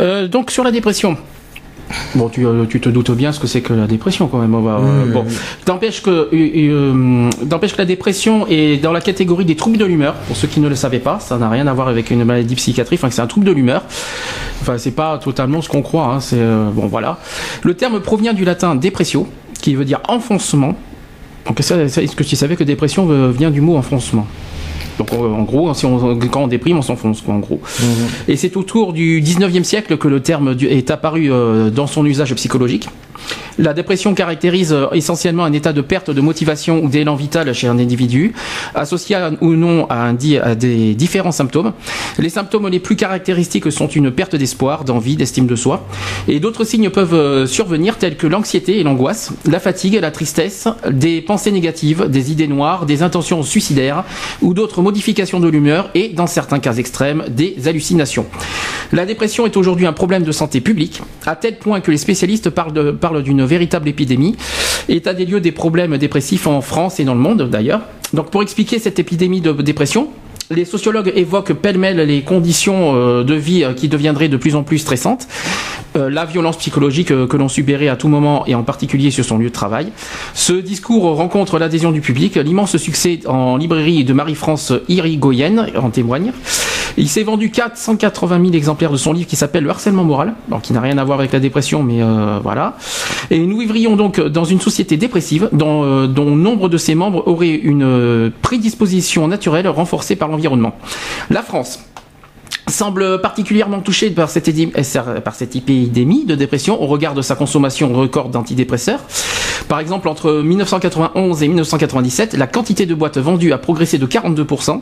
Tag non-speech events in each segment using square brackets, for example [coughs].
Euh, donc sur la dépression. Bon, tu, euh, tu te doutes bien ce que c'est que la dépression quand même. Va, euh, bon, que, euh, la dépression est dans la catégorie des troubles de l'humeur. Pour ceux qui ne le savaient pas, ça n'a rien à voir avec une maladie psychiatrique. Enfin, c'est un trouble de l'humeur. Enfin, c'est pas totalement ce qu'on croit. Hein, c'est euh, bon, voilà. Le terme provient du latin depressio, qui veut dire enfoncement. Donc, est-ce que tu savais que dépression vient du mot enfoncement? Donc en gros, si on, quand on déprime, on s'enfonce, quoi, en gros. Et c'est autour du 19e siècle que le terme est apparu euh, dans son usage psychologique. La dépression caractérise euh, essentiellement un état de perte de motivation ou d'élan vital chez un individu, associé ou non à des différents symptômes. Les symptômes les plus caractéristiques sont une perte d'espoir, d'envie, d'estime de soi. Et d'autres signes peuvent euh, survenir tels que l'anxiété et l'angoisse, la fatigue, la tristesse, des pensées négatives, des idées noires, des intentions suicidaires ou d'autres modifications de l'humeur et, dans certains cas extrêmes, des hallucinations. La dépression est aujourd'hui un problème de santé publique, à tel point que les spécialistes parlent de- parlent d'une véritable épidémie. État des lieux des problèmes dépressifs en France et dans le monde d'ailleurs. Donc pour expliquer cette épidémie de dépression, les sociologues évoquent pêle-mêle les conditions euh, de vie euh, qui deviendraient de plus en plus stressantes, euh, la violence psychologique euh, que l'on subirait à tout moment et en particulier sur son lieu de travail. Ce discours rencontre l'adhésion du public, l'immense succès en librairie de Marie-France Irigoyen en témoigne. Il s'est vendu 480 000 exemplaires de son livre qui s'appelle Le harcèlement moral, donc qui n'a rien à voir avec la dépression, mais euh, voilà. Et nous vivrions donc dans une société dépressive dont, euh, dont nombre de ses membres auraient une euh, prédisposition naturelle renforcée par l'environnement. La France semble particulièrement touchée par cette, édi- euh, par cette épidémie de dépression au regard de sa consommation record d'antidépresseurs. Par exemple, entre 1991 et 1997, la quantité de boîtes vendues a progressé de 42%.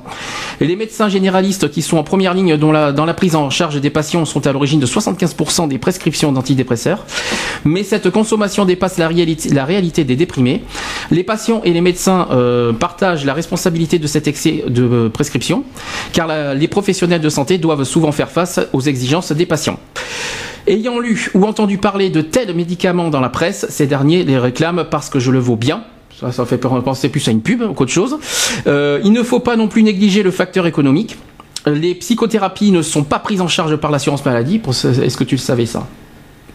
Et les médecins généralistes qui sont en première ligne dans la prise en charge des patients sont à l'origine de 75% des prescriptions d'antidépresseurs. Mais cette consommation dépasse la réalité, des déprimés. Les patients et les médecins euh, partagent la responsabilité de cet excès de euh, prescription, car les professionnels de santé doivent souvent faire face aux exigences des patients. Ayant lu ou entendu parler de tels médicaments dans la presse, ces derniers les réclament parce que je le vaux bien. Ça, ça fait penser plus à une pub qu'autre chose. Euh, il ne faut pas non plus négliger le facteur économique. Les psychothérapies ne sont pas prises en charge par l'assurance maladie. Est-ce que tu le savais ça?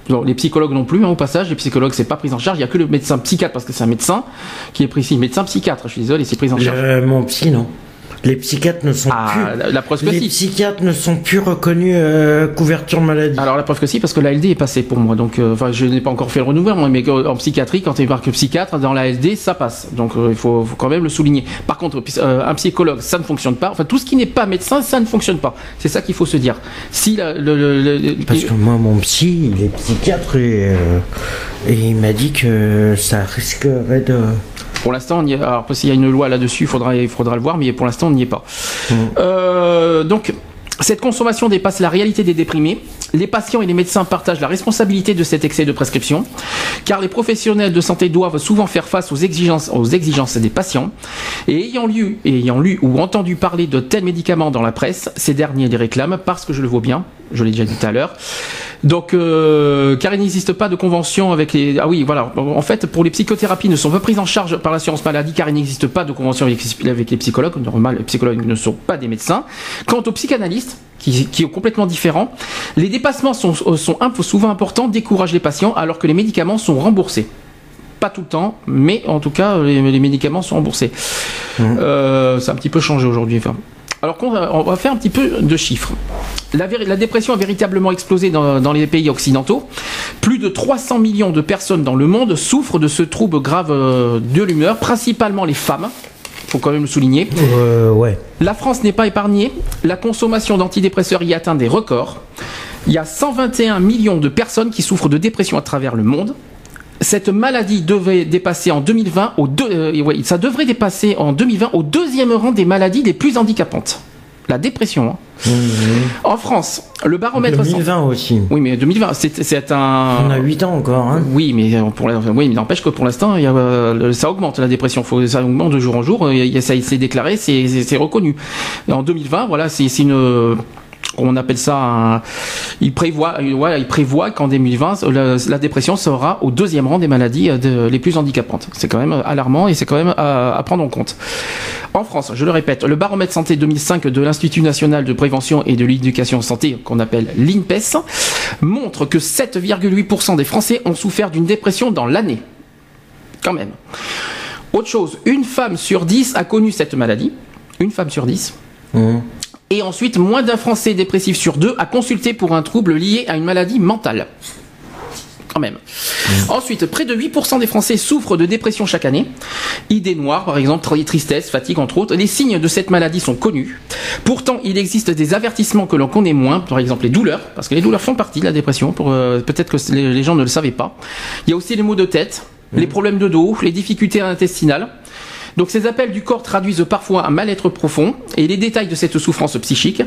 Non, les psychologues non plus, hein, au passage, les psychologues c'est pas pris en charge, il y a que le médecin psychiatre parce que c'est un médecin qui est pris ici, médecin psychiatre, je suis désolé, c'est pris en charge. Mon psy, non? Les psychiatres ne sont Ah, plus. la, preuve que Les si. psychiatres ne sont plus reconnus euh, couverture maladie. Alors la preuve que si, parce que l'ALD est passé pour moi, donc euh, enfin je n'ai pas encore fait le renouvellement, mais en psychiatrie, quand tu marques psychiatre, dans l'ALD ça passe, donc euh, il faut, faut quand même le souligner. Par contre, un psychologue ça ne fonctionne pas, enfin tout ce qui n'est pas médecin ça ne fonctionne pas, c'est ça qu'il faut se dire. Si la- le, le- le- Parce que moi, mon psy, il est psychiatre et, et il m'a dit que ça risquerait de. Pour l'instant, y alors s'il y a une loi là-dessus, il faudra, il faudra le voir, mais pour l'instant, on n'y est pas. Euh, donc, cette consommation dépasse la réalité des déprimés. Les patients et les médecins partagent la responsabilité de cet excès de prescription, car les professionnels de santé doivent souvent faire face aux exigences, aux exigences des patients. Et ayant lu, et ayant lu ou entendu parler de tels médicaments dans la presse, ces derniers les réclament parce que je le vaux bien, je l'ai déjà dit tout à l'heure. Donc, euh, car il n'existe pas de convention avec les. Ah oui, voilà. En fait, pour les psychothérapies ne sont pas prises en charge par l'assurance maladie, car il n'existe pas de convention avec, les psychologues. Normal, les psychologues ne sont pas des médecins. Quant aux psychanalystes, qui, qui est complètement différent, les dépassements sont, peu souvent importants, découragent les patients, alors que les médicaments sont remboursés. Pas tout le temps, mais en tout cas, les, les médicaments sont remboursés. Euh, ça a un petit peu changé aujourd'hui. Enfin, alors qu'on va- on va faire un petit peu de chiffres. La, dépression a véritablement explosé dans, dans les pays occidentaux. Plus de 300 millions de personnes dans le monde souffrent de ce trouble grave euh, de l'humeur, principalement les femmes. Faut quand même le souligner. Euh, ouais. La France n'est pas épargnée. La consommation d'antidépresseurs y atteint des records. Il y a 121 millions de personnes qui souffrent de dépression à travers le monde. Cette maladie devait dépasser en 2020 au deux, euh, ouais, ça devrait dépasser en 2020 au deuxième rang des maladies les plus handicapantes. La dépression. hein. Mmh. En France, le baromètre. 2020 aussi. Oui, mais 2020, c'est un. On a 8 ans encore. Hein. Oui, mais euh, pour la- oui, mais n'empêche que pour l'instant, a, euh, ça augmente la dépression. Faut, ça augmente de jour en jour. il y a- ça c'est déclaré, c'est reconnu. En 2020, voilà, c'est une on appelle ça un, il prévoit euh, qu'en 2020 la, dépression sera au deuxième rang des maladies euh, les plus handicapantes. C'est quand même alarmant et c'est quand même à, à prendre en compte. En France, je le répète, le baromètre santé 2005 de l'Institut national de prévention et de l'éducation santé qu'on appelle l'INPES montre que 7,8% des Français ont souffert d'une dépression dans l'année. Quand même. Autre chose, une femme sur 10 a connu cette maladie. Une femme sur 10. Mmh. Et ensuite, moins d'un Français dépressif sur deux a consulté pour un trouble lié à une maladie mentale. Quand même. Ensuite, près de 8% des Français souffrent de dépression chaque année. Idées noires, par exemple, tri- tristesse, fatigue, entre autres. Les signes de cette maladie sont connus. Pourtant, il existe des avertissements que l'on connaît moins, par exemple les douleurs, parce que les douleurs font partie de la dépression. Pour euh, peut-être que les, les gens ne le savaient pas. Il y a aussi les maux de tête, les problèmes de dos, les difficultés intestinales. Donc ces appels du corps traduisent parfois un mal-être profond et les détails de cette souffrance psychique.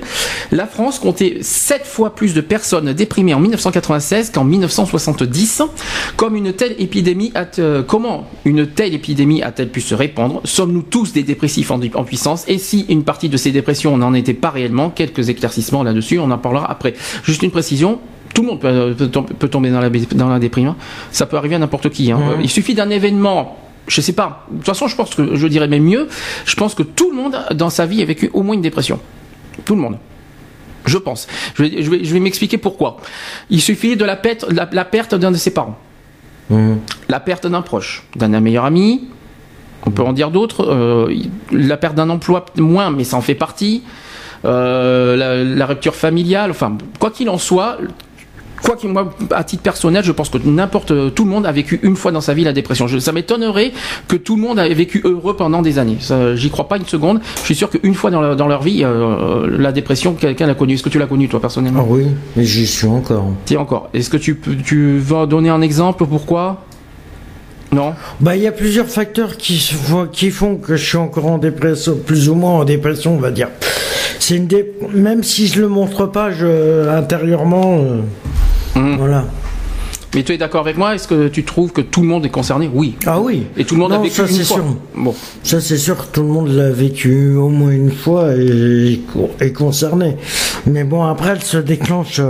La France comptait 7 fois plus de personnes déprimées en 1996 qu'en 1970. Comme une telle épidémie a euh, comment une telle épidémie a-t-elle pu se répandre? Sommes-nous tous des dépressifs en, en puissance? Et si une partie de ces dépressions n'en était pas réellement Quelques éclaircissements là-dessus, on en parlera après. Juste une précision, tout le monde peut, peut tomber dans la, dans la déprime. hein. Ça peut arriver à n'importe qui. hein. Mhm. Il suffit d'un événement. Je sais pas. De toute façon, je pense que je dirais même mieux. Je pense que tout le monde dans sa vie a vécu au moins une dépression. Tout le monde. Je pense. Je vais, je vais, je vais m'expliquer pourquoi. Il suffit de la perte, la, la perte d'un de ses parents, Mmh. la perte d'un proche, d'un meilleur ami. On peut en dire d'autres. euh, la perte d'un emploi moins, mais ça en fait partie. Euh, la, la rupture familiale. Enfin, quoi qu'il en soit, quoi qu'il moi, à titre personnel, je pense que n'importe tout le monde a vécu une fois dans sa vie la dépression. Je- ça m'étonnerait que tout le monde ait vécu heureux pendant des années. J'y crois pas une seconde. Je suis sûr qu'une fois dans, leur- dans leur vie, euh, la dépression, quelqu'un l'a connue. Est-ce que tu l'as connue toi personnellement? Ah oui, mais j'y suis encore. Tiens encore. Est-ce que tu tu vas donner un exemple pourquoi? Non? Bah, il y a plusieurs facteurs qui, qui font que je suis encore en dépression, plus ou moins en dépression, on va dire. C'est une dé... Même si je le montre pas, je intérieurement, euh, Mhm. voilà. Mais tu es d'accord avec moi Est-ce que tu trouves que tout le monde est concerné? Oui. Ah oui. Et tout le monde a vécu ça, une c'est fois. sûr. Bon. Ça, c'est sûr, tout le monde l'a vécu au moins une fois et est concerné. Mais bon, après, elle se déclenche.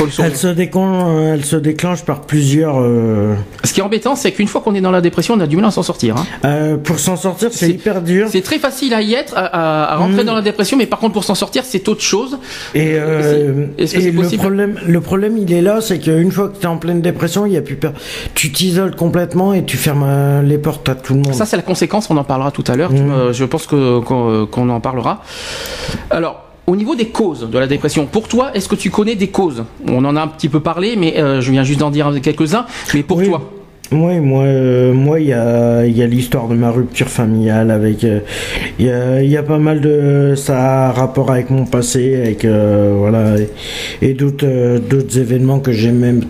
Euh, Elle se, déclenche, elle se déclenche par plusieurs. euh, Ce qui est embêtant, c'est qu'une fois qu'on est dans la dépression, on a du mal à s'en sortir. hein. euh, pour s'en sortir, c'est hyper dur. C'est très facile à y être, à, rentrer Mhm. dans la dépression, mais par contre pour s'en sortir, c'est autre chose. Et, euh, Est-ce que et c'est le possible problème, le problème, il est là, c'est qu'une fois que tu es en pleine dépression, il y a plus peur. Tu t'isoles complètement et tu fermes les portes à tout le monde. Ça, c'est la conséquence, on en parlera tout à l'heure. Me- je pense qu'on en parlera. Alors. Au niveau des causes de la dépression, pour toi, est-ce que tu connais des causes? On en a un petit peu parlé, mais euh, je viens juste d'en dire quelques-uns. Mais pour Oui. toi, Oui, moi, euh, moi, il y a, y a l'histoire de ma rupture familiale avec, euh, il y a, il y a pas mal de, ça a rapport avec mon passé, avec, euh, voilà, et, et d'autres, d'autres événements que j'ai même,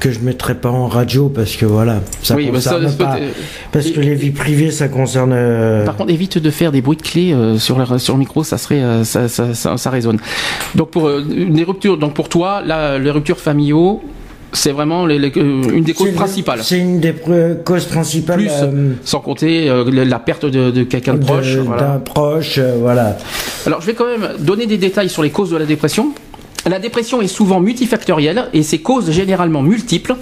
que je mettrai pas en radio parce que voilà, ça oui, bah, ça, concerne peut- pas, euh, parce que les vies privées, ça concerne. euh, Par contre, évite de faire des bruits de clés euh, sur, le, sur le micro, ça serait, ça, ça, ça, ça résonne. Donc pour des ruptures, donc pour toi, là, les ruptures familiaux, c'est vraiment les- les- une des causes une- principales. C'est une des causes principales. Plus, euh, sans compter euh, la perte de, de quelqu'un de proche. voilà. d'un proche, euh, voilà. Alors, je vais quand même donner des détails sur les causes de la dépression. La dépression est souvent multifactorielle et ses causes généralement multiples.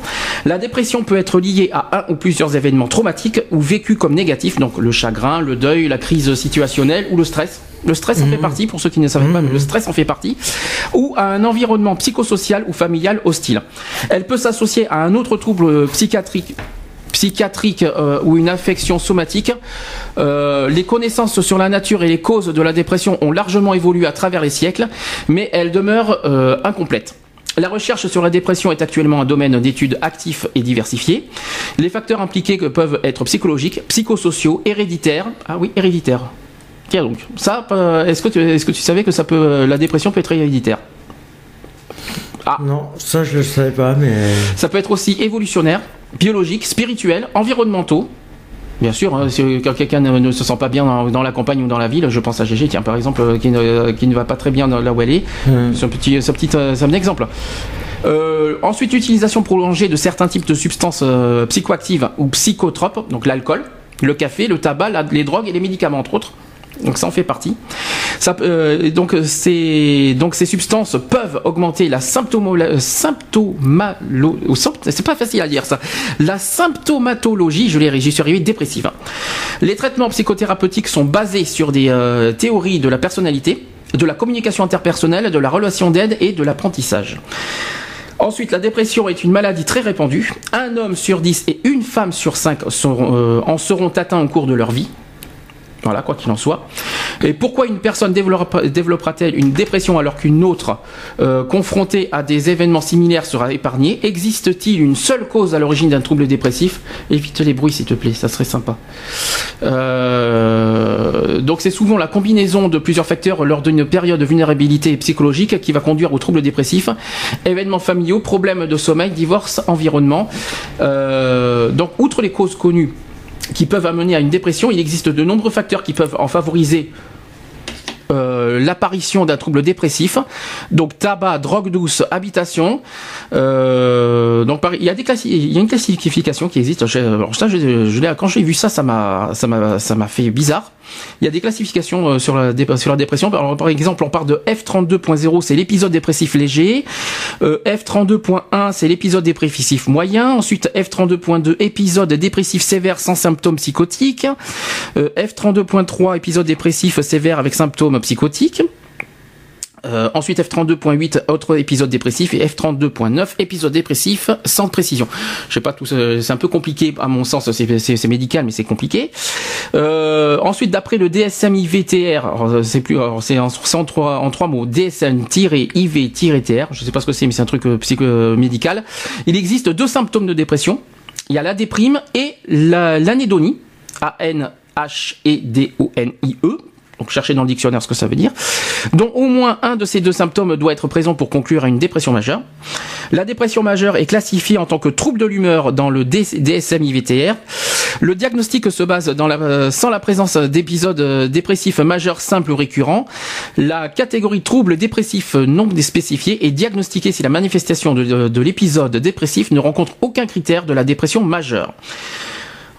La dépression peut être liée à un ou plusieurs événements traumatiques ou vécus comme négatifs, donc le chagrin, le deuil, la crise situationnelle ou le stress. Le stress en fait partie, pour ceux qui ne savaient pas, mais le stress en fait partie. Ou à un environnement psychosocial ou familial hostile. Elle peut s'associer à un autre trouble psychiatrique psychiatrique euh, ou une infection somatique. Euh, les connaissances sur la nature et les causes de la dépression ont largement évolué à travers les siècles, mais elles demeurent euh, incomplètes. La recherche sur la dépression est actuellement un domaine d'études actif et diversifié. Les facteurs impliqués peuvent être psychologiques, psychosociaux, héréditaires. Ah oui, héréditaires. Tiens donc, ça, est-ce que, tu- est-ce que tu savais que ça peut, la dépression peut être héréditaire? Ah. Non, ça je le savais pas, mais. Ça peut être aussi évolutionnaire, biologique, spirituel, environnementaux. Bien sûr, hein, quand quelqu'un ne, se sent pas bien dans, la campagne ou dans la ville, je pense à Gégé, tiens par exemple, euh, qui ne, va pas très bien là où elle est. C'est un petit, petit, un exemple. ensuite, utilisation prolongée de certains types de substances psychoactives ou psychotropes, donc l'alcool, le café, le tabac, les drogues et les médicaments entre autres. Donc ça en fait partie. Ça, euh, donc ces substances peuvent augmenter la symptomo, symptomalo, c'est pas facile à ça. La symptomatologie, je l'ai j'y suis arrivé dépressive. Les traitements psychothérapeutiques sont basés sur des euh, théories de la personnalité, de la communication interpersonnelle, de la relation d'aide et de l'apprentissage. Ensuite, la dépression est une maladie très répandue. Un homme sur dix et une femme sur cinq euh, en seront atteints au cours de leur vie. Voilà, quoi qu'il en soit. Et pourquoi une personne développera-t-elle une dépression alors qu'une autre, euh, confrontée à des événements similaires, sera épargnée? Existe-t-il une seule cause à l'origine d'un trouble dépressif? Évite les bruits, s'il te plaît, ça serait sympa. Euh, donc c'est souvent la combinaison de plusieurs facteurs lors d'une période de vulnérabilité psychologique qui va conduire au trouble dépressif. Événements familiaux, problèmes de sommeil, divorce, environnement. Euh, donc outre les causes connues qui peuvent amener à une dépression. Il existe de nombreux facteurs qui peuvent en favoriser euh, l'apparition d'un trouble dépressif. Donc tabac, drogue douce, habitation. Euh, donc il y a une classification qui existe. Ça, quand j'ai vu ça, ça m'a fait bizarre. Il y a des classifications euh, sur la, dépression. par exemple, on parle de F32.0, c'est l'épisode dépressif léger. Euh, F32.1, c'est l'épisode dépressif moyen. Ensuite, F32.2, épisode dépressif sévère sans symptômes psychotiques. Euh, F32.3, épisode dépressif sévère avec symptômes psychotiques. Euh, ensuite F32.8 autre épisode dépressif et F32.9 épisode dépressif sans précision. Je sais pas tout c'est un peu compliqué à mon sens c'est médical mais c'est compliqué. Euh, ensuite d'après le DSM-IVTR c'est plus c'est en, trois en trois mots DSM-IV-TR je sais pas ce que c'est mais c'est un truc euh, psycho médical. Il existe deux symptômes de dépression. Il y a la déprime et l'anédonie A N H E D O N I E donc cherchez dans le dictionnaire ce que ça veut dire, dont au moins un de ces deux symptômes doit être présent pour conclure à une dépression majeure. La dépression majeure est classifiée en tant que trouble de l'humeur dans le DSM-IVTR. Le diagnostic se base sans la présence d'épisodes dépressifs majeurs simples ou récurrents. La catégorie trouble dépressif non spécifié est diagnostiquée si la manifestation de l'épisode dépressif ne rencontre aucun critère de la dépression majeure.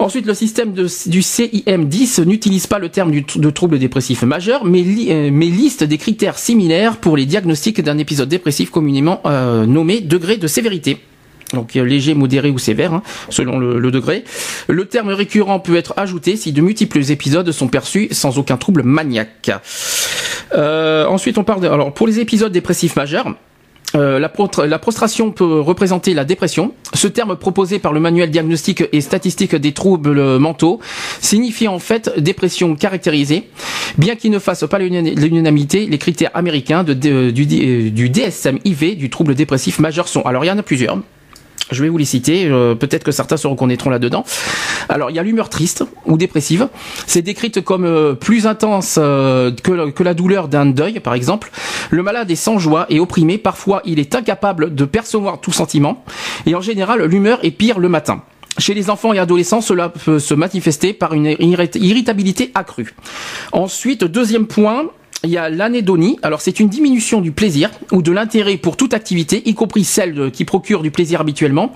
Ensuite, le système du CIM-10 n'utilise pas le terme de trouble dépressif majeur, mais, euh, mais, liste des critères similaires pour les diagnostics d'un épisode dépressif communément euh, nommé degré de sévérité. Donc léger, modéré ou sévère, hein, selon le, degré. Le terme récurrent peut être ajouté si de multiples épisodes sont perçus sans aucun trouble maniaque. Euh, ensuite, on parle de, alors pour les épisodes dépressifs majeurs, euh, la, prostration peut représenter la dépression. Ce terme proposé par le manuel diagnostique et statistique des troubles mentaux signifie en fait dépression caractérisée. Bien qu'il ne fasse pas l'unanimité, les critères américains de, du, du DSM-IV du trouble dépressif majeur sont. Alors il y en a plusieurs. Je vais vous les citer, euh, peut-être que certains se reconnaîtront là-dedans. Alors, il y a l'humeur triste ou dépressive. C'est décrite comme euh, plus intense euh, que, que, la douleur d'un deuil, par exemple. Le malade est sans joie et opprimé. Parfois, il est incapable de percevoir tout sentiment. Et en général, l'humeur est pire le matin. Chez les enfants et adolescents, cela peut se manifester par une irritabilité accrue. Ensuite, deuxième point, il y a l'anédonie. Alors c'est une diminution du plaisir ou de l'intérêt pour toute activité, y compris celle qui procure du plaisir habituellement.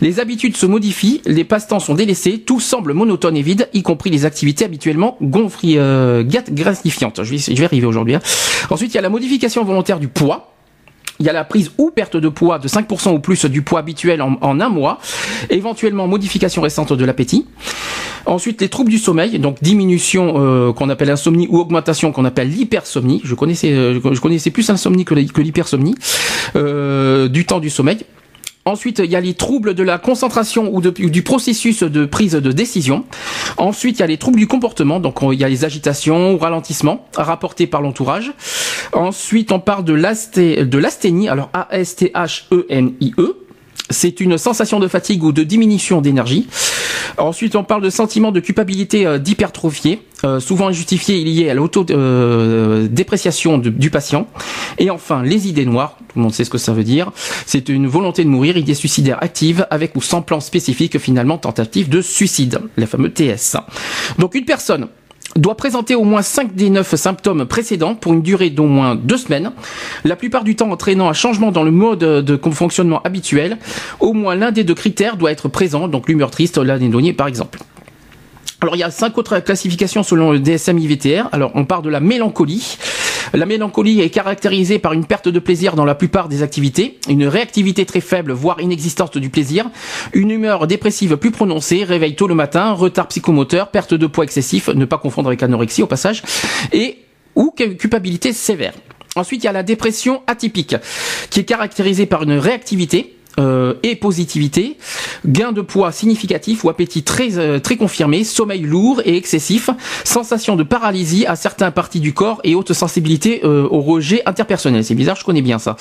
Les habitudes se modifient, les passe-temps sont délaissés, tout semble monotone et vide, y compris les activités habituellement gonfri, euh, gratifiantes. Je vais, je vais arriver aujourd'hui. Hein. Ensuite, il y a la modification volontaire du poids il y a la prise ou perte de poids de 5% ou plus du poids habituel en, un mois, éventuellement modification récente de l'appétit. Ensuite, les troubles du sommeil, donc diminution euh, qu'on appelle insomnie ou augmentation qu'on appelle l'hypersomnie. Je connaissais, euh, plus l'insomnie que l'hypersomnie euh, du temps du sommeil. Ensuite, il y a les troubles de la concentration ou du processus de prise de décision. Ensuite, il y a les troubles du comportement, donc il y a les agitations ou ralentissements rapportés par l'entourage. Ensuite, on parle de l'asthénie, alors A-S-T-H-E-N-I-E. C'est une sensation de fatigue ou de diminution d'énergie. Ensuite, on parle de sentiment de culpabilité euh, d'hypertrophier, euh, souvent injustifié lié à l'autodépréciation du patient. Et enfin, les idées noires, tout le monde sait ce que ça veut dire, c'est une volonté de mourir, idée suicidaire active, avec ou sans plan spécifique, finalement tentative de suicide, la fameuse TS. Donc une personne doit présenter au moins 5 des 9 symptômes précédents pour une durée d'au moins 2 semaines, la plupart du temps entraînant un changement dans le mode de fonctionnement habituel. Au moins l'un des deux critères doit être présent, donc l'humeur triste, l'anédonie par exemple. Alors il y a cinq autres classifications selon le DSM-IVTR. Alors on part de la mélancolie. La mélancolie est caractérisée par une perte de plaisir dans la plupart des activités, une réactivité très faible, voire inexistante du plaisir, une humeur dépressive plus prononcée, réveil tôt le matin, retard psychomoteur, perte de poids excessif, ne pas confondre avec anorexie au passage, et ou culpabilité sévère. Ensuite, il y a la dépression atypique, qui est caractérisée par une réactivité, euh, et positivité, gain de poids significatif ou appétit très euh, très confirmé, sommeil lourd et excessif, sensation de paralysie à certaines parties du corps et haute sensibilité euh, au rejet interpersonnel. C'est bizarre, je connais bien ça.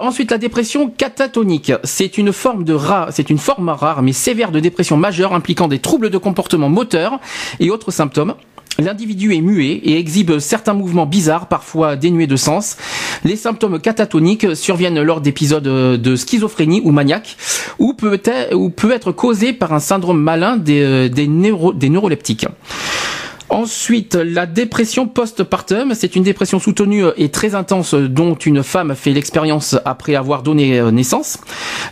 ensuite, la dépression catatonique, c'est une forme de rare, c'est une forme rare mais sévère de dépression majeure impliquant des troubles de comportement moteur et autres symptômes. L'individu est muet et exhibe certains mouvements bizarres, parfois dénués de sens. Les symptômes catatoniques surviennent lors d'épisodes de schizophrénie ou maniaque, ou peut être, causés par un syndrome malin des, des neuroleptiques. Ensuite, la dépression post-partum, c'est une dépression soutenue et très intense dont une femme fait l'expérience après avoir donné euh, naissance.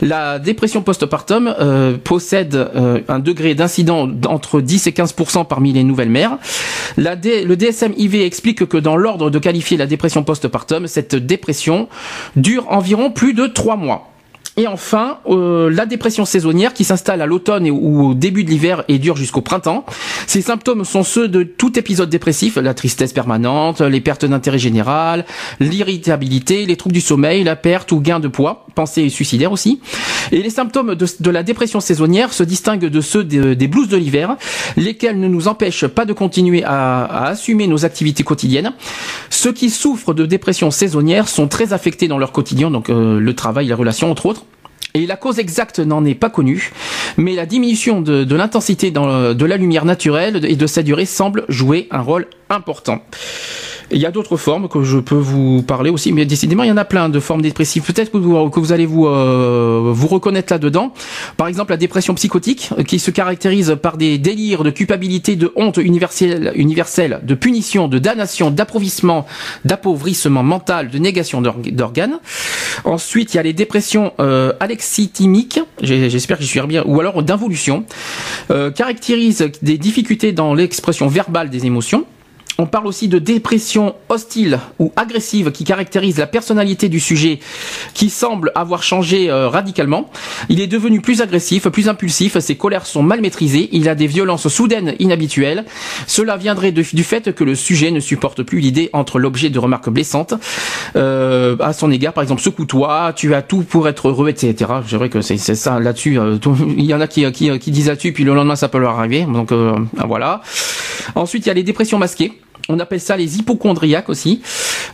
La dépression post-partum euh, possède euh, un degré d'incident entre 10 et 15% parmi les nouvelles mères. Le DSM-IV explique que dans l'ordre de qualifier la dépression post-partum, cette dépression dure environ plus de 3 mois. Et enfin, euh, la dépression saisonnière qui s'installe à l'automne ou au début de l'hiver et dure jusqu'au printemps. Ces symptômes sont ceux de tout épisode dépressif, la tristesse permanente, les pertes d'intérêt général, l'irritabilité, les troubles du sommeil, la perte ou gain de poids, pensée suicidaire aussi. Et les symptômes de, la dépression saisonnière se distinguent de ceux des blues de l'hiver, lesquels ne nous empêchent pas de continuer à, assumer nos activités quotidiennes. Ceux qui souffrent de dépression saisonnière sont très affectés dans leur quotidien, donc euh, le travail, les relations entre autres. Et la cause exacte n'en est pas connue, mais la diminution de, l'intensité de la lumière naturelle et de sa durée semble jouer un rôle important. Il y a d'autres formes que je peux vous parler aussi, mais décidément, il y en a plein de formes dépressives. Peut-être que vous, allez vous, euh, vous reconnaître là-dedans. Par exemple, la dépression psychotique, euh, qui se caractérise par des délires de culpabilité, de honte universelle, universelle de punition, de damnation, d'appauvrissement, d'appauvrissement mental, de négation d'organes. Ensuite, il y a les dépressions euh, alexithymiques, j'espère que je suis bien, ou alors d'involution, euh, caractérisent des difficultés dans l'expression verbale des émotions. On parle aussi de dépression hostile ou agressive qui caractérise la personnalité du sujet qui semble avoir changé euh, radicalement. Il est devenu plus agressif, plus impulsif, ses colères sont mal maîtrisées, il a des violences soudaines inhabituelles. Cela viendrait du fait que le sujet ne supporte plus l'idée entre l'objet de remarques blessantes euh, à son égard, par exemple secoue-toi, tu as tout pour être heureux, etc. C'est vrai que c'est ça là-dessus. Euh, il y en a qui, qui, qui disent là-dessus, puis le lendemain ça peut leur arriver. Donc voilà. Ensuite, il y a les dépressions masquées on appelle ça les hypochondriaques aussi,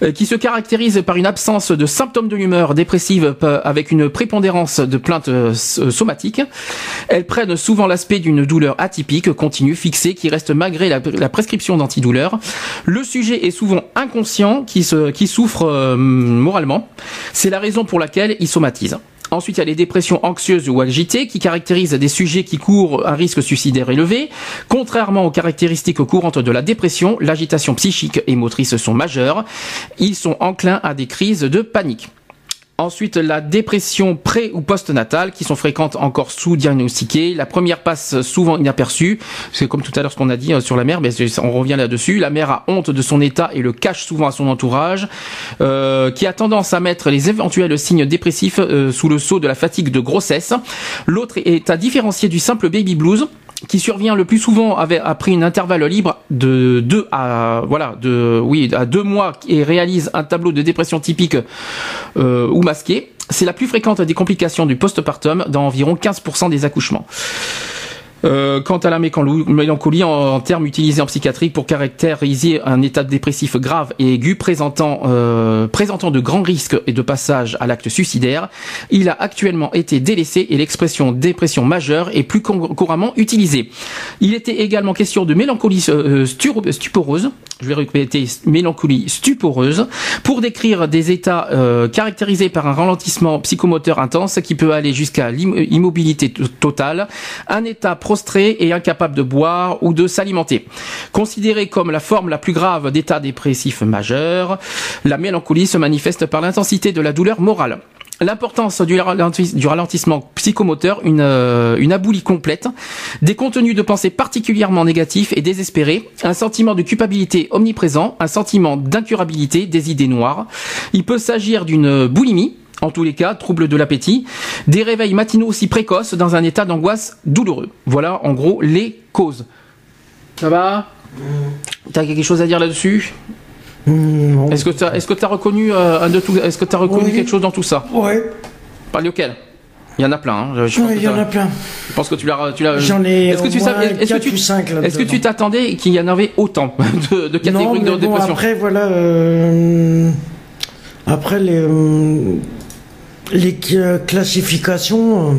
euh, qui se caractérisent par une absence de symptômes de l'humeur dépressive euh, avec une prépondérance de plaintes euh, somatiques. Elles prennent souvent l'aspect d'une douleur atypique, continue, fixée, qui reste malgré la, prescription d'antidouleurs. Le sujet est souvent inconscient, qui, souffre moralement. C'est la raison pour laquelle il somatise. Ensuite, il y a les dépressions anxieuses ou agitées qui caractérisent des sujets qui courent un risque suicidaire élevé. Contrairement aux caractéristiques courantes de la dépression, l'agitation psychique et motrice sont majeures. Ils sont enclins à des crises de panique. Ensuite, la dépression pré- ou post-natale, qui sont fréquentes encore sous-diagnostiquées. La première passe souvent inaperçue. C'est comme tout à l'heure ce qu'on a dit euh, sur la mère, mais on revient là-dessus. La mère a honte de son état et le cache souvent à son entourage, euh, qui a tendance à mettre les éventuels signes dépressifs euh, sous le sceau de la fatigue de grossesse. L'autre est à différencier du simple baby blues qui survient le plus souvent après une intervalle libre de deux à voilà de oui à deux mois et réalise un tableau de dépression typique euh, ou masqué. C'est la plus fréquente des complications du postpartum dans environ 15% des accouchements. Euh, quant à la mélancolie, en, termes utilisés en psychiatrie pour caractériser un état dépressif grave et aigu présentant, euh, présentant de grands risques et de passage à l'acte suicidaire, il a actuellement été délaissé et l'expression dépression majeure est plus couramment utilisée. Il était également question de mélancolie euh, stuporeuse, je vais répéter mélancolie stuporeuse, pour décrire des états caractérisés par un ralentissement psychomoteur intense qui peut aller jusqu'à l'immobilité totale, un état prostré et incapable de boire ou de s'alimenter. Considéré comme la forme la plus grave d'état dépressif majeur, la mélancolie se manifeste par l'intensité de la douleur morale. L'importance du, ralentissement psychomoteur, une, euh, aboulie complète, des contenus de pensée particulièrement négatifs et désespérés, un sentiment de culpabilité omniprésent, un sentiment d'incurabilité, des idées noires. Il peut s'agir d'une boulimie, en tous les cas, trouble de l'appétit, des réveils matinaux aussi précoces dans un état d'angoisse douloureux. Voilà en gros les causes. Ça va T'as quelque chose à dire là-dessus Hmm, est-ce que tu as, est-ce que as reconnu euh, est-ce que as reconnu quelque chose dans tout ça Oui. Pas lequel Il y en a plein. Hein. il y en a plein. Je pense que tu l'as, tu l'as. J'en ai. Est-ce que tu savais, est-ce que tu, est-ce que tu t'attendais qu'il y en avait autant [laughs] de, de catégories non, de dépression Après, voilà. Euh, après les euh, les classifications,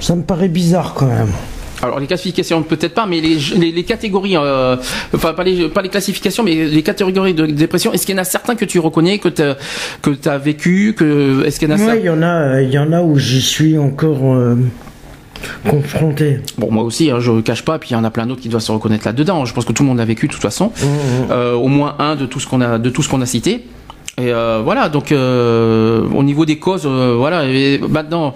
ça me paraît bizarre quand même. Alors les classifications peut-être pas, mais les, les, catégories, euh, enfin pas les, pas les classifications, mais les catégories de dépression. Est-ce qu'il y en a certains que tu reconnais, que tu que as vécu, que est-ce qu'il y en a Oui, il y en a, il y en a où j'y suis encore. Euh, confronté. Bon, moi aussi, hein, je ne cache pas, puis il y en a plein d'autres qui doivent se reconnaître là-dedans. Je pense que tout le monde a vécu de toute façon, mmh, mmh. Euh, au moins un de tout ce qu'on a, de tout ce qu'on a cité. Et voilà, donc au niveau des causes, voilà. Et maintenant,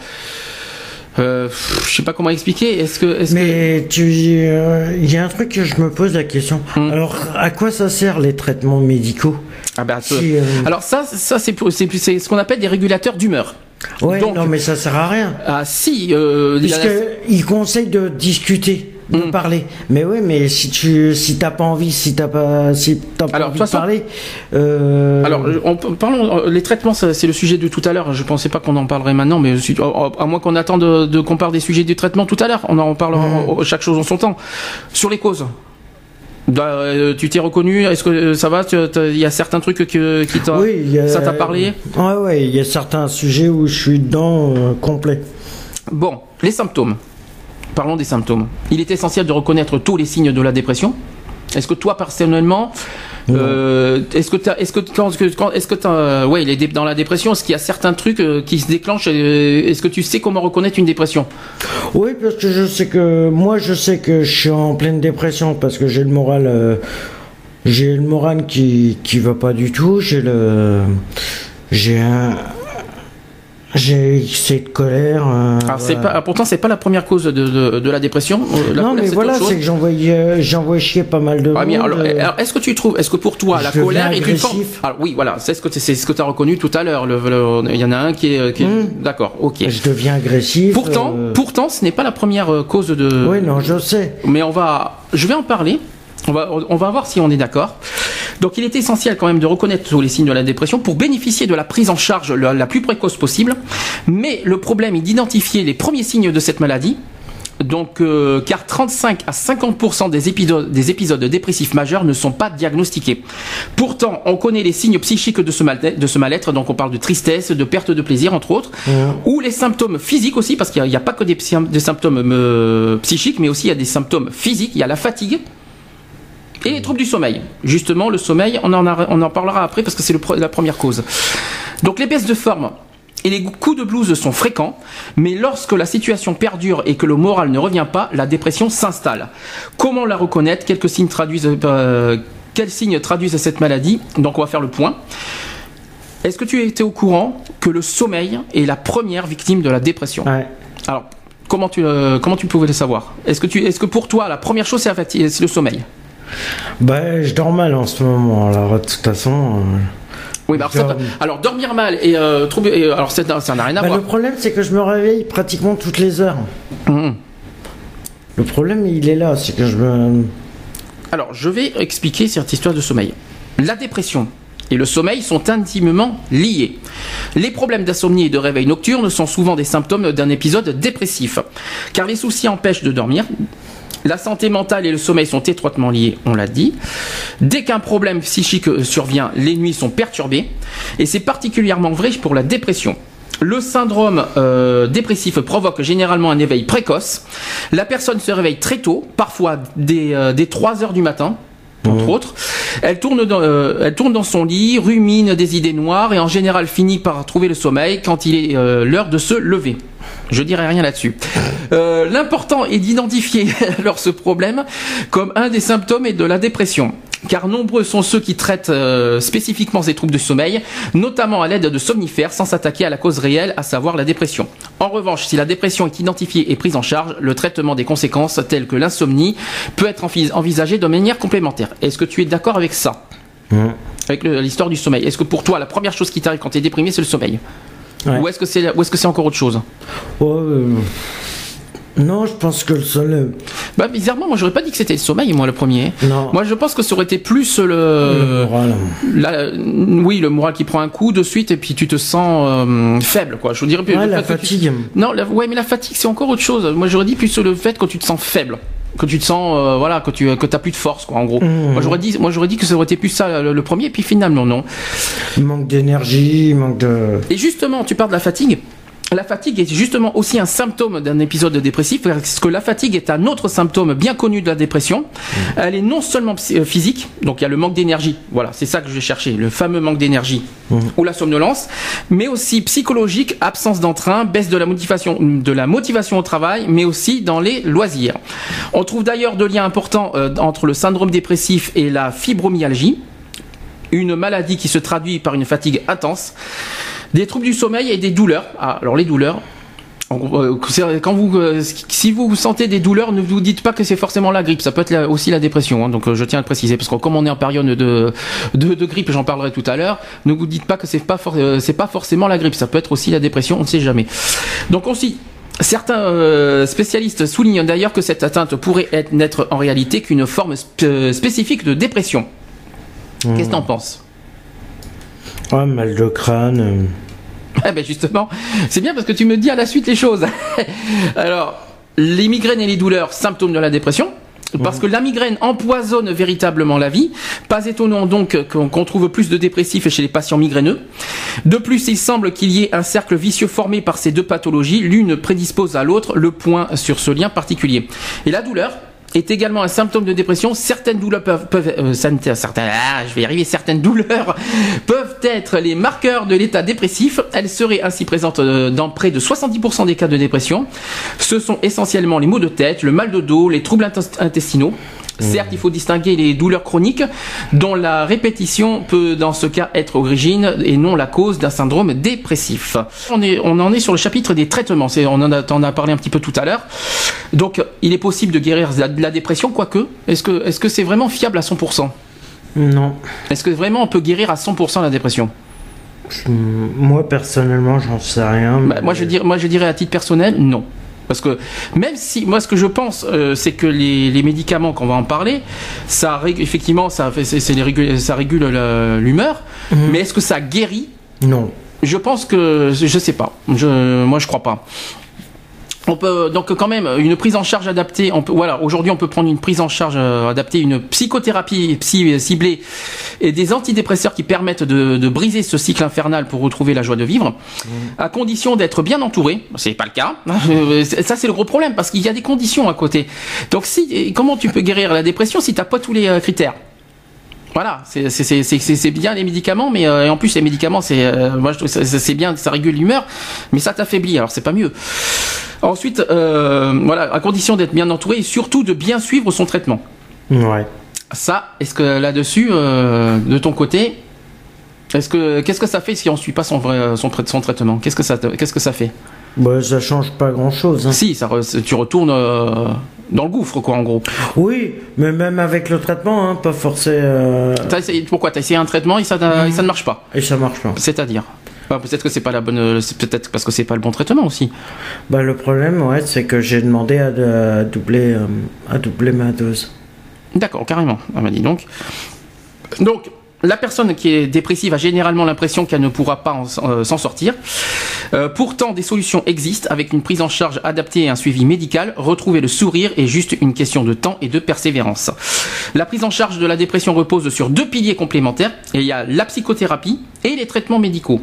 euh, je sais pas comment expliquer. Est-ce que, est Mais tu, il euh, y a un truc que je me pose la question. Hmm. Alors, à quoi ça sert les traitements médicaux ah bah, euh, Alors ça, ça c'est c'est ce qu'on appelle des régulateurs d'humeur. Ouais, non, mais ça sert à rien. Ah si. Euh, Parce conseillent de discuter de mm. parler. Mais oui, mais si tu si t'as pas envie, si t'as pas si t'as pas envie de parler. Euh... Alors, on, parlons euh, les traitements, c'est le sujet de tout à l'heure. Je pensais pas qu'on en parlerait maintenant, mais à moins qu'on attende de, de qu'on parle des sujets du traitement tout à l'heure, on en parle mm. chaque chose en son temps. Sur les causes. Bah, euh, tu t'es reconnu Est-ce que ça va Il y a certains trucs que, qui t'a, oui, ça t'a parlé? Ouais, ouais. Il y a certains sujets où je suis dedans euh, complet. Bon, les symptômes. Parlons des symptômes. Il est essentiel de reconnaître tous les signes de la dépression. Est-ce que toi personnellement, euh, est-ce que est-ce que quand, est-ce que ouais, il est dans la dépression, est-ce qu'il y a certains trucs euh, qui se déclenchent euh, Est-ce que tu sais comment reconnaître une dépression? Oui, parce que je sais que moi, je sais que je suis en pleine dépression parce que j'ai le moral, j'ai le moral qui qui va pas du tout. J'ai le, j'ai un j'ai cette colère. Euh, Alors c'est pas, pourtant c'est pas la première cause de, de, de la dépression. Euh, non mais voilà, c'est que j'envoie j'envoie chier pas mal de ah, monde. Alors, euh. alors est-ce que tu trouves, est-ce que pour toi la colère est une forme alors, Oui, voilà, c'est ce que c'est ce que tu as reconnu tout à l'heure. Il y en a un qui est, qui est... Hmm. d'accord, ok. Je deviens agressif. Pourtant, pourtant, ce n'est pas la première cause de. Oui, non, je sais. Mais on va, je vais en parler. On va, on va voir si on est d'accord. Donc il est essentiel quand même de reconnaître tous les signes de la dépression pour bénéficier de la prise en charge la, plus précoce possible. Mais le problème est d'identifier les premiers signes de cette maladie. Donc, euh, car 35 à 50% des épisodes, des épisodes dépressifs majeurs ne sont pas diagnostiqués. Pourtant, on connaît les signes psychiques de ce mal-être. Donc, on parle de tristesse, de perte de plaisir, entre autres, ou les symptômes physiques aussi, parce qu'il n'y a, pas que des, symptômes euh, psychiques, mais aussi il y a des symptômes physiques. Il y a la fatigue, et les troubles du sommeil. Justement, le sommeil, on en, on en parlera après parce que c'est la première cause. Donc les baisses de forme et les coups de blues sont fréquents, mais lorsque la situation perdure et que le moral ne revient pas, la dépression s'installe. Comment la reconnaître? Quelques signes traduisent, euh, Quels signes traduisent cette maladie? Donc on va faire le point. Est-ce que tu étais au courant que le sommeil est la première victime de la dépression? Alors, comment tu, euh, comment tu pouvais le savoir? Est-ce que, tu, est -ce que pour toi, la première chose, c'est le sommeil? Bah, je dors mal en ce moment, alors de toute façon. Euh, oui, bah, alors, dormir mal et euh, trouver. alors ça n'a rien à bah, voir. Le problème, c'est que je me réveille pratiquement toutes les heures. Mmh. Le problème, il est là, c'est que je me. Alors, je vais expliquer cette histoire de sommeil. La dépression et le sommeil sont intimement liés. Les problèmes d'insomnie et de réveil nocturne sont souvent des symptômes d'un épisode dépressif, car les soucis empêchent de dormir. La santé mentale et le sommeil sont étroitement liés, on l'a dit. Dès qu'un problème psychique survient, les nuits sont perturbées, et c'est particulièrement vrai pour la dépression. Le syndrome euh, dépressif provoque généralement un éveil précoce. La personne se réveille très tôt, parfois dès, euh, dès 3 heures du matin, entre autres. Elle tourne, dans, euh, elle tourne dans son lit, rumine des idées noires et en général finit par trouver le sommeil quand il est euh, l'heure de se lever. Je dirais rien là-dessus. Euh, L'important est d'identifier [laughs] alors ce problème comme un des symptômes et de la dépression. Car nombreux sont ceux qui traitent euh, spécifiquement ces troubles du sommeil, notamment à l'aide de somnifères, sans s'attaquer à la cause réelle, à savoir la dépression. En revanche, si la dépression est identifiée et prise en charge, le traitement des conséquences telles que l'insomnie peut être envis- envisagé de manière complémentaire. Est-ce que tu es d'accord avec ça? Avec le- l'histoire du sommeil. Est-ce que pour toi, la première chose qui t'arrive quand tu es déprimé, c'est le sommeil? Ouais. Ou est-ce que c'est ou est-ce que c'est encore autre chose? Euh, Non, je pense que le seul. Bah bizarrement, moi j'aurais pas dit que c'était le sommeil, moi le premier. Non. Moi je pense que ça aurait été plus le le, moral. la- oui le moral qui prend un coup de suite et puis tu te sens euh, faible quoi. Je vous dirais plus Ouais, la tu- fatigue. Non, la- ouais mais la fatigue c'est encore autre chose. Moi j'aurais dit plus le fait que tu te sens faible. Que tu te sens, euh, voilà, que tu que t'as plus de force, quoi, en gros. Mmh. Moi j'aurais dit, moi j'aurais dit que ça aurait été plus ça le, le premier, puis finalement non. Il manque d'énergie, il manque de. Et justement, tu parles de la fatigue. La fatigue est justement aussi un symptôme d'un épisode dépressif, parce que la fatigue est un autre symptôme bien connu de la dépression. Elle est non seulement euh, physique, donc il y a le manque d'énergie, voilà, c'est ça que je vais chercher, le fameux manque d'énergie, ou la somnolence, mais aussi psychologique, absence d'entrain, baisse de la motivation, de la motivation au travail, mais aussi dans les loisirs. On trouve d'ailleurs de liens importants euh, entre le syndrome dépressif et la fibromyalgie une maladie qui se traduit par une fatigue intense, des troubles du sommeil et des douleurs. Ah, alors les douleurs. euh, Quand vous, euh, si vous sentez des douleurs, ne vous dites pas que c'est forcément la grippe. Ça peut être aussi la dépression. hein. donc euh, je tiens à le préciser parce que comme on est en période de, de, grippe, j'en parlerai tout à l'heure. Ne vous dites pas que c'est pas c'est pas forcément la grippe. Ça peut être aussi la dépression. On ne sait jamais. Donc aussi. Certains spécialistes soulignent d'ailleurs que cette atteinte pourrait être, n'être en réalité qu'une forme sp- spécifique de dépression. Qu'est-ce que t'en penses Ouais, mal de crâne. [laughs] Eh ben justement, c'est bien parce que tu me dis à la suite les choses. [laughs] Alors, les migraines et les douleurs, symptômes de la dépression. Parce que la migraine empoisonne véritablement la vie. Pas étonnant donc qu'on trouve plus de dépressifs chez les patients migraineux. De plus, il semble qu'il y ait un cercle vicieux formé par ces deux pathologies. L'une prédispose à l'autre le point sur ce lien particulier. Et la douleur est également un symptôme de dépression. Certaines douleurs peuvent, euh, certains- ah, je vais arriver, certaines douleurs [laughs] peuvent être les marqueurs de l'état dépressif. Elles seraient ainsi présentes euh, dans près de 70% des cas de dépression. Ce sont essentiellement les maux de tête, le mal de dos, les troubles intest- intestinaux. Certes, il faut distinguer les douleurs chroniques, dont la répétition peut dans ce cas être origine et non la cause d'un syndrome dépressif. On, est, on en est sur le chapitre des traitements, C'est- on en a, parlé un petit peu tout à l'heure. Donc, il est possible de guérir la, la dépression, quoique. Est-ce que est-ce que c'est vraiment fiable à 100% Non. Est-ce que vraiment on peut guérir à 100% la dépression? Moi, personnellement, j'en sais rien. Bah, mais- moi, je dirais, moi, je dirais à titre personnel, non. Parce que même si, moi, ce que je pense, euh, c'est que les, les médicaments, qu'on va en parler, ça effectivement, ça, fait- les régule, ça régule l'humeur. Mais est-ce que ça guérit? Non. Je pense que, je sais pas. Je, moi, je crois pas. On peut donc quand même une prise en charge adaptée. On peut, voilà, aujourd'hui on peut prendre une prise en charge euh, adaptée, une psychothérapie psy ciblée et des antidépresseurs qui permettent de, de briser ce cycle infernal pour retrouver la joie de vivre, à condition d'être bien entouré. C'est pas le cas. [laughs] Euh, Ça c'est le gros problème parce qu'il y a des conditions à côté. Donc si, comment tu peux guérir la dépression si t'as pas tous les euh, critères? Voilà, c'est bien les médicaments, mais euh, et en plus les médicaments, c'est euh, moi je trouve que c'est bien, ça régule l'humeur, mais ça t'affaiblit, alors c'est pas mieux. Ensuite, euh, voilà, à condition d'être bien entouré et surtout de bien suivre son traitement. Ouais. Ça, est-ce que là-dessus, euh, de ton côté, est-ce que qu'est-ce que ça fait si on suit pas son vrai son, trai- son traitement? Qu'est-ce que ça qu'est-ce que ça fait? Bah, ça change pas grand chose. Si, ça re- tu retournes dans le gouffre quoi en gros. Oui, mais même avec le traitement, hein, pas forcé. euh, pourquoi t'as essayé un traitement et ça, n'a- et ça ne marche pas Et ça marche pas. C'est-à-dire Bah, peut-être que c'est pas la bonne, peut-être parce que c'est pas le bon traitement aussi. Bah, le problème, ouais, c'est que j'ai demandé à, de- à doubler, euh, à doubler ma dose. D'accord, carrément. Elle m'a dit donc. Donc, La personne qui est dépressive a généralement l'impression qu'elle ne pourra pas euh, s'en sortir. Euh, pourtant, des solutions existent avec une prise en charge adaptée et un suivi médical. Retrouver le sourire est juste une question de temps et de persévérance. La prise en charge de la dépression repose sur deux piliers complémentaires. Il y a la psychothérapie et les traitements médicaux.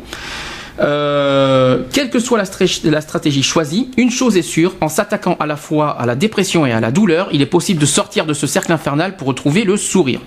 Euh, quelle que soit la, stratégie choisie, une chose est sûre, en s'attaquant à la fois à la dépression et à la douleur, il est possible de sortir de ce cercle infernal pour retrouver le sourire.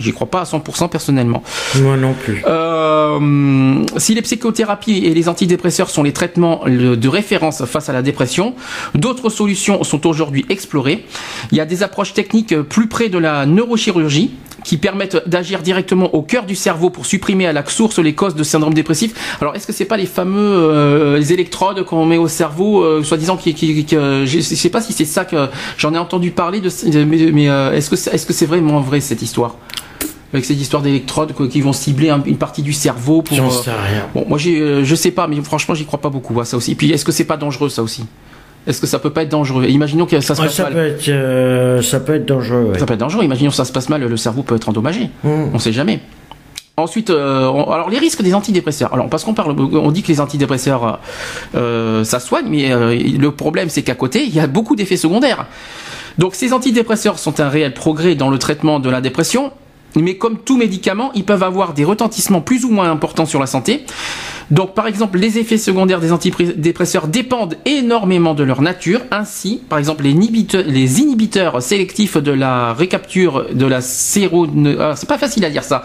J'y crois pas à 100% personnellement. Moi non plus. Euh, si les psychothérapies et les antidépresseurs sont les traitements de référence face à la dépression, d'autres solutions sont aujourd'hui explorées. Il y a des approches techniques plus près de la neurochirurgie qui permettent d'agir directement au cœur du cerveau pour supprimer à la source les causes de syndrome dépressif. Alors est-ce que c'est pas les fameux euh, les électrodes qu'on met au cerveau, euh, soi-disant qui, qui, qui euh, je sais pas si c'est ça que j'en ai entendu parler de, mais, mais euh, est-ce que est-ce que c'est vraiment vrai cette histoire? Avec cette histoire d'électrodes qui vont cibler une partie du cerveau pour. J'en sais rien. Bon, moi j'ai, je sais pas, mais franchement j'y crois pas beaucoup à ça aussi. Puis est-ce que c'est pas dangereux ça aussi? Est-ce que ça peut pas être dangereux? Imaginons que ça se Ouais, passe ça, mal. peut être, euh, ça peut être dangereux. ouais. Ça peut être dangereux. Imaginons que ça se passe mal, le cerveau peut être endommagé. Mm. On sait jamais. Ensuite, euh, on- alors les risques des antidépresseurs. Alors parce qu'on parle, on dit que les antidépresseurs, euh, ça soigne, mais euh, le problème c'est qu'à côté, il y a beaucoup d'effets secondaires. Donc ces antidépresseurs sont un réel progrès dans le traitement de la dépression, mais comme tout médicament, ils peuvent avoir des retentissements plus ou moins importants sur la santé. Donc par exemple, les effets secondaires des antidépresseurs dépendent énormément de leur nature. Ainsi, par exemple, les inhibiteurs, sélectifs de la récapture de la séro... ah, c'est pas facile à dire ça.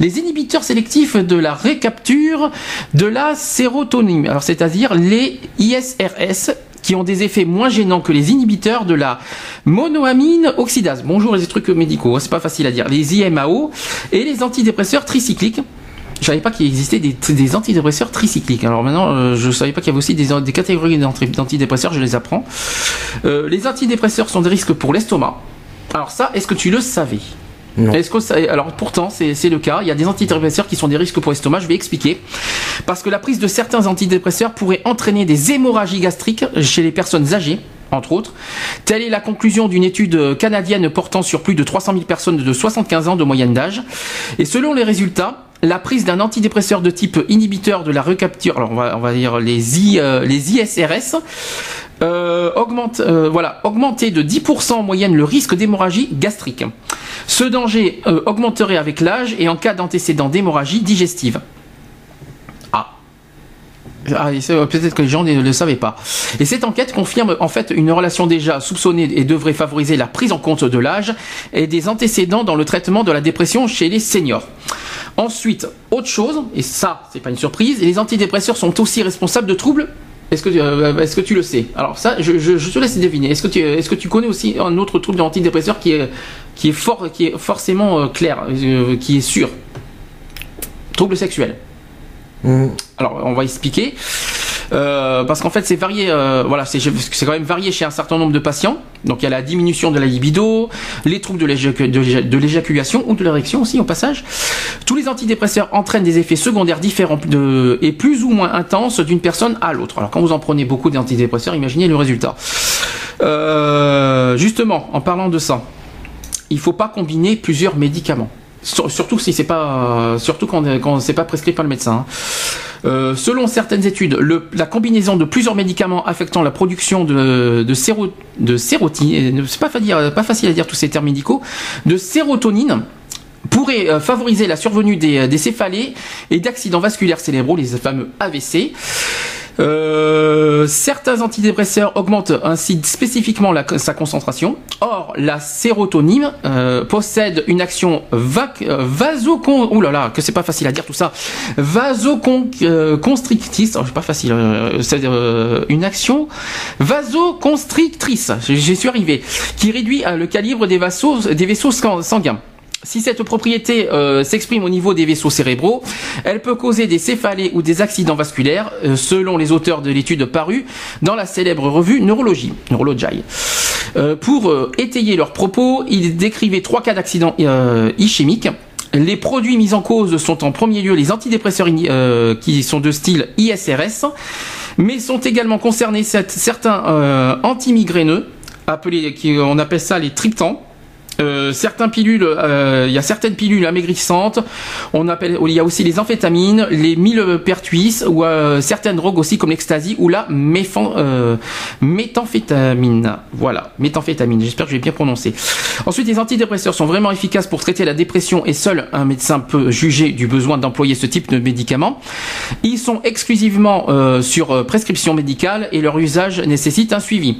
Les inhibiteurs sélectifs de la récapture de la sérotonine. C'est-à-dire les ISRS qui ont des effets moins gênants que les inhibiteurs de la monoamine oxydase. Bonjour les trucs médicaux, hein, c'est pas facile à dire. Les IMAO et les antidépresseurs tricycliques. Je savais pas qu'il existait des, antidépresseurs tricycliques. Alors maintenant, euh, je savais pas qu'il y avait aussi des, catégories d'anti- d'antidépresseurs, je les apprends. Euh, les antidépresseurs sont des risques pour l'estomac. Alors ça, est-ce que tu le savais? Est-ce que ça, alors pourtant c'est le cas. Il y a des antidépresseurs qui sont des risques pour l'estomac. Je vais expliquer. Parce que la prise de certains antidépresseurs pourrait entraîner des hémorragies gastriques chez les personnes âgées. Entre autres. Telle est la conclusion d'une étude canadienne portant sur plus de 300 000 personnes de 75 ans de moyenne d'âge. Et selon les résultats, la prise d'un antidépresseur de type inhibiteur de la recapture, alors on va, on va dire les, euh, les ISRS, euh, augmente, euh, voilà, augmentait de 10% en moyenne le risque d'hémorragie gastrique. Ce danger euh, augmenterait avec l'âge et en cas d'antécédent d'hémorragie digestive. Ah. Ah, peut-être que les gens ne le savaient pas. Et cette enquête confirme en fait une relation déjà soupçonnée et devrait favoriser la prise en compte de l'âge et des antécédents dans le traitement de la dépression chez les seniors. Ensuite, autre chose, et ça, c'est pas une surprise, les antidépresseurs sont aussi responsables de troubles. Est-ce que, euh, est-ce que tu le sais? Alors ça, je, je, je te laisse deviner. Est-ce que tu, est-ce que tu connais aussi un autre trouble d'antidépresseur qui est, qui est fort, qui est forcément euh, clair, euh, qui est sûr? Trouble sexuel. Mm. Alors, on va expliquer. Euh, parce qu'en fait, c'est varié. euh, voilà, c'est quand même varié chez un certain nombre de patients. Donc, il y a la diminution de la libido, les troubles de l'éjacu- de l'éja- de l'éjaculation ou de l'érection aussi, au passage. Tous les antidépresseurs entraînent des effets secondaires différents et plus ou moins intenses d'une personne à l'autre. Alors, quand vous en prenez beaucoup d'antidépresseurs, imaginez le résultat. Euh, justement, en parlant de ça, il faut pas combiner plusieurs médicaments. Sur- Surtout si c'est pas, surtout quand, c'est pas prescrit par le médecin. hein. Euh, selon certaines études, la combinaison de plusieurs médicaments affectant la production de, de, séro, de sérotine, c'est pas facile à dire tous ces termes médicaux, de sérotonine pourrait euh, favoriser la survenue des, des céphalées et d'accidents vasculaires cérébraux, les fameux AVC. Euh, certains antidépresseurs augmentent ainsi spécifiquement la- sa concentration. Or, la sérotonine euh, possède une action va, euh, vasocon... Ouh là là, que c'est pas facile à dire tout ça. Vasoconstrictrice. Oh, c'est pas facile. euh, c'est euh, une action vasoconstrictrice. J'y suis arrivé. Qui réduit euh, le calibre des vaisseaux, des vaisseaux sang- sanguins. Si cette propriété euh, s'exprime au niveau des vaisseaux cérébraux, elle peut causer des céphalées ou des accidents vasculaires, euh, selon les auteurs de l'étude parue dans la célèbre revue Neurologie. Euh, pour étayer leurs propos, ils décrivaient trois cas d'accidents ischémiques. Les produits mis en cause sont en premier lieu les antidépresseurs qui sont de style ISRS, mais sont également concernés cette- certains antimigraineux, appelés, on appelle ça les triptans, Euh, certains pilules, euh, il y a certaines pilules amaigrissantes. On appelle, il y a aussi les amphétamines, les millepertuis ou euh, certaines drogues aussi comme l'ecstasy ou la méthamphétamine. Voilà, méthamphétamine. J'espère que j'ai bien prononcé. Ensuite, les antidépresseurs sont vraiment efficaces pour traiter la dépression et seul un médecin peut juger du besoin d'employer ce type de médicaments. Ils sont exclusivement sur prescription médicale et leur usage nécessite un suivi.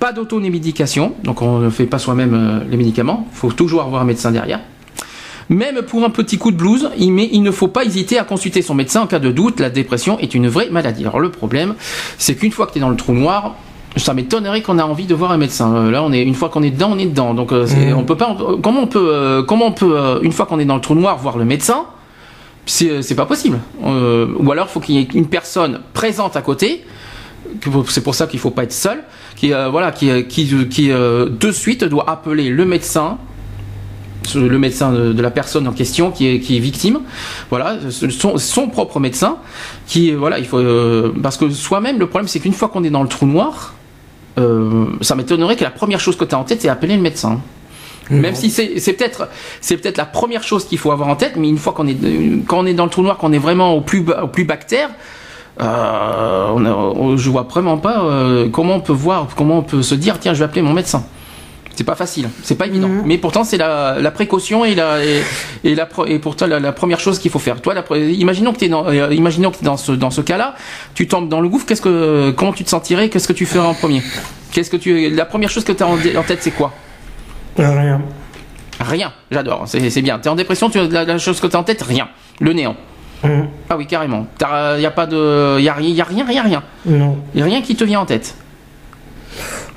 Pas d'auto-médication, donc on ne fait pas soi-même les médicaments il faut toujours avoir un médecin derrière. Même pour un petit coup de blues, il ne faut pas hésiter à consulter son médecin en cas de doute. La dépression est une vraie maladie. Alors le problème, c'est qu'une fois que tu es dans le trou noir, ça m'étonnerait qu'on a envie de voir un médecin. Euh, là, on est une fois qu'on est dedans, on est dedans. Donc, euh, mmh. on peut pas. Comment on peut, euh, comment on peut, une fois qu'on est dans le trou noir, voir le médecin? C'est pas possible. ou alors, il faut qu'il y ait une personne présente à côté. C'est pour ça qu'il faut pas être seul qui euh, voilà qui euh, qui, qui euh, de suite doit appeler le médecin le médecin de, la personne en question qui est, qui est victime, voilà, son, son propre médecin, qui voilà, il faut parce que soi-même le problème c'est qu'une fois qu'on est dans le trou noir, ça m'étonnerait que la première chose que tu as en tête c'est appeler le médecin. Même si c'est peut-être c'est peut-être la première chose qu'il faut avoir en tête, mais une fois qu'on est quand on est dans le trou noir, qu'on est vraiment au plus au plus bactère, euh, on je vois vraiment pas euh, comment on peut voir, comment on peut se dire tiens je vais appeler mon médecin. C'est pas facile, c'est pas évident. Mhm. Mais pourtant c'est la, précaution et la et, la et la, première chose qu'il faut faire. Toi, imaginons que tu es dans euh, imaginons que es dans ce dans ce cas-là, tu tombes dans le gouffre. Qu'est-ce que comment tu te sentirais Qu'est-ce que tu ferais en premier? Qu'est-ce que tu la première chose que tu as en, tête c'est quoi? Rien. Rien. J'adore. C'est bien. Tu es en dépression. Tu la, la chose que tu as en tête rien. Le néant. Mmh. Ah oui, carrément. Il n'y a pas de. Il a, y a rien, rien, rien. Non. Il n'y a rien qui te vient en tête.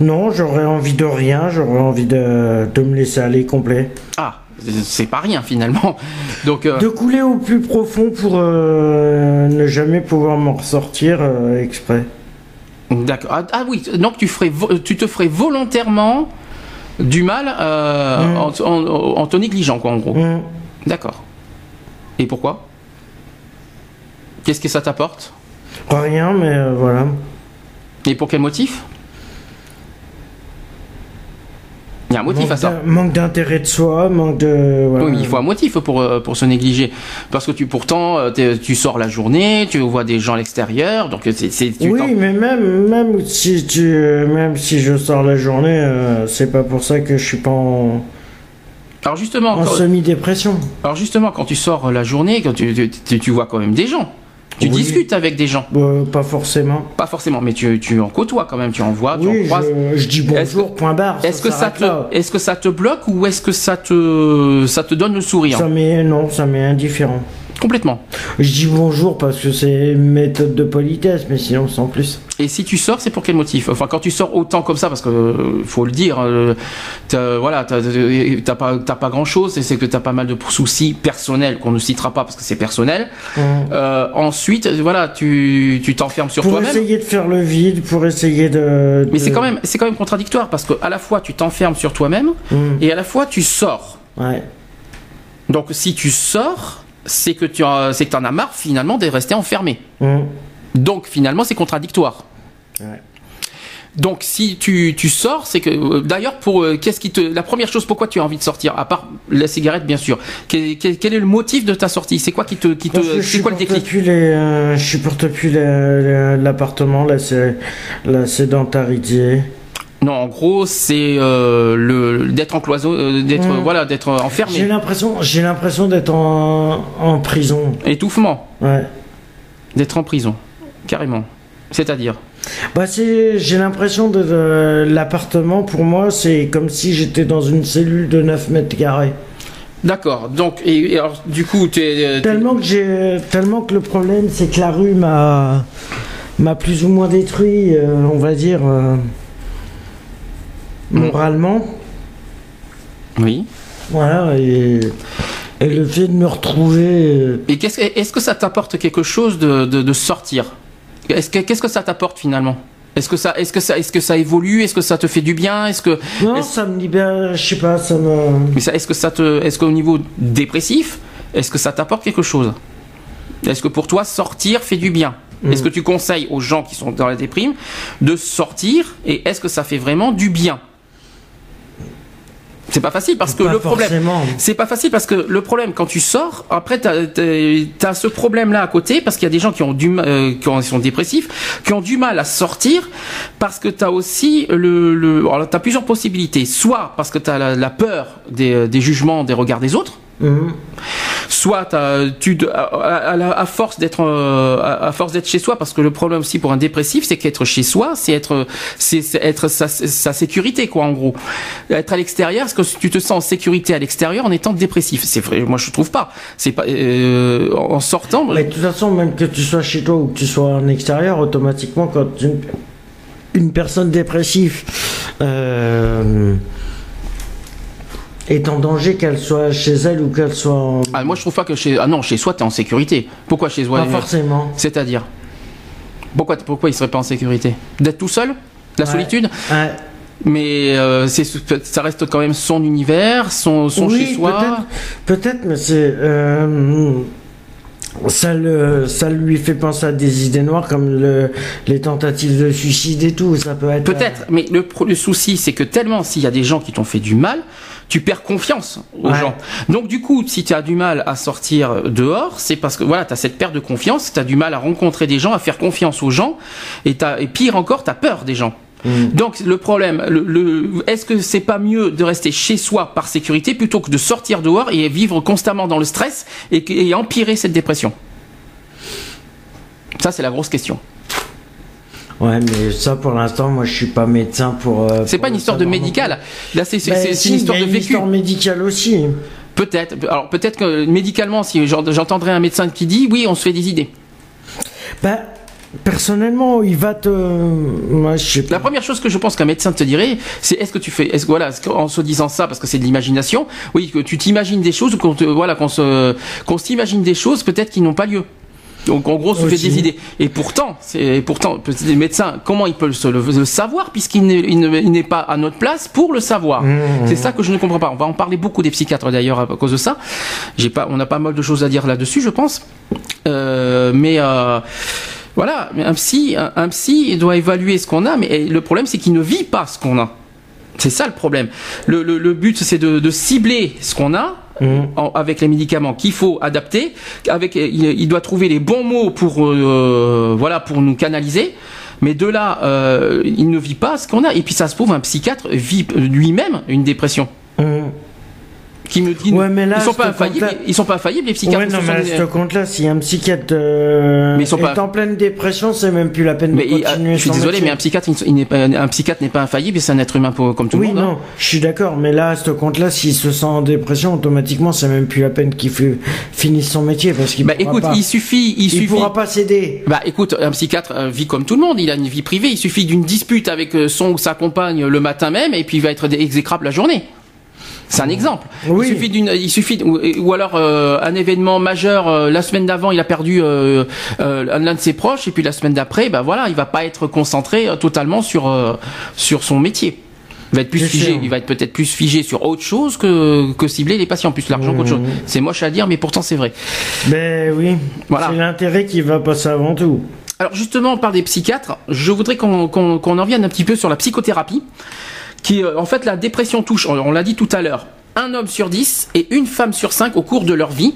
Non, j'aurais envie de rien, j'aurais envie de, de, me laisser aller complet. Ah, c'est pas rien finalement. [laughs] Donc, euh, De couler au plus profond pour euh, ne jamais pouvoir m'en ressortir euh, exprès. D'accord. Ah, ah, oui, donc tu, ferais, tu te ferais volontairement du mal mmh. en, en, te négligeant, quoi, en gros. Mmh. D'accord. Et pourquoi? Qu'est-ce que ça t'apporte? Rien, mais euh, voilà. Et pour quel motif? Il y a un motif à ça. Manque d'intérêt de soi, manque de. Oui, mais il faut un motif pour, euh, pour se négliger. Parce que tu pourtant, euh, tu sors la journée, tu vois des gens à l'extérieur, donc c'est. Oui, mais même, même, si tu, même si je sors la journée, c'est pas pour ça que je suis pas en. Alors justement, en semi-dépression. Alors justement, quand tu sors la journée, quand tu, tu vois quand même des gens. Tu discutes avec des gens euh, Pas forcément. Pas forcément, mais tu, tu en côtoies quand même, tu en vois, tu en croises. Je, je dis bonjour, point barre. Est-ce que, ça te, est que ça te bloque ou est-ce que ça te, ça te donne le sourire? Ça Non, ça m'est indifférent. Complètement. Je dis bonjour parce que c'est une méthode de politesse, mais sinon sans plus. Et si tu sors, c'est pour quel motif? Enfin, quand tu sors autant comme ça, parce que euh, faut le dire, euh, voilà, t'as pas, pas grand chose, c'est que t'as pas mal de soucis personnels qu'on ne citera pas parce que c'est personnel. Mmh. Euh, ensuite, voilà, tu t'enfermes sur toi-même. Pour essayer de faire le vide, pour essayer de. Mais c'est quand même, c'est quand même contradictoire parce que à la fois tu t'enfermes sur toi-même mmh. et à la fois tu sors. Ouais. Donc si tu sors, c'est que tu c'est que en as marre finalement de rester enfermé. Mmh. Donc finalement c'est contradictoire. Donc si tu, tu sors, c'est que euh, d'ailleurs pour euh, qu'est-ce qui te la première chose pourquoi tu as envie de sortir à part la cigarette bien sûr? Quel, est le motif de ta sortie? C'est quoi qui te qui te c'est quoi le déclic? plus les, euh, Je supporte plus l'appartement, la, la sédentarité. Non, en gros, c'est euh, le d'être encloisonné, d'être mmh. voilà, d'être enfermé. J'ai l'impression, j'ai l'impression d'être en, en prison. Étouffement. Ouais. D'être en prison, carrément. C'est-à-dire? Bah j'ai l'impression de, l'appartement pour moi c'est comme si j'étais dans une cellule de 9 mètres carrés. D'accord. Donc et, alors du coup tu es euh, tellement que j'ai tellement que le problème c'est que la rue m'a m'a plus ou moins détruit euh, on va dire euh, moralement. Oui. Voilà et et le fait de me retrouver. Et qu'est-ce est-ce que ça t'apporte quelque chose de, de sortir? Qu'est-ce que ça t'apporte finalement? Est-ce que ça, est-ce que ça, est-ce que ça évolue? Est-ce que ça te fait du bien? Est-ce que non, ça me libère. Je sais pas, ça me. Mais ça, est-ce que ça te, est-ce qu'au niveau dépressif, est-ce que ça t'apporte quelque chose? Est-ce que pour toi sortir fait du bien? Mm. Est-ce que tu conseilles aux gens qui sont dans la déprime de sortir et est-ce que ça fait vraiment du bien? C'est pas facile parce que le problème, c'est pas facile parce que le problème quand tu sors, après t'as as, ce problème là à côté parce qu'il y a des gens qui ont du euh, qui sont dépressifs, qui ont du mal à sortir parce que t'as aussi le, le alors t'as plusieurs possibilités, soit parce que t'as la, la peur des, des jugements, des regards des autres Mhm. Soit tu, à, à, force d'être euh, à, force d'être chez soi, parce que le problème aussi pour un dépressif, c'est qu'être chez soi, c'est être c'est être sa, sa, sécurité quoi en gros. Être à l'extérieur, est-ce que tu te sens en sécurité à l'extérieur en étant dépressif C'est vrai, moi je trouve pas. C'est pas euh, en sortant. Mais de toute façon, même que tu sois chez toi ou que tu sois en extérieur, automatiquement quand une, une personne dépressive euh, est en danger qu'elle soit chez elle ou qu'elle soit en... Ah, moi je trouve pas que chez... Ah non, chez soi, tu es en sécurité. Pourquoi chez soi Pas forcément. C'est-à-dire? Pourquoi, pourquoi il serait pas en sécurité? D'être tout seul? La solitude? Ouais. Mais euh, ça reste quand même son univers, son, son chez soi. Peut-être, peut-être mais c'est... Euh, ça, le, ça lui fait penser à des idées noires comme le, les tentatives de suicide et tout. Ça peut être. Peut-être, mais le, le souci, c'est que tellement s'il y a des gens qui t'ont fait du mal, tu perds confiance aux gens. Donc du coup, si tu as du mal à sortir dehors, c'est parce que voilà, tu as cette perte de confiance, tu as du mal à rencontrer des gens, à faire confiance aux gens, et, et pire encore, tu as peur des gens. Mm. Donc le problème, le, est-ce que c'est pas mieux de rester chez soi par sécurité plutôt que de sortir dehors et vivre constamment dans le stress et, et empirer cette dépression? Ça c'est la grosse question. Ouais, mais ça pour l'instant, moi je suis pas médecin pour. Euh, c'est pas une histoire de médical. Là, c'est ben, une histoire de vécu. Une histoire médicale aussi. Peut-être. Alors peut-être que médicalement, si j'entendrais un médecin qui dit, oui, on se fait des idées. Ben, personnellement, il va te. Moi, je sais pas. La première chose que je pense qu'un médecin te dirait, c'est est-ce que tu fais, est-ce voilà, en se disant ça parce que c'est de l'imagination, oui, que tu t'imagines des choses ou qu'on voilà, qu'on se, qu'on s'imagine des choses peut-être qui n'ont pas lieu. Donc en gros, se fait des idées. Et pourtant, c'est pourtant les médecins, comment ils peuvent le, savoir puisqu'il n'est pas à notre place pour le savoir. Mmh. C'est ça que je ne comprends pas. On va en parler beaucoup des psychiatres d'ailleurs à cause de ça. J'ai pas, on a pas mal de choses à dire là-dessus, je pense. Euh, mais euh, voilà, un psy, un, psy doit évaluer ce qu'on a, mais le problème c'est qu'il ne vit pas ce qu'on a. C'est ça le problème. Le, le, but c'est de, de cibler ce qu'on a Mmh. avec les médicaments qu'il faut adapter. Avec, il, doit trouver les bons mots pour, euh, voilà, pour nous canaliser. Mais de là, euh, il ne vit pas ce qu'on a. Et puis ça se prouve, un psychiatre vit lui-même une dépression. Mmh qui me dit mais là, ils sont pas infaillibles, ils sont pas infaillibles les psychiatres. Ouais, non, mais à ce compte-là, si un psychiatre euh, mais ils sont est en pleine dépression, c'est même plus la peine mais de continuer. je suis désolé, mais un psychiatre, il n'est pas, un psychiatre n'est pas infaillible, c'est un être humain comme tout le monde. Oui, hein. non, je suis d'accord, mais là, à ce compte-là, s'il se sent en dépression, automatiquement, c'est même plus la peine qu'il finisse son métier parce qu'il. Bah écoute, il suffit, il, il suffit. pourra pas céder. Bah écoute, un psychiatre euh, vit comme tout le monde, il a une vie privée, il suffit d'une dispute avec euh, son ou sa compagne le matin même, et puis il va être exécrable la journée. C'est un exemple. Il suffit d'une, il suffit ou alors euh, un événement majeur euh, la semaine d'avant, il a perdu euh, l'un de ses proches et puis la semaine d'après, ben voilà, il va pas être concentré totalement sur sur son métier. Il va être plus figé, il va être peut-être plus figé sur autre chose que que cibler les patients, plus l'argent qu'autre chose. Mmh. C'est moche à dire, mais pourtant c'est vrai. Ben oui. Voilà. C'est l'intérêt qui va passer avant tout. Alors justement, on parle des psychiatres. Je voudrais qu'on qu'on en revienne un petit peu sur la psychothérapie qui euh, en fait la dépression touche, on, l'a dit tout à l'heure, un homme sur dix et une femme sur cinq au cours de leur vie.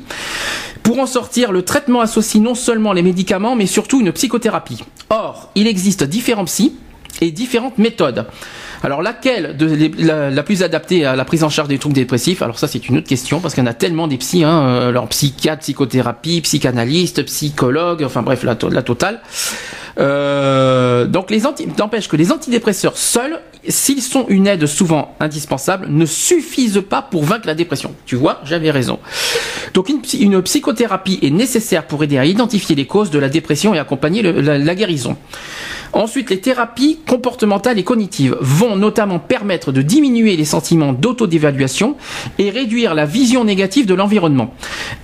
Pour en sortir, le traitement associe non seulement les médicaments, mais surtout une psychothérapie. Or, il existe différents psys et différentes méthodes. Alors laquelle de, la, plus adaptée à la prise en charge des troubles dépressifs? Alors ça c'est une autre question parce qu'il y en a tellement des psys, hein, euh, leur psychiatre, psychothérapie, psychanalyste, psychologue, enfin bref la totale. Euh, donc les anti, que les antidépresseurs seuls, s'ils sont une aide souvent indispensable, ne suffisent pas pour vaincre la dépression. Tu vois, j'avais raison. Donc une, une, psychothérapie est nécessaire pour aider à identifier les causes de la dépression et accompagner la, guérison. Ensuite, les thérapies comportementales et cognitives vont notamment permettre de diminuer les sentiments d'autodévaluation et réduire la vision négative de l'environnement.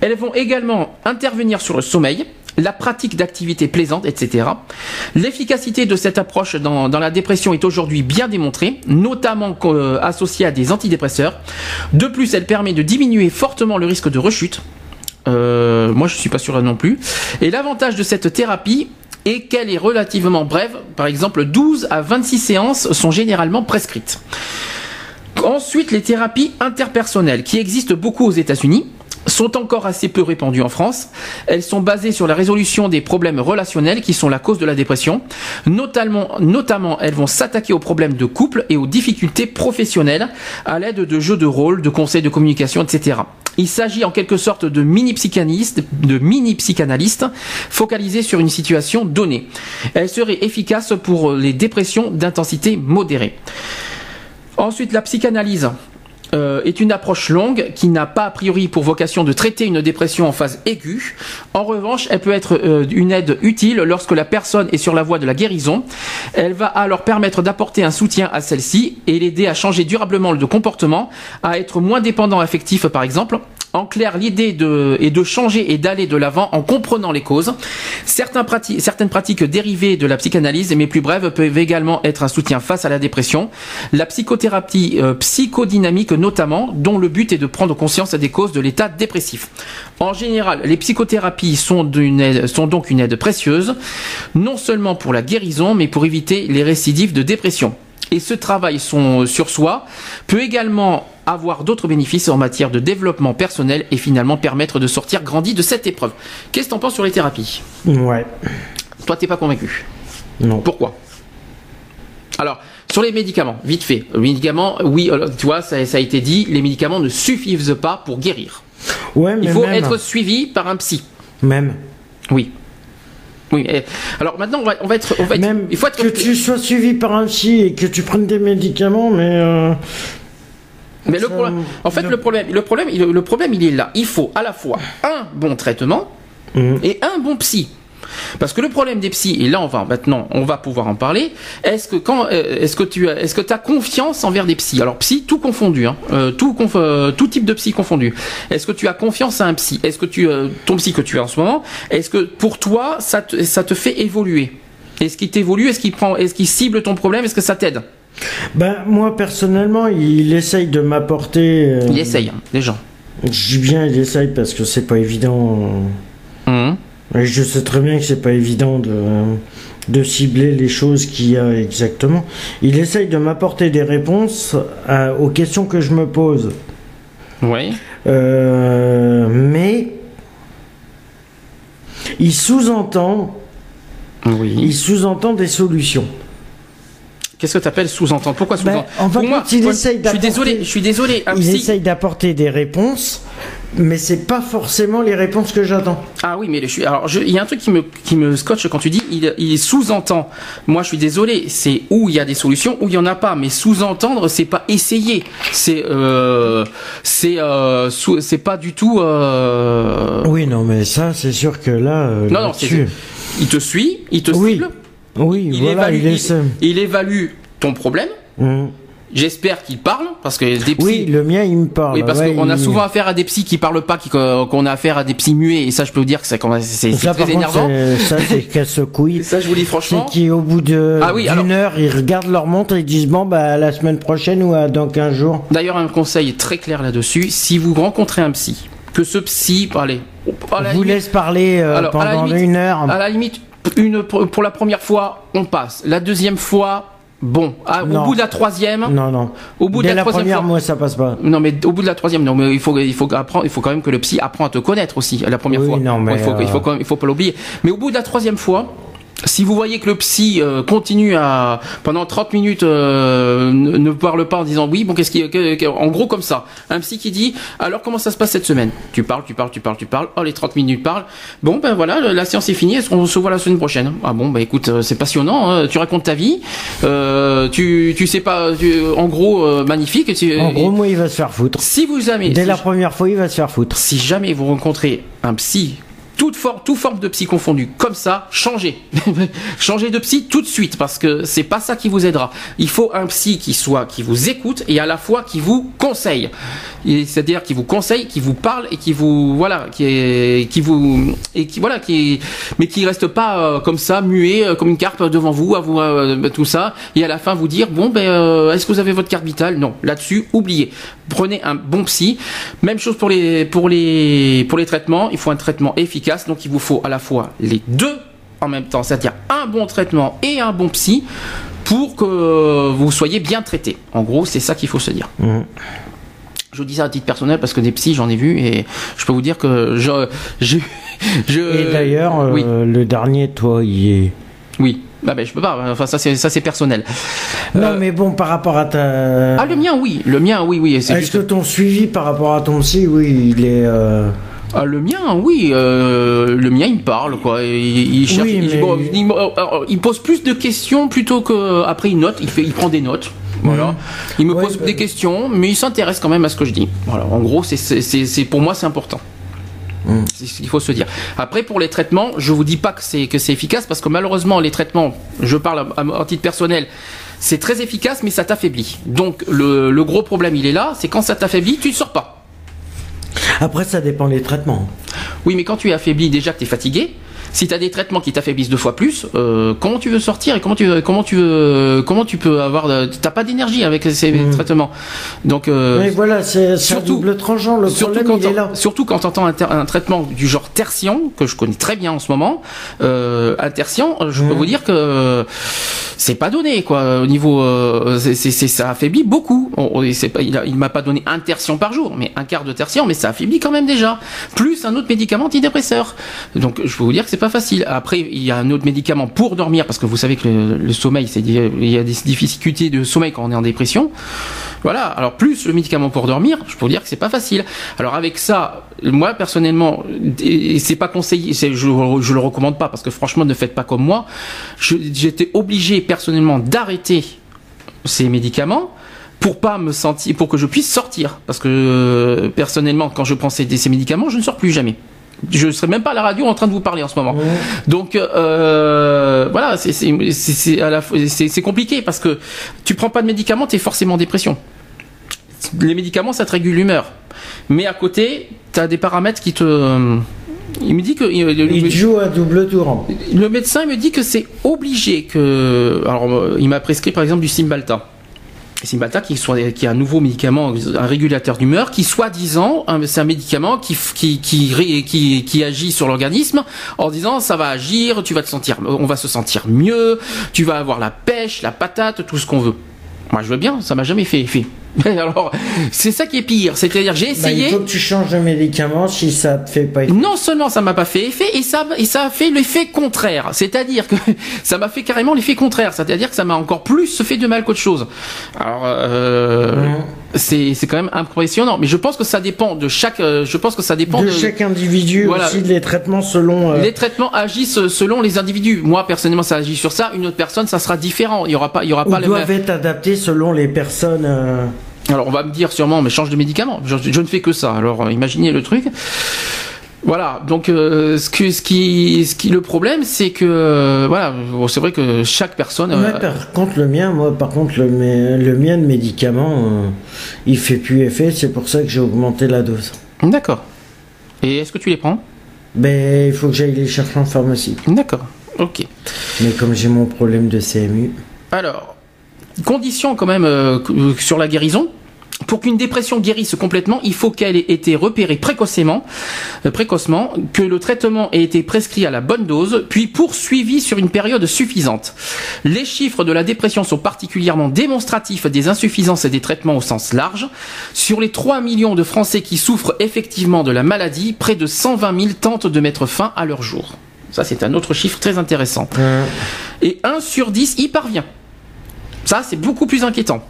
Elles vont également intervenir sur le sommeil, la pratique d'activités plaisantes, etc. L'efficacité de cette approche dans, la dépression est aujourd'hui bien démontrée, notamment euh, associée à des antidépresseurs. De plus, elle permet de diminuer fortement le risque de rechute. Euh, moi, je suis pas sûr non plus. Et l'avantage de cette thérapie est qu'elle est relativement brève. Par exemple, 12 à 26 séances sont généralement prescrites. Ensuite, les thérapies interpersonnelles qui existent beaucoup aux États-Unis sont encore assez peu répandues en France. Elles sont basées sur la résolution des problèmes relationnels qui sont la cause de la dépression. Notamment, elles vont s'attaquer aux problèmes de couple et aux difficultés professionnelles à l'aide de jeux de rôle, de conseils de communication, etc. Il s'agit en quelque sorte de mini psychanalystes, de mini psychanalystes focalisés sur une situation donnée. Elles seraient efficaces pour les dépressions d'intensité modérée. Ensuite, la psychanalyse euh, est une approche longue qui n'a pas a priori pour vocation de traiter une dépression en phase aiguë. En revanche, elle peut être euh, une aide utile lorsque la personne est sur la voie de la guérison. Elle va alors permettre d'apporter un soutien à celle-ci et l'aider à changer durablement de comportement, à être moins dépendant affectif par exemple. En clair, l'idée est de changer et d'aller de l'avant en comprenant les causes. Certaines pratiques dérivées de la psychanalyse, mais plus brèves, peuvent également être un soutien face à la dépression. La psychothérapie euh, psychodynamique notamment, dont le but est de prendre conscience des causes de l'état dépressif. En général, les psychothérapies sont donc une aide précieuse, non seulement pour la guérison, mais pour éviter les récidives de dépression. Et ce travail son- sur soi peut également avoir d'autres bénéfices en matière de développement personnel et finalement permettre de sortir grandi de cette épreuve. Qu'est-ce que t'en penses sur les thérapies? Ouais. Toi, t'es pas convaincu? Non. Pourquoi? Alors, sur les médicaments, vite fait. Les médicaments, oui, alors, tu vois, ça, ça a été dit, les médicaments ne suffisent pas pour guérir. Ouais, mais Il faut même. être suivi par un psy. Même. Oui. Oui. Alors maintenant, on va, on va être, on va être- Même il faut être que tu sois suivi par un psy et que tu prennes des médicaments, mais. euh, Mais le problème, en fait, le- problème, le problème, il- le problème, il est là. Il faut à la fois un bon traitement Mhm. et un bon psy. Parce que le problème des psys, et là on va maintenant, on va pouvoir en parler. Est-ce que quand, euh, est-ce que tu as, est-ce que as confiance envers des psys? Alors psy, tout confondu, hein, euh, tout, conf- euh, tout type de psy confondu. Est-ce que tu as confiance à un psy? Est-ce que tu, euh, ton psy que tu as en ce moment, est-ce que pour toi ça te, ça te fait évoluer? Est-ce qu'il t'évolue? Est-ce qu'il prend, est-ce qu'il cible ton problème? Est-ce que ça t'aide? Ben, moi, personnellement, il essaye de m'apporter. Il essaye, hein, gens. Je dis bien, il essaye parce que c'est pas évident. Mhm. Et je sais très bien que c'est pas évident de, de cibler les choses qu'il y a exactement. Il essaye de m'apporter des réponses à- aux questions que je me pose. Oui. Euh, mais il sous-entend, Oui. il sous-entend des solutions. Qu'est-ce que tu appelles sous-entendre? Pourquoi Ben, sous-entendre? en Pour de moi, il moi, essaye je suis désolé, je suis désolé. un il psy- essaye d'apporter des réponses, mais c'est pas forcément les réponses que j'attends. Ah oui, mais je suis. Alors, il y a un truc qui me qui me scotche quand tu dis il, il sous-entend. Moi, je suis désolé. C'est où il y a des solutions, où il y en a pas. Mais sous-entendre, c'est pas essayer. C'est euh, c'est euh, c'est pas du tout. Euh... Oui, non, mais ça, c'est sûr que là. Non, non, c'est il te suit, il te Oui. cible, Oui, il voilà, évalue, il essaie. il, il évalue ton problème. Mhm. J'espère qu'il parle parce que des psys. Oui, le mien, il me parle. Oui, parce ouais, qu'on a souvent affaire à des psys qui parlent pas, qui- qu'on a affaire à des psys muets, et ça, je peux vous dire que c'est c'est- très contre, énervant. c'est- ça, c'est [laughs] casse-couille. Et ça, je vous dis franchement. qu'au bout de Ah oui, d'une alors- heure, ils regardent leur montre et ils disent bon bah la semaine prochaine ou à dans 15 jours. D'ailleurs, un conseil très clair là-dessus si vous rencontrez un psy, que ce psy, allez, la vous limite- laisse parler euh, Alors, pendant limite- une heure. à la limite, une, pour la première fois, on passe. La deuxième fois, bon. Ah, au bout de la troisième, Non, non. au bout de la la troisième première, fois- moi, ça passe pas. Non mais au bout de la troisième, non mais il faut il faut apprendre, il faut quand même que le psy apprend à te connaître aussi la première Oui, fois. non, mais, il faut il faut euh, quand même, il faut pas l'oublier. Mais au bout de la troisième fois, si vous voyez que le psy euh, continue à pendant 30 minutes euh, ne, ne parle pas en disant oui, bon qu'est-ce qui en gros comme ça, un psy qui dit alors comment ça se passe cette semaine? Tu parles, tu parles, tu parles, tu parles. Oh les 30 minutes parlent. Bon ben voilà, la séance est finie, est-ce qu'on se voit la semaine prochaine? Ah bon bah écoute, euh, c'est passionnant, hein, tu racontes ta vie, euh, tu tu sais pas tu- en gros euh, magnifique tu- En gros, moi, il va se faire foutre. si vous jamais, Dès si, la première fois, il va se faire foutre. si jamais vous rencontrez un psy, toute forme, toute forme de psy confondue, comme ça, changez. [laughs] changez de psy tout de suite, parce que c'est pas ça qui vous aidera. Il faut un psy qui soit, qui vous écoute et à la fois qui vous conseille. C'est-à-dire qui vous conseille, qui vous parle et qui vous, voilà, qui est, qui vous, et qui, voilà, qui, mais qui reste pas euh, comme ça, muet, euh, comme une carpe devant vous, à vous, euh, tout ça, et à la fin vous dire, bon, ben, euh, est-ce que vous avez votre carte vitale? Non, là-dessus, oubliez. Prenez un bon psy. Même chose pour les, pour les, pour les traitements. Il faut un traitement efficace, donc il vous faut à la fois les deux en même temps, c'est-à-dire un bon traitement et un bon psy pour que vous soyez bien traité. En gros, c'est ça qu'il faut se dire. Mhm. Je vous dis ça à titre personnel parce que des psys, j'en ai vu et je peux vous dire que je. je, je Et d'ailleurs, euh, oui. le dernier, toi, il est. Oui. Ah ben, je peux pas. Enfin, ça, c'est, ça, c'est personnel. Non, mais bon, par rapport à ta. Ah, le mien, oui. Le mien, oui, oui. Est-ce juste- que ton suivi par rapport à ton psy, oui, il est. euh, Ah, le mien, oui, euh, le mien, il me parle, quoi. Il, il cherche, Oui, il, mais- bon, il- euh, il pose plus de questions plutôt que après il note. Il fait, il prend des notes. Voilà. Il me Ouais, pose bah- des questions, mais il s'intéresse quand même à ce que je dis. Voilà. En gros, c'est, pour moi, c'est important. Mm. C'est ce qu'il faut se dire. Après, pour les traitements, je vous dis pas que c'est que c'est efficace parce que malheureusement, les traitements, je parle à, à- à titre personnel, c'est très efficace, mais ça t'affaiblit. Donc le, le gros problème, il est là, c'est quand ça t'affaiblit, tu ne sors pas. Après, ça dépend des traitements. Oui, mais quand tu es affaibli, déjà que tu es fatigué, si tu as des traitements qui t'affaiblissent deux fois plus, euh, comment tu veux sortir et comment tu veux, comment tu veux, comment tu peux avoir, t'as pas d'énergie avec ces Mm. traitements. Donc euh, Mais voilà, c'est surtout- double tranchant. Le Surtout problème, quand, il est là. surtout quand tu entends un, traitement du genre tertian, que je connais très bien en ce moment, euh, un tertian, je peux Mhm. vous dire que c'est pas donné, quoi, au niveau, euh, c'est, c'est- ça affaiblit beaucoup. On- on- pas, il, il m'a pas donné un tertian par jour, mais un quart de tertian, mais ça affaiblit quand même déjà. Plus un autre médicament antidépresseur. Donc, je peux vous dire que c'est pas facile. Après, il y a un autre médicament pour dormir, parce que vous savez que le, le sommeil, c'est, il y a des difficultés de sommeil quand on est en dépression. Voilà. Alors plus le médicament pour dormir, je peux vous dire que c'est pas facile. Alors avec ça, moi personnellement, c'est pas conseillé, je, je le recommande pas parce que franchement, ne faites pas comme moi. J'étais obligé personnellement d'arrêter ces médicaments pour pas me sentir, pour que je puisse sortir. Parce que euh, personnellement, quand je prends ces, ces médicaments, je ne sors plus jamais. Je serais même pas à la radio en train de vous parler en ce moment. Donc euh, voilà, c'est- c'est c'est- c'est à la fois- c'est- c'est compliqué parce que tu prends pas de médicaments, tu es forcément en dépression. Les médicaments, ça te régule l'humeur. Mais à côté, tu as des paramètres qui te... Il me dit que... Il joue à double tour. Le médecin il me dit que c'est obligé que. Alors, euh, il m'a prescrit par exemple du Cymbalta. Cymbalta, qui, soit, qui est un nouveau médicament, un régulateur d'humeur, qui soi-disant, un- c'est un médicament qui, qui, qui, qui, qui agit sur l'organisme en disant ça va agir, tu vas te sentir, on va se sentir mieux, tu vas avoir la pêche, la patate, tout ce qu'on veut. Moi, je veux bien, ça m'a jamais fait effet. [laughs] Alors, c'est ça qui est pire, c'est-à-dire j'ai Bah, essayé. il faut que tu changes de médicament si ça te fait pas effet. Non seulement ça m'a pas fait effet, et ça, et ça a fait l'effet contraire. C'est-à-dire que [laughs] ça m'a fait carrément l'effet contraire. C'est-à-dire que ça m'a encore plus fait de mal qu'autre chose. Alors, euh, Mhm. C'est, c'est quand même impressionnant. Mais je pense que ça dépend de chaque, euh, je pense que ça dépend De de, chaque individu Voilà. aussi, les traitements selon. euh, les traitements agissent selon les individus. Moi, personnellement, ça agit sur ça. Une autre personne, ça sera différent. Il y aura pas, il y aura ou pas le même. doivent être adaptés selon les personnes. euh, Alors on va me dire sûrement, mais change de médicament. Je, je ne fais que ça. Alors imaginez le truc. Voilà, donc euh, ce, que, ce, qui, ce qui le problème, c'est que euh, voilà, bon, c'est vrai que chaque personne. euh, Ouais, par contre, le mien, moi, par contre, le, mien- le mien de médicament, euh, il fait plus effet. C'est pour ça que j'ai augmenté la dose. D'accord. Et est-ce que tu les prends? Ben, il faut que j'aille les chercher en pharmacie. D'accord. Ok. Mais comme j'ai mon problème de CMU, Alors, condition quand même sur la guérison. Pour qu'une dépression guérisse complètement, il faut qu'elle ait été repérée précocement, euh, précocement, que le traitement ait été prescrit à la bonne dose, puis poursuivi sur une période suffisante. Les chiffres de la dépression sont particulièrement démonstratifs des insuffisances et des traitements au sens large. Sur les 3 millions de Français qui souffrent effectivement de la maladie, près de 120 000 tentent de mettre fin à leur jour. Ça, c'est un autre chiffre très intéressant. Et 1 sur 10 y parvient. Ça, c'est beaucoup plus inquiétant.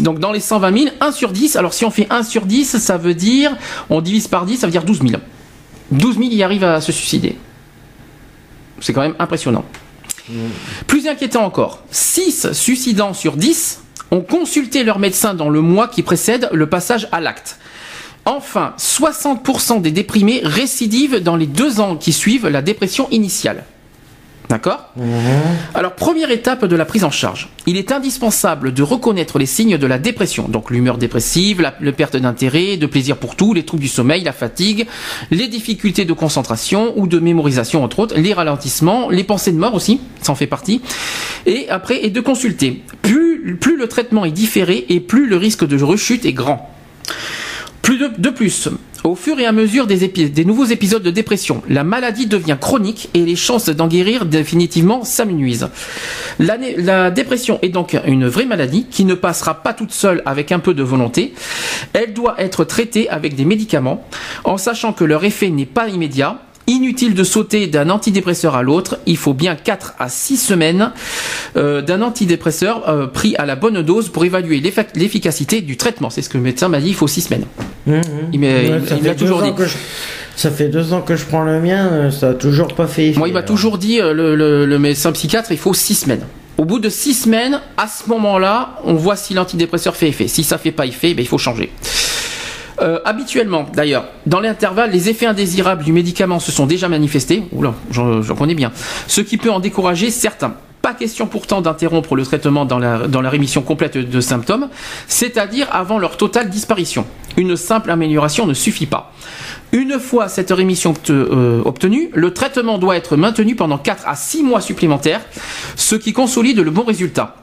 Donc dans les 120 000, 1 sur 10, alors si on fait 1 sur 10, ça veut dire, on divise par 10, ça veut dire 12 000. 12 000 y arrivent à se suicider. C'est quand même impressionnant. Plus inquiétant encore, 6 suicidants sur 10 ont consulté leur médecin dans le mois qui précède le passage à l'acte. Enfin, 60% des déprimés récidivent dans les deux ans qui suivent la dépression initiale. D'accord Alors, première étape de la prise en charge. Il est indispensable de reconnaître les signes de la dépression, donc l'humeur dépressive, la, perte d'intérêt, de plaisir pour tout, les troubles du sommeil, la fatigue, les difficultés de concentration ou de mémorisation, entre autres, les ralentissements, les pensées de mort aussi, ça en fait partie. Et après, et de consulter. Plus, plus le traitement est différé et plus le risque de rechute est grand. Plus de, de plus, Au fur et à mesure des, nouveaux épisodes de dépression, la maladie devient chronique et les chances d'en guérir définitivement s'amenuisent. La dépression est donc une vraie maladie qui ne passera pas toute seule avec un peu de volonté. Elle doit être traitée avec des médicaments en sachant que leur effet n'est pas immédiat Inutile de sauter d'un antidépresseur à l'autre, il faut bien 4 à 6 semaines euh, d'un antidépresseur euh, pris à la bonne dose pour évaluer l'efficacité du traitement. C'est ce que le médecin m'a dit, il faut 6 semaines. Mmh, mmh. Il m'a toujours dit. Ça fait deux ans que je prends le mien, euh, ça a toujours pas fait effet. Moi, il m'a toujours dit, le, médecin psychiatre, il faut 6 semaines. Au bout de 6 semaines, à ce moment-là, on voit si l'antidépresseur fait effet. Si ça fait pas effet, ben, il faut changer. Euh, habituellement, d'ailleurs, dans l'intervalle, les effets indésirables du médicament se sont déjà manifestés. Oula, j'en connais bien. Ce qui peut en décourager certains. Pas question pourtant d'interrompre le traitement dans la, dans la rémission complète de symptômes, c'est-à-dire avant leur totale disparition. Une simple amélioration ne suffit pas. Une fois cette rémission euh, obtenue, le traitement doit être maintenu pendant 4 à 6 mois supplémentaires, ce qui consolide le bon résultat.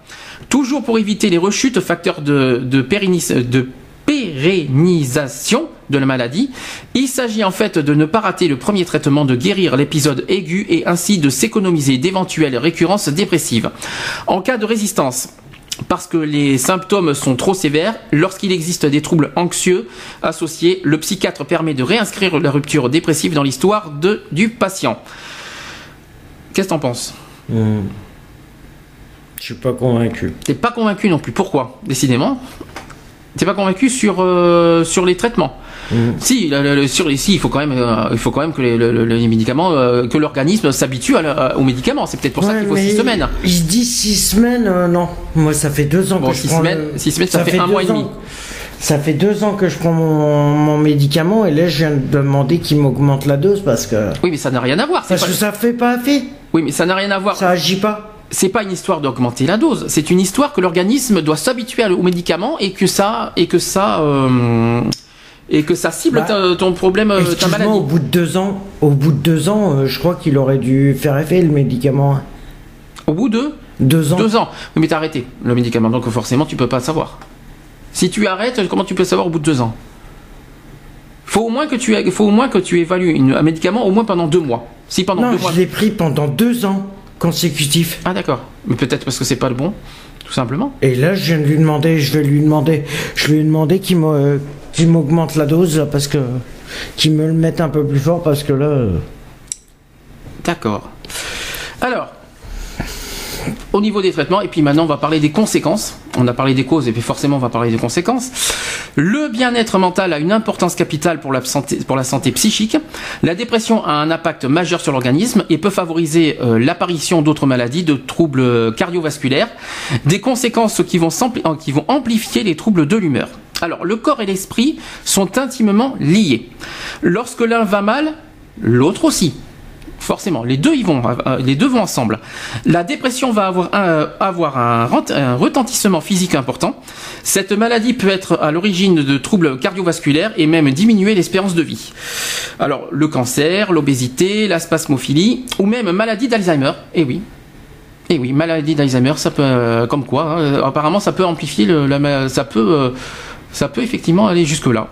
Toujours pour éviter les rechutes, facteurs de, de, de pérennisation de la maladie. Il s'agit en fait de ne pas rater le premier traitement, de guérir l'épisode aigu et ainsi de s'économiser d'éventuelles récurrences dépressives. En cas de résistance, parce que les symptômes sont trop sévères, lorsqu'il existe des troubles anxieux associés, le psychiatre permet de réinscrire la rupture dépressive dans l'histoire du patient. Qu'est-ce que t'en penses? Hmm. Je suis pas convaincu. T'es pas convaincu non plus. Pourquoi? Décidément. T'es pas convaincu sur euh, sur les traitements mmh. Si, sur les si, il faut quand même euh, il faut quand même que les, médicaments euh, que l'organisme s'habitue aux médicaments. C'est peut-être pour ça qu'il faut six semaines. Il dit six semaines, non. Moi, ça fait deux ans que je six Semaines, Six semaines, ça, fait, un mois et demi. Ça fait deux ans que je prends mon, médicament et là je viens de demander qu'il m'augmente la dose parce que. Oui, mais ça n'a rien à voir. Parce que ça fait pas fait. Oui, mais ça n'a rien à voir. Ça agit pas c'est pas une histoire d'augmenter la dose, c'est une histoire que l'organisme doit s'habituer aux médicaments et que ça et que ça euh, et que ça cible bah, ton problème, euh, ta maladie. Au bout de deux ans, au bout de deux ans, euh, je crois qu'il aurait dû faire effet le médicament. Au bout de deux ans. Deux ans. Oui, mais t'as arrêté le médicament, donc forcément tu peux pas savoir. Si tu arrêtes, comment tu peux savoir au bout de deux ans? Faut au moins que tu faut au moins que tu évalues un médicament au moins pendant deux mois. Si pendant non, deux je l'ai pris pendant deux ans consécutif. Ah d'accord. Mais peut-être parce que c'est pas le bon, tout simplement. Et là, je viens de lui demander, je vais lui demander, je lui ai demandé qu'il m'augmente la dose parce que qu'il me le mette un peu plus fort parce que là. Euh, d'accord. Alors, au niveau des traitements, et puis maintenant on va parler des conséquences. On a parlé des causes et puis forcément on va parler des conséquences. Le bien-être mental a une importance capitale pour la santé, psychique. La dépression a un impact majeur sur l'organisme et peut favoriser euh, l'apparition d'autres maladies, de troubles cardiovasculaires, des conséquences vont, qui vont amplifier les troubles de l'humeur. Alors le corps et l'esprit sont intimement liés. Lorsque l'un va mal, l'autre aussi forcément. Les deux, vont, euh, les deux vont ensemble. La dépression va avoir un, avoir un, retentissement physique important. Cette maladie peut être à l'origine de troubles cardiovasculaires et même diminuer l'espérance de vie. Alors, le cancer, l'obésité, la spasmophilie ou même maladie d'Alzheimer. Eh oui. Eh oui, maladie d'Alzheimer, ça peut, euh, comme quoi, hein, apparemment, ça peut amplifier le, ça peut, euh, ça peut effectivement aller jusque là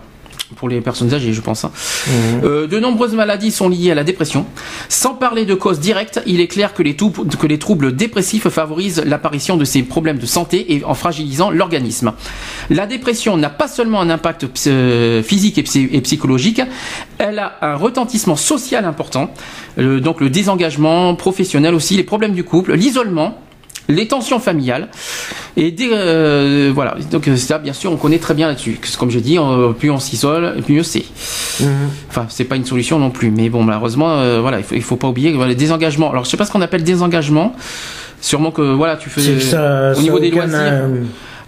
pour les personnes âgées, je pense. Hein. Mmh. Euh, de nombreuses maladies sont liées à la dépression. Sans parler de causes directes, il est clair que les, que les troubles dépressifs favorisent l'apparition de ces problèmes de santé et en fragilisant l'organisme. La dépression n'a pas seulement un impact physique et, psychologique, elle a un retentissement social important, euh, donc le désengagement professionnel aussi, les problèmes du couple, l'isolement, les tensions familiales. Et euh, voilà, donc euh, ça, bien sûr, on connaît très bien là-dessus. Comme je dis, plus on s'isole, plus mieux c'est. Mhm. Enfin, c'est pas une solution non plus, mais bon, malheureusement, euh, voilà, il faut, faut pas oublier les désengagements. Alors, je sais pas ce qu'on appelle désengagement. Sûrement que voilà, tu fais au niveau des loisirs.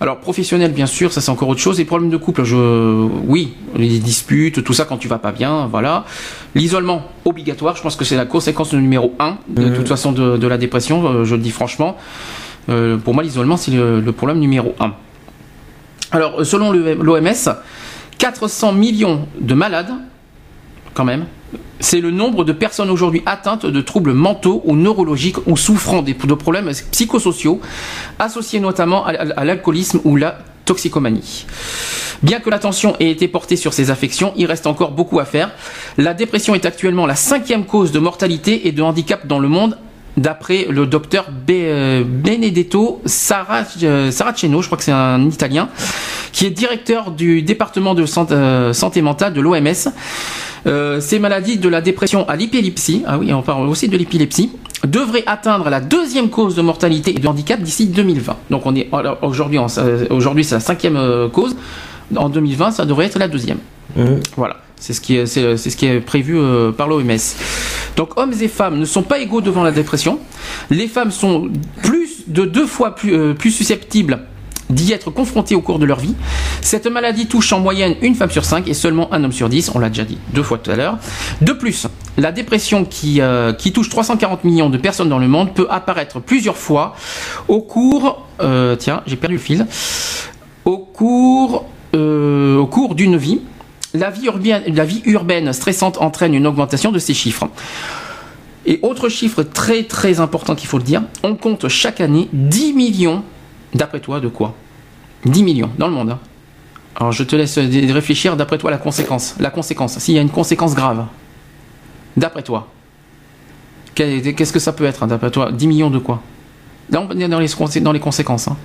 Alors professionnel bien sûr, ça c'est encore autre chose. Les problèmes de couple, je oui, les disputes, tout ça quand tu vas pas bien, voilà. L'isolement obligatoire, je pense que c'est la conséquence numéro un de, mhm. toute façon de, la dépression, euh, je le dis franchement. Euh, pour moi l'isolement c'est le, le, problème numéro un. Alors selon l'OMS, 400 millions de malades quand même c'est le nombre de personnes aujourd'hui atteintes de troubles mentaux ou neurologiques ou souffrant de problèmes psychosociaux associés notamment à, l'alcoolisme ou la toxicomanie. Bien que l'attention ait été portée sur ces affections, il reste encore beaucoup à faire. La dépression est actuellement la cinquième cause de mortalité et de handicap dans le monde d'après le docteur euh, Benedetto euh, Saraceno, je crois que c'est un Italien, qui est directeur du département de euh, santé mentale de l'OMS. ces maladies de la dépression à l'épilepsie, ah oui, on parle aussi de l'épilepsie, devraient atteindre la deuxième cause de mortalité et de handicap d'ici 2020. Donc on est aujourd'hui, aujourd'hui c'est la cinquième cause. En 2020, ça devrait être la deuxième. Mmh. Voilà. C'est ce qui est, prévu euh, par l'OMS. Donc hommes et femmes ne sont pas égaux devant la dépression. Les femmes sont plus de deux fois plus, euh, plus susceptibles d'y être confrontées au cours de leur vie. Cette maladie touche en moyenne une femme sur cinq et seulement un homme sur dix, on l'a déjà dit deux fois tout à l'heure. De plus, la dépression qui, euh, touche 340 millions de personnes dans le monde peut apparaître plusieurs fois au cours... tiens, j'ai perdu le fil. Au cours, au cours d'une vie la vie, urbaine, stressante entraîne une augmentation de ces chiffres. Et autre chiffre très très important qu'il faut le dire, on compte chaque année 10 millions, d'après toi, de quoi? 10 millions dans le monde. Hein. Alors je te laisse réfléchir d'après toi la conséquence. La conséquence, s'il y a une conséquence grave. D'après toi. Qu'est-ce que ça peut être hein, d'après toi? 10 millions de quoi? Là on est dans dans les conséquences. Hein.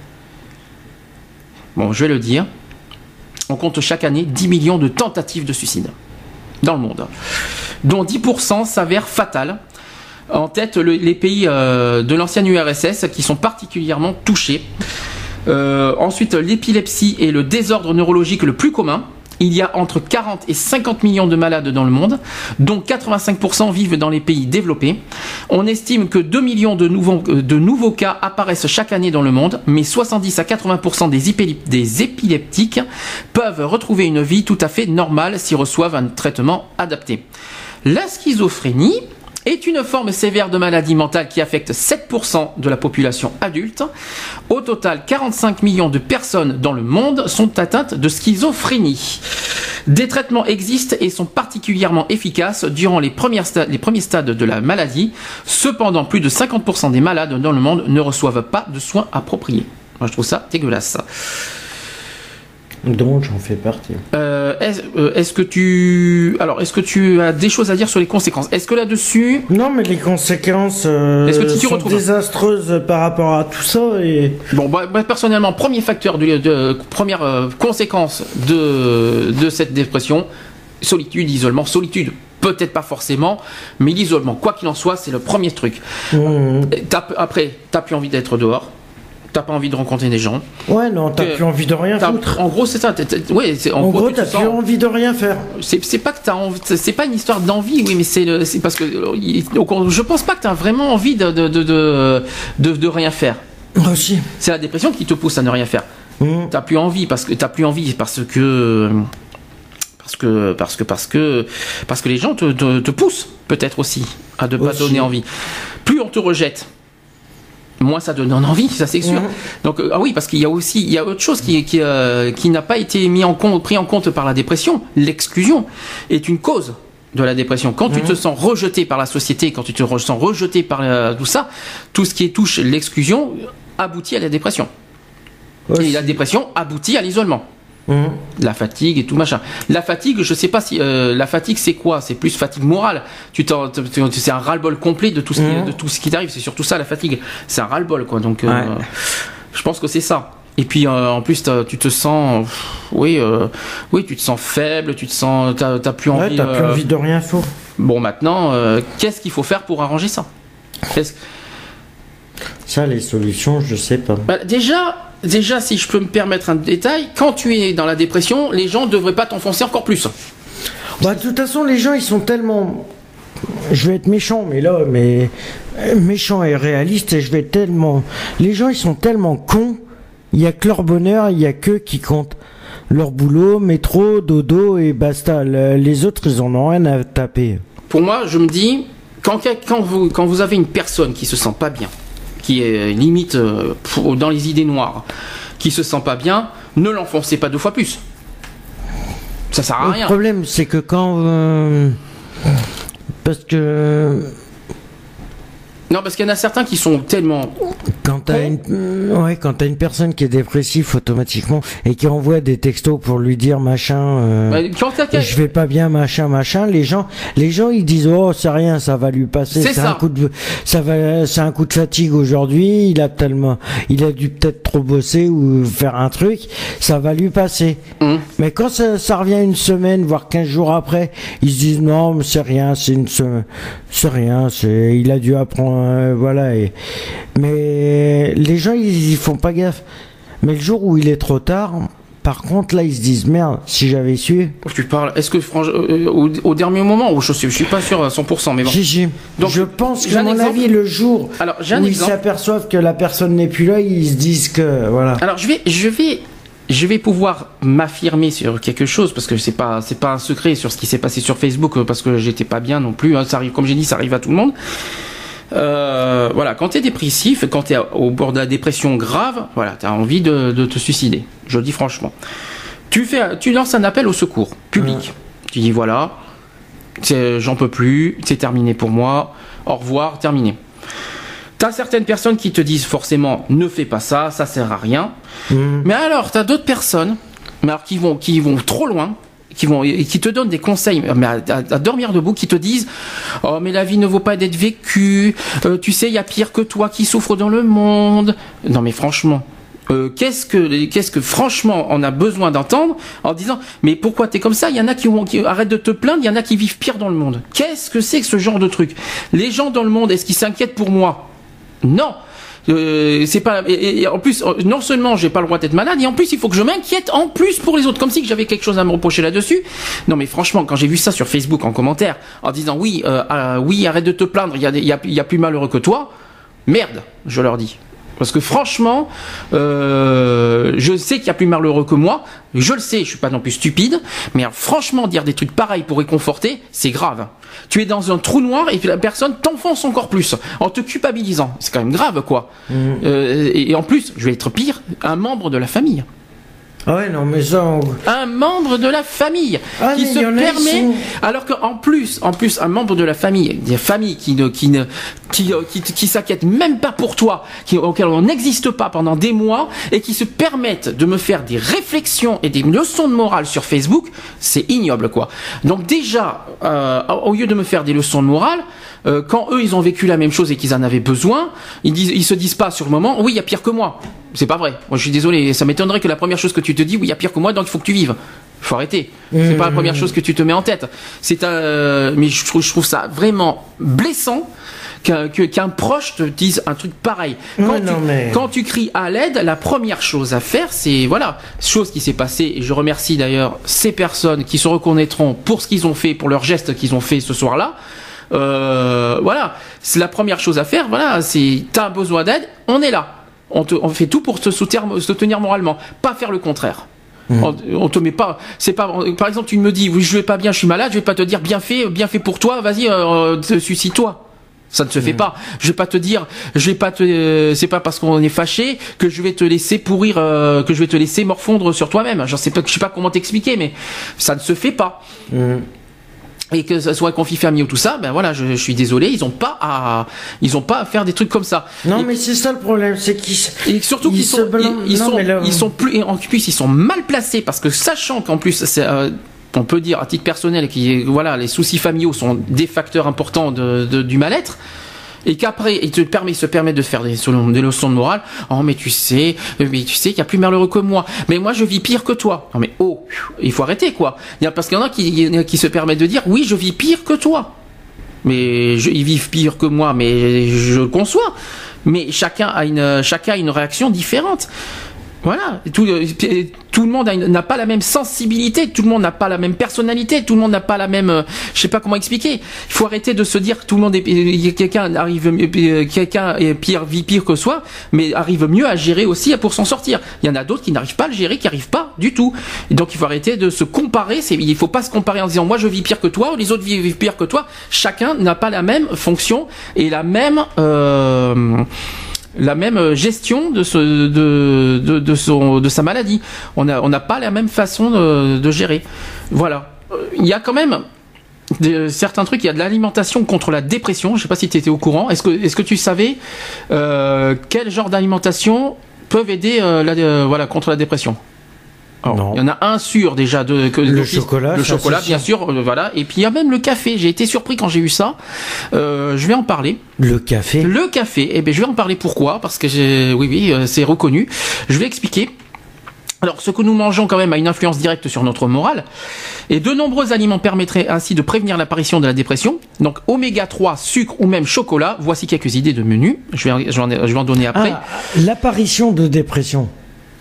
Bon, je vais le dire on compte chaque année 10 millions de tentatives de suicide dans le monde, dont 10% s'avèrent fatales. En tête, les pays euh, de l'ancienne URSS qui sont particulièrement touchés. Euh, ensuite, l'épilepsie est le désordre neurologique le plus commun il y a entre 40 et 50 millions de malades dans le monde, dont 85% vivent dans les pays développés. On estime que 2 millions de nouveaux, euh, de nouveaux cas apparaissent chaque année dans le monde, mais 70 à 80% des, des épileptiques peuvent retrouver une vie tout à fait normale s'ils reçoivent un traitement adapté. La schizophrénie, est une forme sévère de maladie mentale qui affecte 7% de la population adulte. Au total, 45 millions de personnes dans le monde sont atteintes de schizophrénie. Des traitements existent et sont particulièrement efficaces durant les, premiers stades de la maladie. Cependant, plus de 50% des malades dans le monde ne reçoivent pas de soins appropriés. Moi, je trouve ça dégueulasse. Donc j'en fais partie. Euh, euh, est-ce, que tu alors est-ce que tu as des choses à dire sur les conséquences? Est-ce que là-dessus Non, mais les conséquences euh, sont désastreuses par rapport à tout ça et bon, bah, personnellement, premier facteur de, première conséquence de de cette dépression, solitude, isolement, solitude. Peut-être pas forcément, mais l'isolement, quoi qu'il en soit, c'est le premier truc. Mmh. après, t'as plus envie d'être dehors t'as pas envie de rencontrer des gens. Ouais, non, t'as plus envie de rien foutre. En gros, c'est ça. ouais, en, en, gros, t'as plus envie de rien faire. C'est pas que t'as envie, c'est pas une histoire d'envie, oui, mais c'est parce que je pense pas que t'as vraiment envie de de, de, de, rien faire. Aussi. C'est la dépression qui te pousse à ne rien faire. Mmh. T'as plus envie parce que t'as plus envie parce que parce que parce que parce que parce que les gens te, te, poussent peut-être aussi à ne pas donner envie. Plus on te rejette, moins ça donne envie, ça c'est sûr. Mhm. Donc euh, ah oui, parce qu'il y a aussi il y a autre chose qui qui, euh, qui n'a pas été mis en compte, pris en compte par la dépression. L'exclusion est une cause de la dépression. Quand tu mhm. te sens rejeté par la société, quand tu te sens rejeté par euh, tout ça, tout ce qui touche l'exclusion aboutit à la dépression. Et la dépression aboutit à l'isolement. Mhm. La fatigue et tout machin. La fatigue, je sais pas si euh, la fatigue c'est quoi? C'est plus fatigue morale. Tu c'est un ras-le-bol complet de tout ce qui, mhm. de tout ce qui t'arrive. C'est surtout ça la fatigue. C'est un ras-le-bol quoi. Donc euh, je pense que c'est ça. Et puis euh, en plus tu te sens, oui, oui, tu te sens faible, tu te sens, t'as plus envie. Ouais, t'as plus envie de rien faire. Bon maintenant, qu'est-ce qu'il faut faire pour arranger ça? Ça, les solutions, je sais pas. Bah, déjà, déjà, si je peux me permettre un détail, quand tu es dans la dépression, les gens ne devraient pas t'enfoncer encore plus. Bah, de toute façon, les gens, ils sont tellement. Je vais être méchant, mais là, mais méchant et réaliste, et je vais tellement. Les gens, ils sont tellement cons. Il y a que leur bonheur, il y a que qui compte. Leur boulot, métro, dodo et basta. Les autres, ils en ont rien à taper. Pour moi, je me dis, quand, quand, vous, quand vous avez une personne qui se sent pas bien, qui est limite euh, dans les idées noires, qui se sent pas bien, ne l'enfoncez pas deux fois plus. Ça sert à rien. Le problème, c'est que quand. Euh, parce que. Non, parce qu'il y en a certains qui sont tellement Quand t'as une, ouais, quand t'as une personne qui est dépressive automatiquement et qui envoie des textos pour lui dire machin, euh, Bah, je vais pas bien, machin, machin, les gens, les gens ils disent oh c'est rien, ça va lui passer, C'est un coup de, ça va, c'est un coup de fatigue aujourd'hui, il a tellement, il a dû peut-être trop bosser ou faire un truc, ça va lui passer. Hum. Mais quand ça, ça revient une semaine, voire 15 jours après, ils se disent non, mais c'est rien, c'est une semaine, c'est rien, c'est, il a dû apprendre, euh, voilà. Et, mais les gens, ils, ils font pas gaffe. Mais le jour où il est trop tard, par contre, là, ils se disent merde, si j'avais su. Tu parles. Est-ce que euh, au, au dernier moment, ou je suis, je suis pas sûr à 100%, mais bon. Donc, je pense que, à mon exemple. avis, le jour Alors, où ils s'aperçoivent que la personne n'est plus là, ils se disent que, voilà. Alors je vais, je vais, je vais pouvoir m'affirmer sur quelque chose parce que c'est pas, c'est pas un secret sur ce qui s'est passé sur Facebook parce que j'étais pas bien non plus. hein. ça arrive, comme j'ai dit, ça arrive à tout le monde. Euh, voilà, quand tu es dépressif, quand tu es au bord de la dépression grave, voilà, tu as envie de, de te suicider. Je le dis franchement. Tu fais, tu lances un appel au secours public. Tu dis voilà, j'en peux plus, c'est terminé pour moi. Au revoir, terminé. T'as certaines personnes qui te disent forcément ne fais pas ça, ça sert à rien. Mhm. Mais alors, t'as d'autres personnes, mais alors qui vont, qui vont trop loin, qui vont, et qui te donnent des conseils, mais à, dormir debout, qui te disent, oh mais la vie ne vaut pas d'être vécue. euh, tu sais, il y a pire que toi qui souffre dans le monde. Non mais franchement. euh, qu'est-ce que qu'est-ce que franchement on a besoin d'entendre en disant mais pourquoi t'es comme ça? Il y en a qui, qui arrêtent de te plaindre il y en a qui vivent pire dans le monde qu'est-ce que c'est que ce genre de truc? Les gens dans le monde est-ce qu'ils s'inquiètent pour moi? Non. Euh, c'est pas en plus euh, non seulement j'ai pas le droit d'être malade et en plus il faut que je m'inquiète en plus pour les autres comme si j'avais quelque chose à me reprocher là-dessus. Non mais franchement quand j'ai vu ça sur Facebook en commentaire en disant oui euh, euh, oui arrête de te plaindre il y a y y a plus malheureux que toi merde je leur dis parce que franchement, euh, je sais qu'il y a plus malheureux que moi. Je le sais, je suis pas non plus stupide. Mais alors, franchement, dire des trucs pareils pour réconforter, c'est grave. Tu es dans un trou noir et puis la personne t'enfonce encore plus en te culpabilisant. C'est quand même grave, quoi. Euh, et, et en plus, je vais être pire, un membre de la famille. Ah ouais, non, mais ça, on- Un membre de la famille Ah, qui se permet, sont- alors qu'en plus, en plus, un membre de la famille, des familles qui ne, qui ne, qui, qui, qui s'inquiètent même pas pour toi, qui, auxquelles on n'existe pas pendant des mois, et qui se permettent de me faire des réflexions et des leçons de morale sur Facebook, c'est ignoble, quoi. Donc déjà, euh, au lieu de me faire des leçons de morale, euh, quand eux ils ont vécu la même chose et qu'ils en avaient besoin, ils disent, ils se disent pas sur le moment, oui, il y a pire que moi. C'est pas vrai. Moi, je suis désolé. Ça m'étonnerait que la première chose que tu te dis, oui, il y a pire que moi, donc il faut que tu vives. Faut arrêter. C'est pas la première chose que tu te mets en tête. C'est un, euh, mais je trouve, je trouve ça vraiment blessant qu'un proche te dise un truc pareil. Quand, Ouais, tu, non, mais- quand tu cries à l'aide, la première chose à faire, c'est voilà, chose qui s'est passée. Et je remercie d'ailleurs ces personnes qui se reconnaîtront pour ce qu'ils ont fait, pour leurs gestes qu'ils ont fait ce soir-là. Euh, voilà, c'est la première chose à faire. Voilà, c'est t'as besoin d'aide, on est là. On, te, on fait tout pour te soutenir, se tenir moralement, pas faire le contraire. On, on te met pas, c'est pas. Par exemple, tu me dis, oui, je vais pas bien, je suis malade, je vais pas te dire bien fait, bien fait pour toi, vas-y, euh, te suicide-toi. Ça ne se fait pas. Je vais pas te dire, je vais pas te, euh, c'est pas parce qu'on est fâché que je vais te laisser pourrir, euh, que je vais te laisser morfondre sur toi-même. J'en sais pas, je sais pas comment t'expliquer, mais ça ne se fait pas Mhm. Et que ce soit un conflit familial ou tout ça, ben voilà, je, je suis désolé, ils ont pas à, ils ont pas à faire des trucs comme ça. Non, et, mais c'est ça le problème, c'est qu'ils. et surtout ils qu'ils sont, ils, ils Non, sont, mais là- ils sont plus, et en plus ils sont mal placés parce que sachant qu'en plus c'est, euh, on peut dire à titre personnel que voilà, les soucis familiaux sont des facteurs importants de, de- du mal-être. Et qu'après, il te permet, se permet de faire des, leçons de morale. Oh, mais tu sais, euh, mais tu sais qu'il y a plus malheureux que moi. Mais moi, je vis pire que toi. Non, mais oh, il faut arrêter, quoi. Parce qu'il y en a qui, se permettent de dire, oui, je vis pire que toi. Mais je, ils vivent pire que moi, mais je le conçois. Mais chacun a une, chacun a une réaction différente. Voilà, tout, euh, tout le monde n'a pas la même sensibilité, tout le monde n'a pas la même personnalité, tout le monde n'a pas la même, euh, je sais pas comment expliquer. Il faut arrêter de se dire que tout le monde est, quelqu'un arrive, euh, quelqu'un est pire, vit pire que soi, mais arrive mieux à gérer aussi pour s'en sortir. Il y en a d'autres qui n'arrivent pas à le gérer, qui n'arrivent pas du tout. Et donc il faut arrêter de se comparer. Il faut pas se comparer en disant moi je vis pire que toi, ou les autres vivent pire que toi. Chacun n'a pas la même fonction et la même. Euh, la même euh, gestion de, ce, de, de, son, de sa maladie. On n'a on pas la même façon de, gérer. Voilà. Euh, Il y a quand même des- certains trucs. Il y a de l'alimentation contre la dépression. Je sais pas si tu étais au courant. Est-ce que, est-ce que tu savais euh, quel genre d'alimentation peuvent aider euh, la- euh, voilà, contre la dépression? Non. Il y en a un sûr déjà de que Le chocolat, le chocolat bien sûr, euh, voilà. Et puis il y a même le café. J'ai été surpris quand j'ai eu ça. Euh, je vais en parler. Le café. Le café, eh ben, je vais en parler pourquoi? Parce que j'ai, oui, oui, euh, c'est reconnu. Je vais expliquer. Alors, ce que nous mangeons quand même a une influence directe sur notre morale. Et de nombreux aliments permettraient ainsi de prévenir l'apparition de la dépression. Donc, oméga 3, sucre ou même chocolat. Voici quelques idées de menus. Je vais, je vais en donner après. Ah, l'apparition de dépression.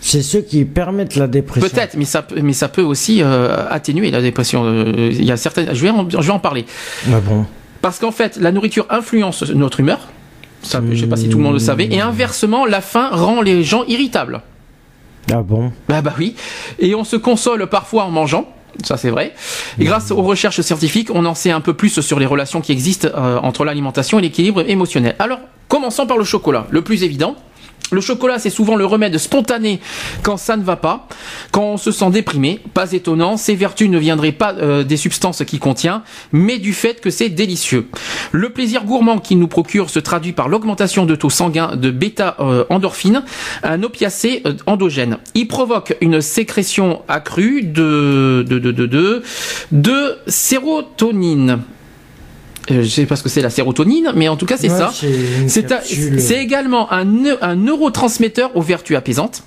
C'est ceux qui permettent la dépression. Peut-être, mais ça, peut- mais ça peut aussi euh, atténuer la dépression. Euh, Il y a certaines. Je vais en, je vais en parler. Ah bon? Parce qu'en fait, la nourriture influence notre humeur. Ça, je sais pas si tout le monde le savait. Et inversement, la faim rend les gens irritables. Ah bon? Bah bah oui. Et on se console parfois en mangeant. Ça c'est vrai. Et grâce aux recherches scientifiques, on en sait un peu plus sur les relations qui existent euh, entre l'alimentation et l'équilibre émotionnel. Alors, commençons par le chocolat. Le plus évident. Le chocolat, c'est souvent le remède spontané quand ça ne va pas, quand on se sent déprimé. Pas étonnant, ses vertus ne viendraient pas euh, des substances qu'il contient, mais du fait que c'est délicieux. Le plaisir gourmand qu'il nous procure se traduit par l'augmentation de taux sanguins de bêta-endorphine, un opiacé euh, endogène. Il provoque une sécrétion accrue de, de sérotonine. Euh, je sais pas ce que c'est la sérotonine, mais en tout cas c'est Ouais, ça. c'est c'est également un, un neurotransmetteur aux vertus apaisantes.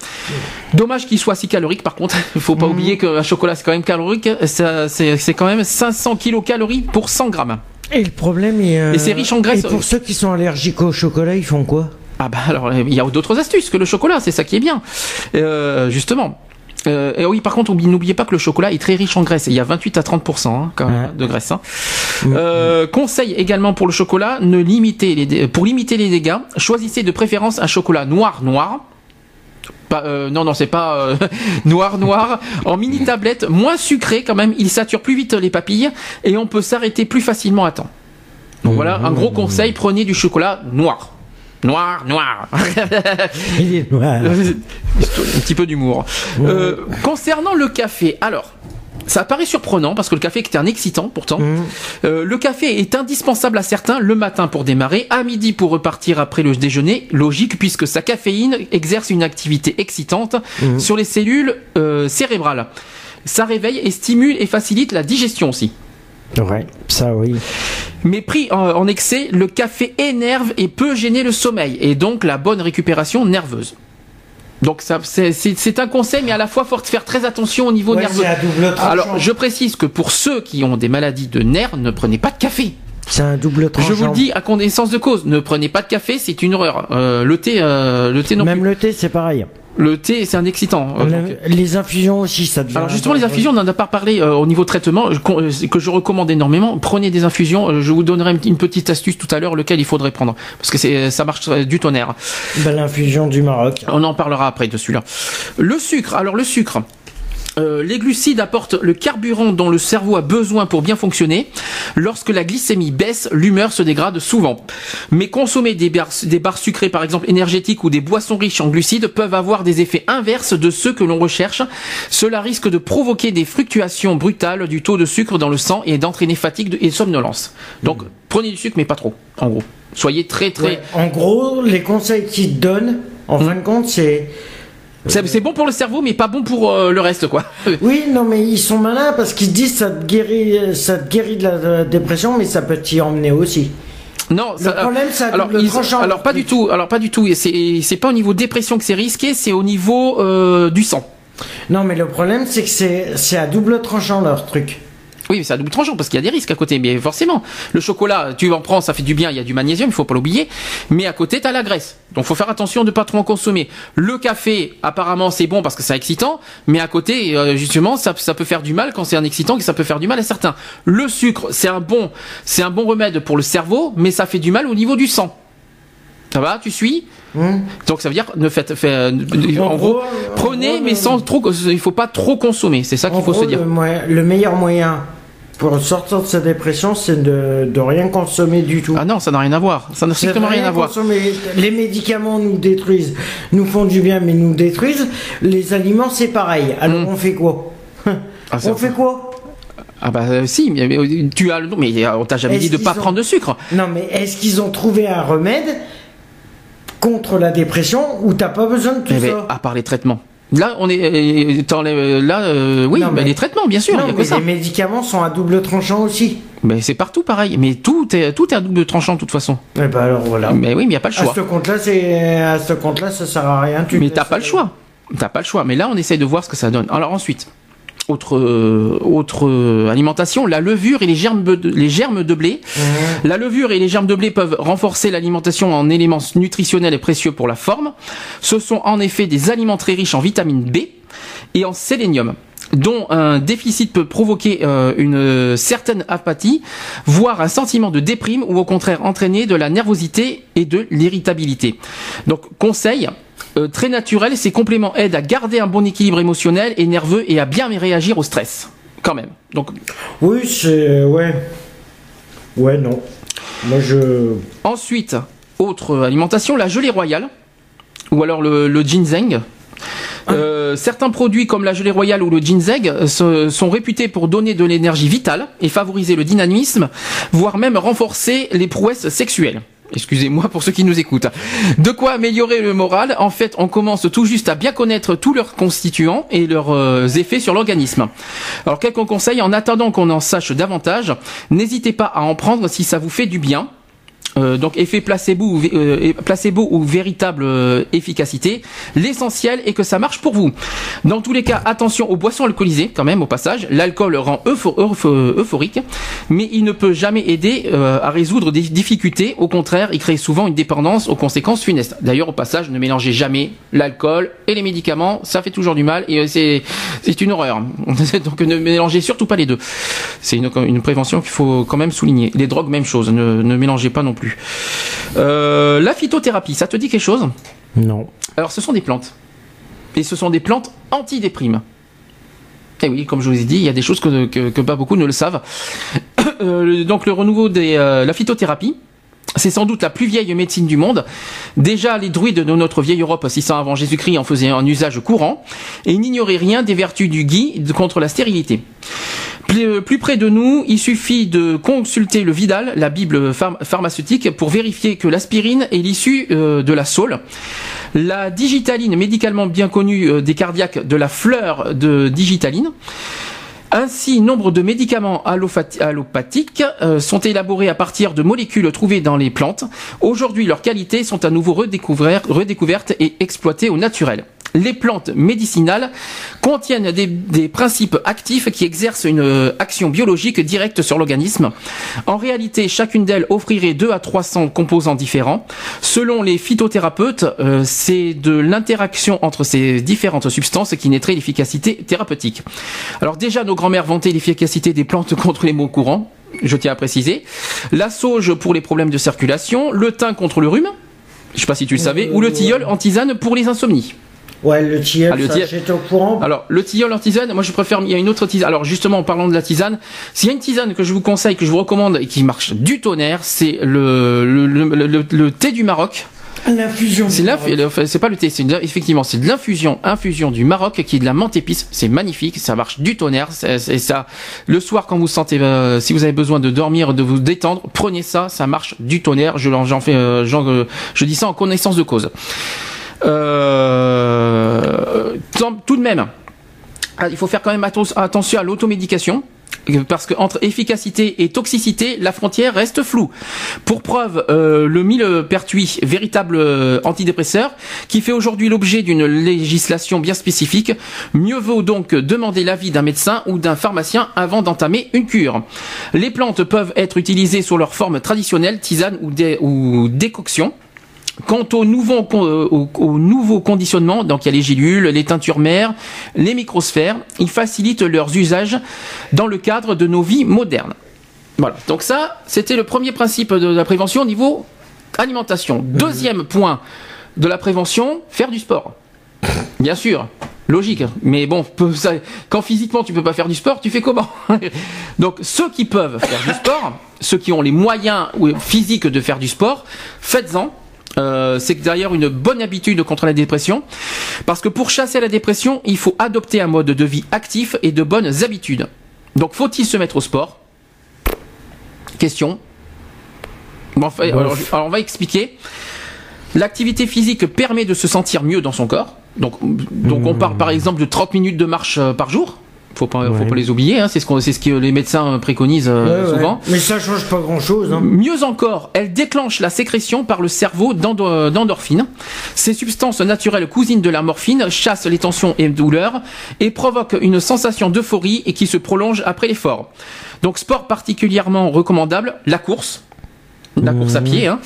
Dommage qu'il soit si calorique par contre. Il [laughs] faut pas Mhm. oublier qu'un chocolat c'est quand même calorique. C'est quand même 500 kilocalories pour 100 grammes. Et le problème est. euh, Et c'est riche en graisse. Et pour ceux qui sont allergiques au chocolat, ils font quoi? Ah bah alors il y a d'autres astuces que le chocolat, c'est ça qui est bien. Euh, justement. Euh, et oui, par contre, oublie- n'oubliez pas que le chocolat est très riche en graisse. Il y a 28 à 30 hein, quand même, Ouais. de graisse. hein. Euh, conseil également pour le chocolat, ne limitez les dé- pour limiter les dégâts, choisissez de préférence un chocolat noir noir. Pas, euh, non, non, c'est pas euh, [laughs] noir noir. En mini tablette, moins sucré quand même. Il sature plus vite les papilles et on peut s'arrêter plus facilement à temps. Donc voilà, un gros conseil prenez du chocolat noir. Noir, noir. [laughs] Il est noir. [laughs] un petit peu d'humour. Euh, concernant le café, alors. Ça paraît surprenant parce que le café est un excitant pourtant. Euh, le café est indispensable à certains le matin pour démarrer, à midi pour repartir après le déjeuner. Logique puisque sa caféine exerce une activité excitante sur les cellules euh, cérébrales. Ça réveille et stimule et facilite la digestion aussi. Ouais, ça oui. Mais pris en, en excès, le café énerve et peut gêner le sommeil et donc la bonne récupération nerveuse. Donc ça, c'est- c'est c'est un conseil, mais à la fois faut faire très attention au niveau Ouais, nerveux. c'est à double. Alors je précise que pour ceux qui ont des maladies de nerfs, ne prenez pas de café. C'est un double tranchant. Je vous le dis à connaissance de cause, ne prenez pas de café, c'est une horreur. Euh, le thé, euh, le thé non Même plus. le thé, c'est pareil. Le thé, c'est un excitant. Euh, donc- les infusions aussi, ça devient. alors justement les infusions, on n'en a pas parlé euh, au niveau traitement euh, que je recommande énormément. Prenez des infusions. euh, Je vous donnerai une- petite astuce tout à l'heure lequel il faudrait prendre parce que c'est ça marche du tonnerre. Ben, L'infusion du Maroc. On en parlera après de celui-là. Le sucre. Alors le sucre. Euh, les glucides apportent le carburant dont le cerveau a besoin pour bien fonctionner. Lorsque la glycémie baisse, l'humeur se dégrade souvent. Mais consommer des barres, des barres sucrées, par exemple énergétiques ou des boissons riches en glucides, peuvent avoir des effets inverses de ceux que l'on recherche. Cela risque de provoquer des fluctuations brutales du taux de sucre dans le sang et d'entraîner fatigue et somnolence. Donc prenez du sucre, mais pas trop. En gros, soyez très très. Ouais, En gros, les conseils qu'ils donnent, en fin de compte, c'est. C'est bon pour le cerveau, mais pas bon pour euh, le reste, quoi. [laughs] Oui, non, mais ils sont malins parce qu'ils disent ça te guérit, ça te guérit de la, de la dépression, mais ça peut t'y emmener aussi. Non, Le problème, c'est à alors, double ils- tranchant. alors pas du tout. Alors pas du tout. C'est pas au niveau dépression que c'est risqué, c'est au niveau euh, du sang. Non, mais le problème, c'est que c'est à double tranchant leur truc. Oui, mais c'est à double tranchant parce qu'il y a des risques à côté. Mais forcément, le chocolat, tu en prends, ça fait du bien. Il y a du magnésium, il faut pas l'oublier. Mais à côté, t'as la graisse. Donc faut faire attention de pas trop en consommer. Le café, apparemment, c'est bon parce que c'est excitant. Mais à côté, euh, justement, ça, ça peut faire du mal quand c'est un excitant, que ça peut faire du mal à certains. Le sucre, c'est un bon, c'est un bon remède pour le cerveau, mais ça fait du mal au niveau du sang. Ça va, tu suis Hmm. Donc ça veut dire ne faites, fait- euh, en, En gros, gros, en prenez gros, mais sans trop, il faut pas trop consommer. C'est ça qu'il faut gros, se dire. Le, le meilleur moyen pour sortir de sa dépression, c'est de, de rien consommer du tout. Ah non, ça n'a rien à voir. Ça n'a strictement rien à voir. consommer. Les médicaments nous détruisent, nous font du bien, mais nous détruisent. Les aliments, c'est pareil. Alors Hmm. on fait quoi? Ah, On fait quoi? Ah bah euh, si, mais, mais tu as le mais on t'a jamais dit de pas ont- prendre de sucre. Non, mais est-ce qu'ils ont trouvé un remède contre la dépression ou t'as pas besoin de tout Eh ben, ça? à part les traitements. Là, on est euh, t'enlèves- là, euh, oui, Non, bah, mais- les traitements, bien sûr, il Non, y a que mais ça. les médicaments sont à double tranchant aussi. Mais c'est partout pareil. Mais tout est tout est à double tranchant de toute façon. Eh ben alors voilà. Mais oui, mais il y a pas le À choix. ce compte-là, c'est à ce compte-là, ça sert à rien. Tu Mais t'as pas le choix. T'as pas le choix. Mais là, on essaye de voir ce que ça donne. Alors ensuite, autre euh, autre euh, alimentation, la levure et les germes de, les germes de blé. Mhm. La levure et les germes de blé peuvent renforcer l'alimentation en éléments nutritionnels et précieux pour la forme. Ce sont en effet des aliments très riches en vitamine B et en sélénium dont un déficit peut provoquer euh, une certaine apathie, voire un sentiment de déprime ou au contraire entraîner de la nervosité et de l'irritabilité. Donc conseil euh, très naturel, ces compléments aident à garder un bon équilibre émotionnel et nerveux et à bien réagir au stress. Quand même. Donc Oui, c'est ouais. Ouais, non. Moi, je. Ensuite, autre alimentation, la gelée royale, ou alors le, le ginseng. Euh, certains produits comme la gelée royale ou le ginseng se- sont réputés pour donner de l'énergie vitale et favoriser le dynamisme, voire même renforcer les prouesses sexuelles. Excusez-moi pour ceux qui nous écoutent. De quoi améliorer le moral? En fait, on commence tout juste à bien connaître tous leurs constituants et leurs euh, effets sur l'organisme. Alors, quelques conseils en attendant qu'on en sache davantage. N'hésitez pas à en prendre si ça vous fait du bien. Euh, donc effet placebo ou, euh, placebo ou véritable euh, efficacité. L'essentiel est que ça marche pour vous. Dans tous les cas, attention aux boissons alcoolisées quand même au passage. L'alcool rend eupho- eupho- euphorique, mais il ne peut jamais aider euh, à résoudre des difficultés. Au contraire, il crée souvent une dépendance aux conséquences funestes. D'ailleurs, au passage, ne mélangez jamais l'alcool et les médicaments. Ça fait toujours du mal et euh, c'est c'est une horreur. [laughs] donc ne mélangez surtout pas les deux. C'est une, une prévention qu'il faut quand même souligner. Les drogues, même chose. Ne, ne mélangez pas non plus. Euh, la phytothérapie, ça te dit quelque chose? Non. Alors, ce sont des plantes. Et ce sont des plantes antidéprimes. Et oui, comme je vous ai dit, il y a des choses que, que, que pas beaucoup ne le savent. [coughs] Euh, donc, le renouveau de la phytothérapie, c'est sans doute la plus vieille médecine du monde. Déjà, les druides de notre vieille Europe, 600 avant Jésus-Christ, en faisaient un usage courant et ils n'ignoraient rien des vertus du gui contre la stérilité. Plus, euh, plus près de nous, il suffit de consulter le Vidal, la Bible phar- pharmaceutique, pour vérifier que l'aspirine est l'issue euh, de la saule. La digitaline, médicalement bien connue euh, des cardiaques, de la fleur de digitaline. Ainsi, nombre de médicaments allopathiques sont élaborés à partir de molécules trouvées dans les plantes. Aujourd'hui, leurs qualités sont à nouveau redécouvert- redécouvertes et exploitées au naturel. Les plantes médicinales contiennent des, principes actifs qui exercent une euh, action biologique directe sur l'organisme. En réalité, chacune d'elles offrirait 2 à 300 composants différents. Selon les phytothérapeutes, euh, c'est de l'interaction entre ces différentes substances qui naîtrait l'efficacité thérapeutique. Alors déjà, nos grands-mères vantaient l'efficacité des plantes [laughs] contre les maux courants. Je tiens à préciser. La sauge pour les problèmes de circulation, le thym contre le rhume, je sais pas si tu le savais, ou le tilleul en tisane pour les insomnies. Ouais, le tilleul, Ah, le ça, tilleul. j'étais au courant. Alors, le tilleul en tisane, moi je préfère, il y a une autre tisane. Alors justement, en parlant de la tisane, s'il y a une tisane que je vous conseille, que je vous recommande et qui marche du tonnerre, c'est le, le, le, le- le thé du Maroc. L'infusion. C'est l'inf- c'est pas le thé, c'est effectivement c'est de l'infusion, infusion du Maroc qui est de la menthe épice. C'est magnifique, ça marche du tonnerre. C'est c'est ça. Le soir quand vous sentez, euh, si vous avez besoin de dormir, de vous détendre, prenez ça, ça marche du tonnerre. Je j'en fais, euh, j'en, euh, je dis ça en connaissance de cause. Euh, tout de même, il faut faire quand même atten- attention à l'automédication. Parce que entre efficacité et toxicité, la frontière reste floue. Pour preuve, euh, le millepertuis, véritable euh, antidépresseur, qui fait aujourd'hui l'objet d'une législation bien spécifique, mieux vaut donc demander l'avis d'un médecin ou d'un pharmacien avant d'entamer une cure. Les plantes peuvent être utilisées sous leur forme traditionnelle, tisane ou décoction. Quant au nouveau, con- euh, au, au nouveau conditionnement, donc il y a les gélules, les teintures mères, les microsphères, ils facilitent leurs usages dans le cadre de nos vies modernes. Voilà, donc ça, c'était le premier principe de la prévention au niveau alimentation. Deuxième point de la prévention, faire du sport. Bien sûr, logique, mais bon, [laughs] ça- quand physiquement tu peux pas faire du sport, tu fais comment [laughs] Donc ceux qui peuvent faire du sport, ceux qui ont les moyens physiques de faire du sport, faites-en. Euh, c'est d'ailleurs une bonne habitude contre la dépression, parce que pour chasser la dépression, il faut adopter un mode de vie actif et de bonnes habitudes. Donc faut-il se mettre au sport? Question. Bon, enfin, alors, alors, on va expliquer. L'activité physique permet de se sentir mieux dans son corps. Donc, donc on parle par exemple de 30 minutes de marche euh, par jour. Faut pas, faut pas les oublier. Hein, c'est ce, qu'on- c'est ce que les médecins préconisent euh, Ouais, ouais. souvent. Mais ça change pas grand chose. Hein. Mieux encore, elle déclenche la sécrétion par le cerveau d'endo- d'endorphines. Ces substances naturelles cousines de la morphine chassent les tensions et douleurs et provoquent une sensation d'euphorie et qui se prolonge après l'effort. Donc sport particulièrement recommandable, la course. La course à pied. Hein.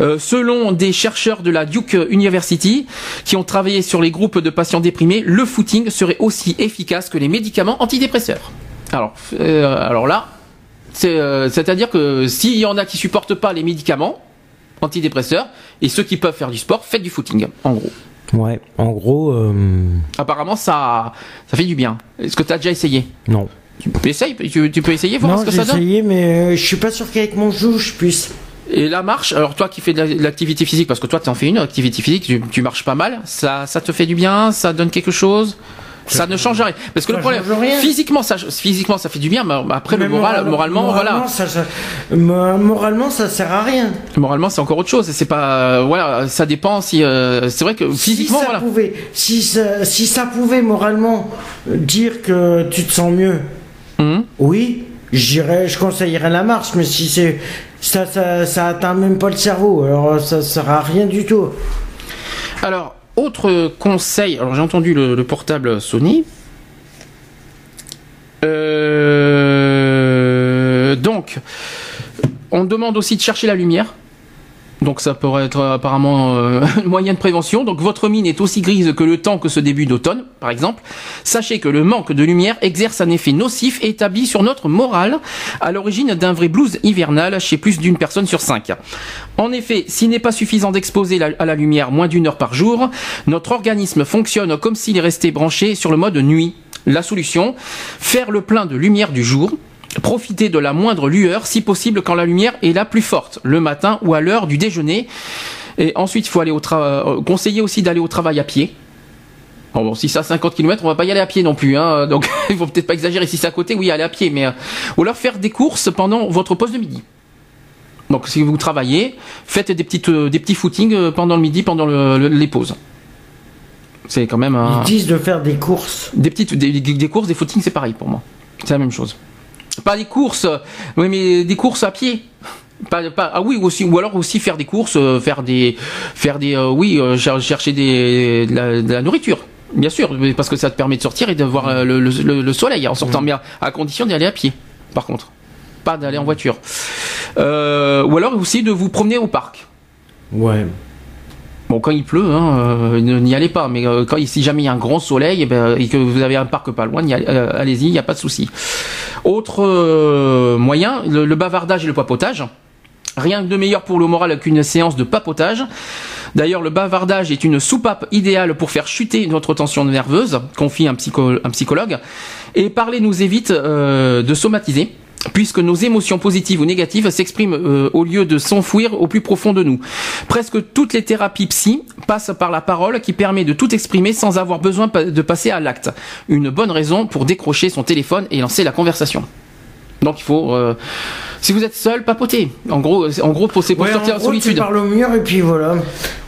Euh, selon des chercheurs de la Duke University qui ont travaillé sur les groupes de patients déprimés, le footing serait aussi efficace que les médicaments antidépresseurs. Alors, euh, alors là, c'est, euh, C'est-à-dire que s'il y en a qui supportent pas les médicaments antidépresseurs et ceux qui peuvent faire du sport, faites du footing, en gros. Ouais, en gros, euh, Apparemment, ça, ça fait du bien. Est-ce que tu as déjà essayé? Non. Tu peux essayer, tu, tu peux essayer, voir Non, ce que j'ai ça donne. essayé, mais euh, je suis pas sûr qu'avec mon joue je puisse. Et la marche, alors toi qui fais de la- de l'activité physique, parce que toi tu en fais une activité physique, tu, tu marches pas mal, ça, ça te fait du bien, ça donne quelque chose? Ça ne change rien. Parce que Ça le problème, physiquement, ça, physiquement, ça fait du bien, mais après, le Mais moral, moral- moralement, voilà. ça, ça- mo- moralement, ça sert à rien. Moralement, c'est encore autre chose. C'est pas, euh, voilà, ça dépend si, euh, c'est vrai que physiquement, si ça voilà. pouvait, si ça, si ça pouvait moralement dire que tu te sens mieux, Hum. oui, j'irais, je conseillerais la marche, mais si c'est ça, ça, ça atteint même pas le cerveau, alors ça sert à rien du tout. Alors, autre conseil, alors j'ai entendu le, le portable Sony. Euh, donc, on demande aussi de chercher la lumière. Donc ça pourrait être apparemment euh, [laughs] un moyen de prévention. Donc votre mine est aussi grise que le temps que ce début d'automne, par exemple. Sachez que le manque de lumière exerce un effet nocif établi sur notre morale, à l'origine d'un vrai blues hivernal chez plus d'une personne sur cinq. En effet, s'il n'est pas suffisant d'exposer à la lumière moins d'une heure par jour, notre organisme fonctionne comme s'il est resté branché sur le mode nuit. La solution, faire le plein de lumière du jour, Profiter de la moindre lueur, si possible quand la lumière est la plus forte, le matin ou à l'heure du déjeuner. Et ensuite, il faut aller au travail. conseiller aussi d'aller au travail à pied. Bon, bon, si c'est à 50 km, on va pas y aller à pied non plus. Hein, [laughs] donc, il faut peut-être pas exagérer. Si c'est à côté, oui, aller à pied. Mais euh, ou alors faire des courses pendant votre pause de midi. Donc, si vous travaillez, faites des petites, euh, des petits footings euh, pendant le midi, pendant le- le- les pauses. C'est quand même un... Ils disent de faire des courses. Des petites, des, des- des courses, des footings, c'est pareil pour moi. C'est la même chose. Pas des courses, oui, mais des courses à pied. Pas, pas, ah oui, aussi, ou alors aussi faire des courses, euh, faire des, faire des, euh, oui, euh, cher- chercher des, de la, de la nourriture. Bien sûr, parce que ça te permet de sortir et de voir le, le- le soleil en sortant, mais à, à condition d'y aller à pied, par contre. Pas d'aller en voiture. Euh, ou alors aussi de vous promener au parc. Ouais. Quand il pleut, hein, euh, n'y allez pas. Mais euh, quand, si jamais il y a un grand soleil eh ben, et que vous avez un parc pas loin, euh, allez-y, il n'y a pas de souci. Autre moyen, le, bavardage et le papotage. Rien de meilleur pour le moral qu'une séance de papotage. D'ailleurs, le bavardage est une soupape idéale pour faire chuter notre tension nerveuse, confie un, psycho- un psychologue. Et parler nous évite de somatiser, puisque nos émotions positives ou négatives s'expriment euh, au lieu de s'enfouir au plus profond de nous. Presque toutes les thérapies psy passent par la parole qui permet de tout exprimer sans avoir besoin de passer à l'acte. Une bonne raison pour décrocher son téléphone et lancer la conversation. Donc il faut, euh, si vous êtes seul, papoter. En gros, en gros, pour, c'est pour Ouais, sortir en gros, tu solitude. parles au mur et puis voilà.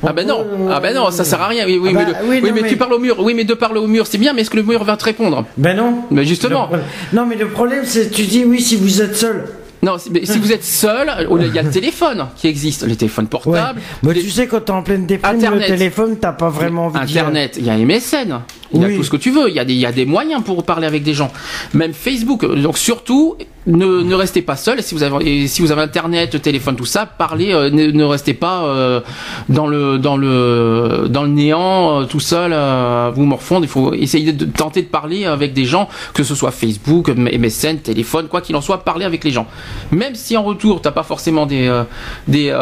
Ah ben non, Euh, ah ben non, ça sert à rien. Oui, oui, Ah mais, bah, le- oui, oui, non, mais mais- tu parles au mur. Oui, mais de parler au mur, c'est bien, mais est-ce que le mur va te répondre? Ben non. Mais justement. Le Non, mais le problème, c'est tu dis oui si vous êtes seul. Non, mais si vous êtes seul, il y a le téléphone qui existe, les téléphones Ouais. portables. Mais les- tu sais, quand t'es en pleine déprime, Internet. le téléphone, t'as pas vraiment envie. Internet, il y a MSN, il y a tout ce que tu veux, il y, a des, il y a des moyens pour parler avec des gens. Même Facebook. Donc surtout, ne, restez pas seul. Si vous avez, si vous avez Internet, téléphone, tout ça, parlez. euh, ne, restez pas euh, dans le dans le dans le néant, euh, tout seul, à vous morfondre. Il faut essayer de tenter de parler avec des gens, que ce soit Facebook, MSN, téléphone, quoi qu'il en soit, parler avec les gens. Même si en retour, t'as pas forcément des [laughs] des,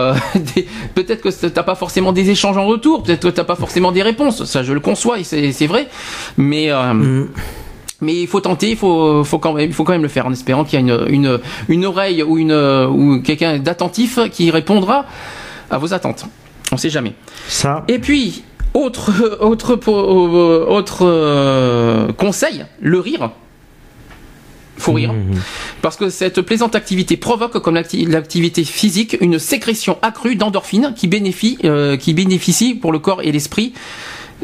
peut-être que t'as pas forcément des échanges en retour, peut-être que t'as pas forcément des réponses. Ça, je le conçois c'est vrai. Mais euh, Mm. Mais il faut tenter, il faut, faut quand même, il faut quand même le faire en espérant qu'il y a une, une, une oreille ou une ou quelqu'un d'attentif qui répondra à vos attentes. On sait jamais. Ça. Et puis autre [laughs] autre euh, autre euh, conseil, le rire. faut rire. Parce que cette plaisante activité provoque, comme l'activité physique, une sécrétion accrue d'endorphines qui bénéficie, euh, qui bénéficie pour le corps et l'esprit.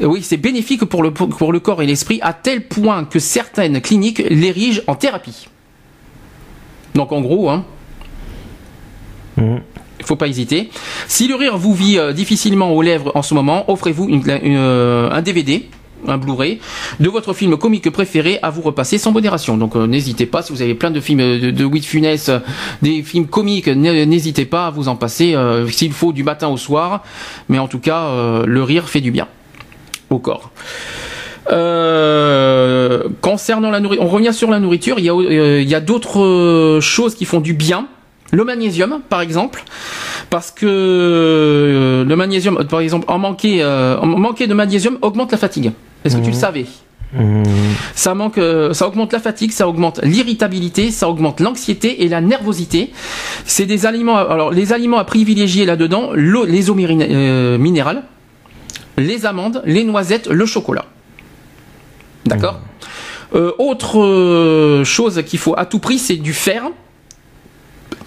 Euh, oui, c'est bénéfique pour le, pour le corps et l'esprit à tel point que certaines cliniques l'érigent en thérapie. Donc en gros, hein, il faut pas hésiter. Si le rire vous vit euh, difficilement aux lèvres en ce moment, offrez-vous un DVD un Blu-ray de votre film comique préféré à vous repasser sans modération. Donc euh, n'hésitez pas, si vous avez plein de films de, de Witt Funès, des films comiques, n'hésitez pas à vous en passer euh, s'il faut du matin au soir. Mais en tout cas, euh, le rire fait du bien au corps. concernant la nourriture, on revient sur la nourriture. Il y a, il y a d'autres choses qui font du bien. Le magnésium, par exemple, parce que le magnésium, par exemple, en manquer, en manquer de magnésium augmente la fatigue. Est-ce que tu le mmh. savais? Mmh. Ça manque, euh, ça augmente la fatigue, ça augmente l'irritabilité, ça augmente l'anxiété et la nervosité. C'est des aliments. Alors les aliments à privilégier là-dedans, les eaux euh, minérales, les amandes, les noisettes, le chocolat. D'accord. Mmh. Euh, autre chose qu'il faut à tout prix, c'est du fer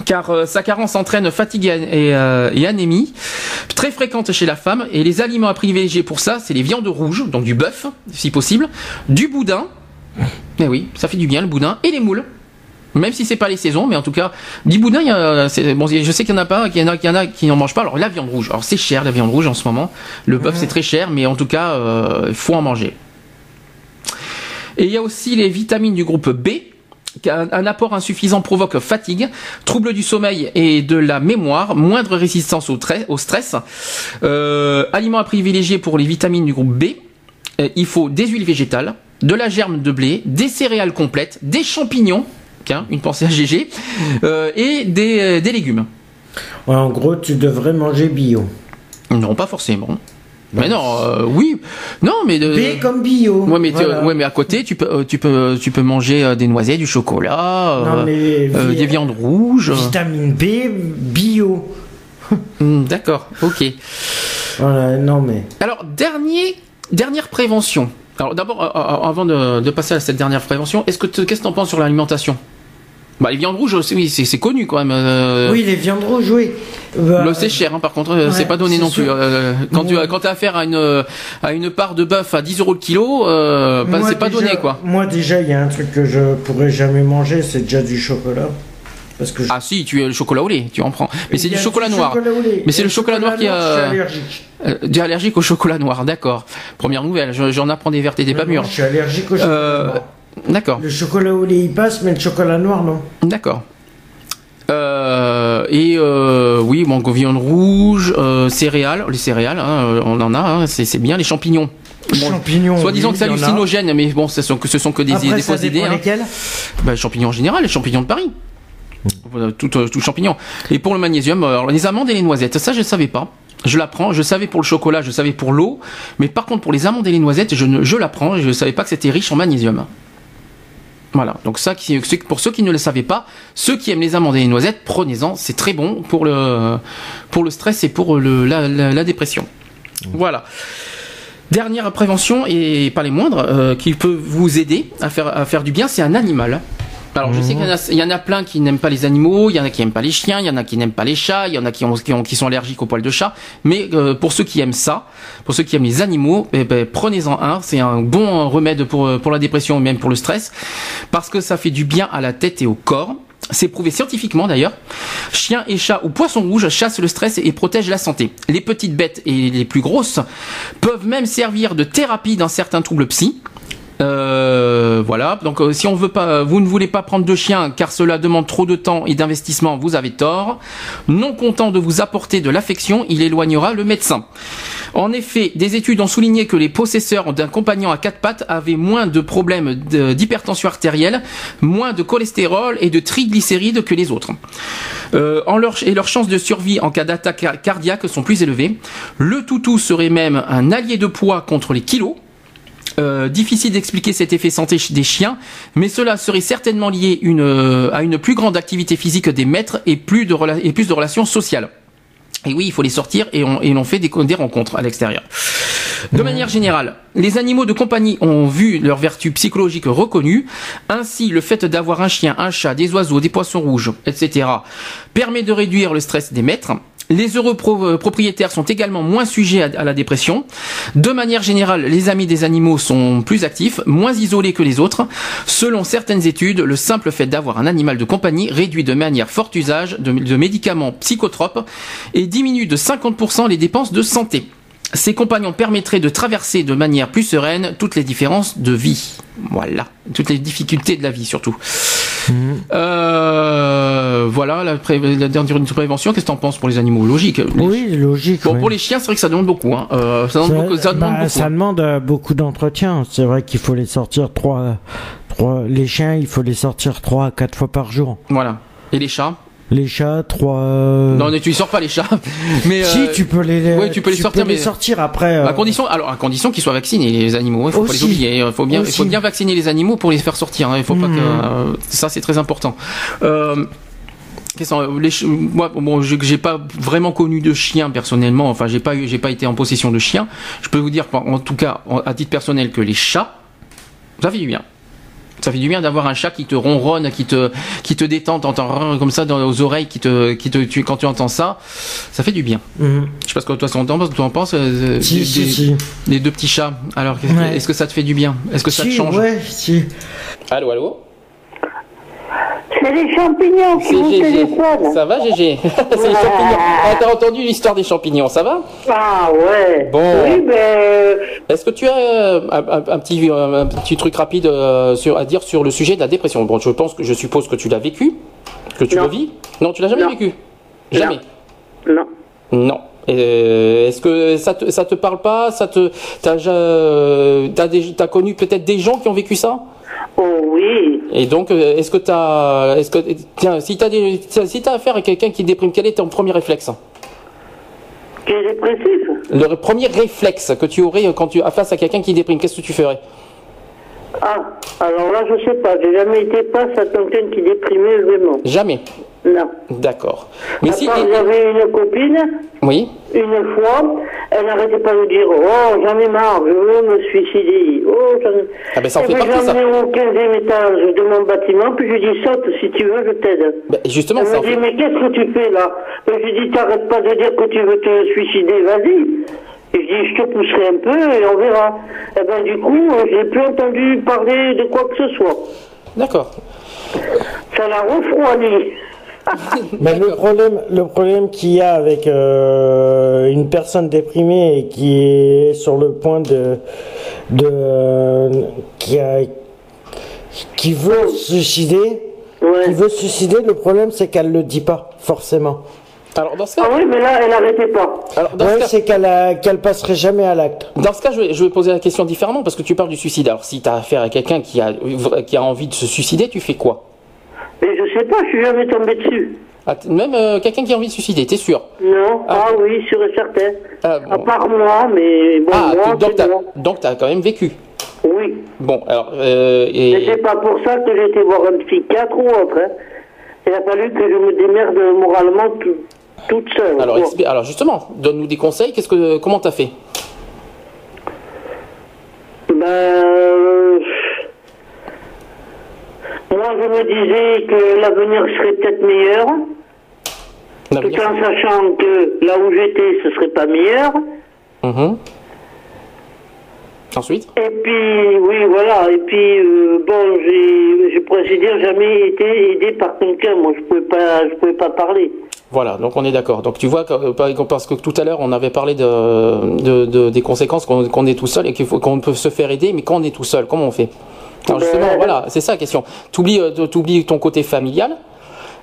car euh, sa carence entraîne fatigue euh, et, anémie, très fréquente chez la femme, et les aliments à privilégier pour ça, c'est les viandes rouges, donc du bœuf, si possible, du boudin, eh oui, ça fait du bien le boudin, et les moules. Même si c'est pas les saisons, mais en tout cas, du boudin, il bon, je sais qu'il y en a pas, qu'il y y en a qui n'en mangent pas. Alors la viande rouge, alors c'est cher la viande rouge en ce moment. Le bœuf c'est très cher, mais en tout cas, euh, il faut en manger. Et il y a aussi les vitamines du groupe B, un, apport insuffisant provoque fatigue, trouble du sommeil et de la mémoire, moindre résistance au, au stress. Euh, aliments à privilégier pour les vitamines du groupe B. Euh, il faut des huiles végétales, de la germe de blé, des céréales complètes, des champignons, tiens, une pensée à GG, euh, et des, des légumes. En gros, tu devrais manger bio. Non, pas forcément. Mais non, euh, oui, non, mais de. B comme bio. Ouais, mais ouais, mais à côté, tu peux, euh, tu peux, tu peux manger euh, des noisettes, du chocolat, des viandes rouges. Vitamine B, bio. [laughs] Hmm, d'accord, ok. Voilà, non mais. Alors dernier, dernière prévention. Alors d'abord, avant de, de, passer à cette dernière prévention, est-ce que qu'est-ce que tu en penses sur l'alimentation? Bah, les viandes rouges, oui, c'est connu quand même. Euh. Oui, les viandes rouges, oui. Bah, c'est cher, hein, par contre, euh, c'est pas donné non plus. Euh, quand tu as affaire à une à une part de bœuf à 10 euros le kilo, bah, c'est pas donné quoi. Moi déjà, il y a un truc que je pourrais jamais manger, c'est déjà du chocolat. Parce que Ah si, tu as le chocolat au lait, tu en prends. Mais c'est du chocolat noir. Mais c'est le chocolat, noir qui a. Je suis allergique. tu es allergique au chocolat noir, d'accord. Première nouvelle, j'en apprends des vertes et des pas mûres. Je suis allergique au chocolat noir. D'accord. Le chocolat au lait il passe, mais le chocolat noir non. D'accord. Euh, et euh, oui, bon, viande rouge, euh, céréales, les céréales, hein, on en a, hein, c'est bien, les champignons. champignons. Soit disant que c'est hallucinogène, mais bon, ce sont que ce sont que des, des fausses idées. Hein. Lesquels bah, champignons en général, les champignons de Paris. Tout, tout champignon. Et pour le magnésium, alors, les amandes et les noisettes, ça je ne savais pas. Je l'apprends, je savais pour le chocolat, je savais pour l'eau, mais par contre pour les amandes et les noisettes, je, ne, je l'apprends, je ne savais pas que c'était riche en magnésium. Voilà, donc ça, pour ceux qui ne le savaient pas, ceux qui aiment les amandes et les noisettes, prenez-en, c'est très bon pour le, pour le stress et pour le, la, dépression. Voilà. Dernière prévention, et pas les moindres, euh, qui peut vous aider à faire, à faire du bien, c'est un animal. Alors je sais qu'il y, en a plein qui n'aiment pas les animaux, il y en a qui n'aiment pas les chiens, il y en a qui n'aiment pas les chats, il y en a qui, ont, qui, sont allergiques aux poils de chat. Mais euh, pour ceux qui aiment ça, pour ceux qui aiment les animaux, eh ben, prenez-en un. C'est un bon remède pour, pour la dépression, même pour le stress, parce que ça fait du bien à la tête et au corps. C'est prouvé scientifiquement d'ailleurs. Chiens et chats ou poissons rouges chassent le stress et protègent la santé. Les petites bêtes et les plus grosses peuvent même servir de thérapie dans certains troubles psy. Euh, voilà. Donc, euh, si on veut pas, vous ne voulez pas prendre de chien car cela demande trop de temps et d'investissement, vous avez tort. Non content de vous apporter de l'affection, il éloignera le médecin. En effet, des études ont souligné que les possesseurs d'un compagnon à quatre pattes avaient moins de problèmes d'hypertension artérielle, moins de cholestérol et de triglycérides que les autres. Euh, et leurs chances de survie en cas d'attaque cardiaque sont plus élevées. Le toutou serait même un allié de poids contre les kilos. Euh, difficile d'expliquer cet effet santé des chiens, mais cela serait certainement lié euh, à une plus grande activité physique des maîtres et plus de, relations sociales. Et oui, il faut les sortir et on, et on fait des, des rencontres à l'extérieur. De manière générale, les animaux de compagnie ont vu leurs vertus psychologiques reconnues. Ainsi, le fait d'avoir un chien, un chat, des oiseaux, des poissons rouges, etc., permet de réduire le stress des maîtres. Les heureux euh, propriétaires sont également moins sujets à, la dépression. De manière générale, les amis des animaux sont plus actifs, moins isolés que les autres. Selon certaines études, le simple fait d'avoir un animal de compagnie réduit de manière forte usage de, de médicaments psychotropes et diminue de 50% les dépenses de santé. Ces compagnons permettraient de traverser de manière plus sereine toutes les différences de vie. Voilà, toutes les difficultés de la vie surtout. Euh, voilà la, pré- la dernière prévention. Qu'est-ce que t'en penses pour les animaux? Logique. Les- Oui, logique. Bon, pour les chiens, c'est vrai que ça demande beaucoup. Hein. Euh, ça demande Ça, beaucoup. Ça demande bah, beaucoup. ça demande euh, beaucoup d'entretien. C'est vrai qu'il faut les sortir trois, trois. Les chiens, il faut les sortir trois à quatre fois par jour. Voilà. Et les chats? Les chats, trois. euh, Non, mais tu les sors pas les chats. [laughs] Mais Si, euh, tu peux les. oui, tu peux les sortir, mais- sortir après. euh, À condition, alors à condition qu'ils soient vaccinés les animaux, il faut pas les Aussi. oublier. Il faut bien, il faut Aussi. bien vacciner les animaux pour les faire sortir. hein. Il faut pas que euh, ça c'est très important. Euh, les moi, bon, je- j'ai pas vraiment connu de chien personnellement. Enfin, j'ai pas j'ai pas été en possession de chiens. Je peux vous dire, en tout cas, à titre personnel, que les chats, ça fait du bien. Ça fait du bien d'avoir un chat qui te ronronne, qui te, qui te détend, t'entends comme ça dans, aux oreilles, qui te, qui te, tu, quand tu entends ça, ça fait du bien. mhm. Je sais pas ce que toi tu en penses, tu en penses euh, Si, des- si, les deux petits chats. Alors, Ouais. est-ce que ça te fait du bien? Est-ce que ça te change? Ouais, si. Allô, allô? C'est les champignons qui vous téléphonent. Ça va, Gégé [laughs] C'est les champignons. Ah, T'as entendu l'histoire des champignons, ça va Ah ouais. Bon. Oui, ben, Est-ce que tu as euh, un, petit, euh, un petit truc rapide euh, sur, à dire sur le sujet de la dépression? Bon, je pense que je suppose que tu l'as vécu, que tu Non. le vis. Non, tu l'as jamais Non. vécu Jamais. non. Non. Euh, Est-ce que ça te, ça te parle pas? Ça te, des- t'as connu peut-être des gens qui ont vécu ça? Oh oui. Et donc, euh, est-ce que t'as, est-ce que, tiens, si t'as des, si t'as affaire à quelqu'un qui déprime, quel est ton premier réflexe? Es dépressif Le premier réflexe que tu aurais quand tu as face à quelqu'un qui déprime, qu'est-ce que tu ferais? Ah, alors là, je sais pas. J'ai jamais été face à quelqu'un qui déprimait vraiment. Jamais. Non. D'accord. Mais À si, j'avais une copine, oui. une fois, elle n'arrêtait pas de dire Oh, j'en ai marre, je veux me suicider. Oh. Ah ben, ça en Eh fait ben, partie, ça. Au 15e étage de mon bâtiment, puis je dis Saute, si tu veux, je t'aide. Ben, justement, Elle ça en me dit, mais qu'est-ce que tu fais là? Ben, Je dis, t'arrêtes pas de dire que tu veux te suicider, vas-y. Et je dis, je te pousserai un peu et on verra. Et ben du coup, euh, j'ai plus entendu parler de quoi que ce soit. D'accord. Ça l'a refroidi. Mais le problème, le problème qu'il y a avec euh, une personne déprimée et qui est sur le point de, de qui a, qui veut se suicider, Ouais. qui veut se suicider, le problème c'est qu'elle le dit pas forcément. Alors dans ce Ah cas, oui, mais là, elle n'arrêtait pas. alors, dans ce Ouais, cas- c'est qu'elle a- qu'elle passerait jamais à l'acte. Dans ce cas, je vais, je vais poser la question différemment parce que tu parles du suicide. Alors, si tu as affaire à quelqu'un qui a, qui a envie de se suicider, tu fais quoi? Mais je sais pas, je suis jamais tombé dessus. Ah, Même euh, quelqu'un qui a envie de suicider, t'es sûr? Non, Ah. ah, oui, sûr et certain. Ah, À part moi, mais bon, Ah, moi, donc t'as quand même vécu. Oui. Bon, alors euh, Mais c'est pas pour ça que j'ai été voir un psychiatre ou autre. Hein. Il a fallu que je me démerde moralement tout- toute seule. alors, quoi. alors justement, donne-nous des conseils. Qu'est-ce que comment t'as fait? Ben, euh, moi, je me disais que l'avenir serait peut-être meilleur, tout en sachant que là où j'étais, ce serait pas meilleur. Mhm. Ensuite Et puis, oui, voilà. Et puis, euh, bon, j'ai, je pourrais ainsi dire, jamais été aidé par quelqu'un. Moi, je pouvais pas, je pouvais pas parler. Voilà, donc on est d'accord. Donc tu vois, euh, parce que tout à l'heure on avait parlé de, de- de- des conséquences qu'on qu'on est tout seul et qu'il faut qu'on peut se faire aider, mais quand on est tout seul, comment on fait? Alors justement, Ben, voilà, c'est ça la question. T'oublies, euh, t'oublies ton côté familial.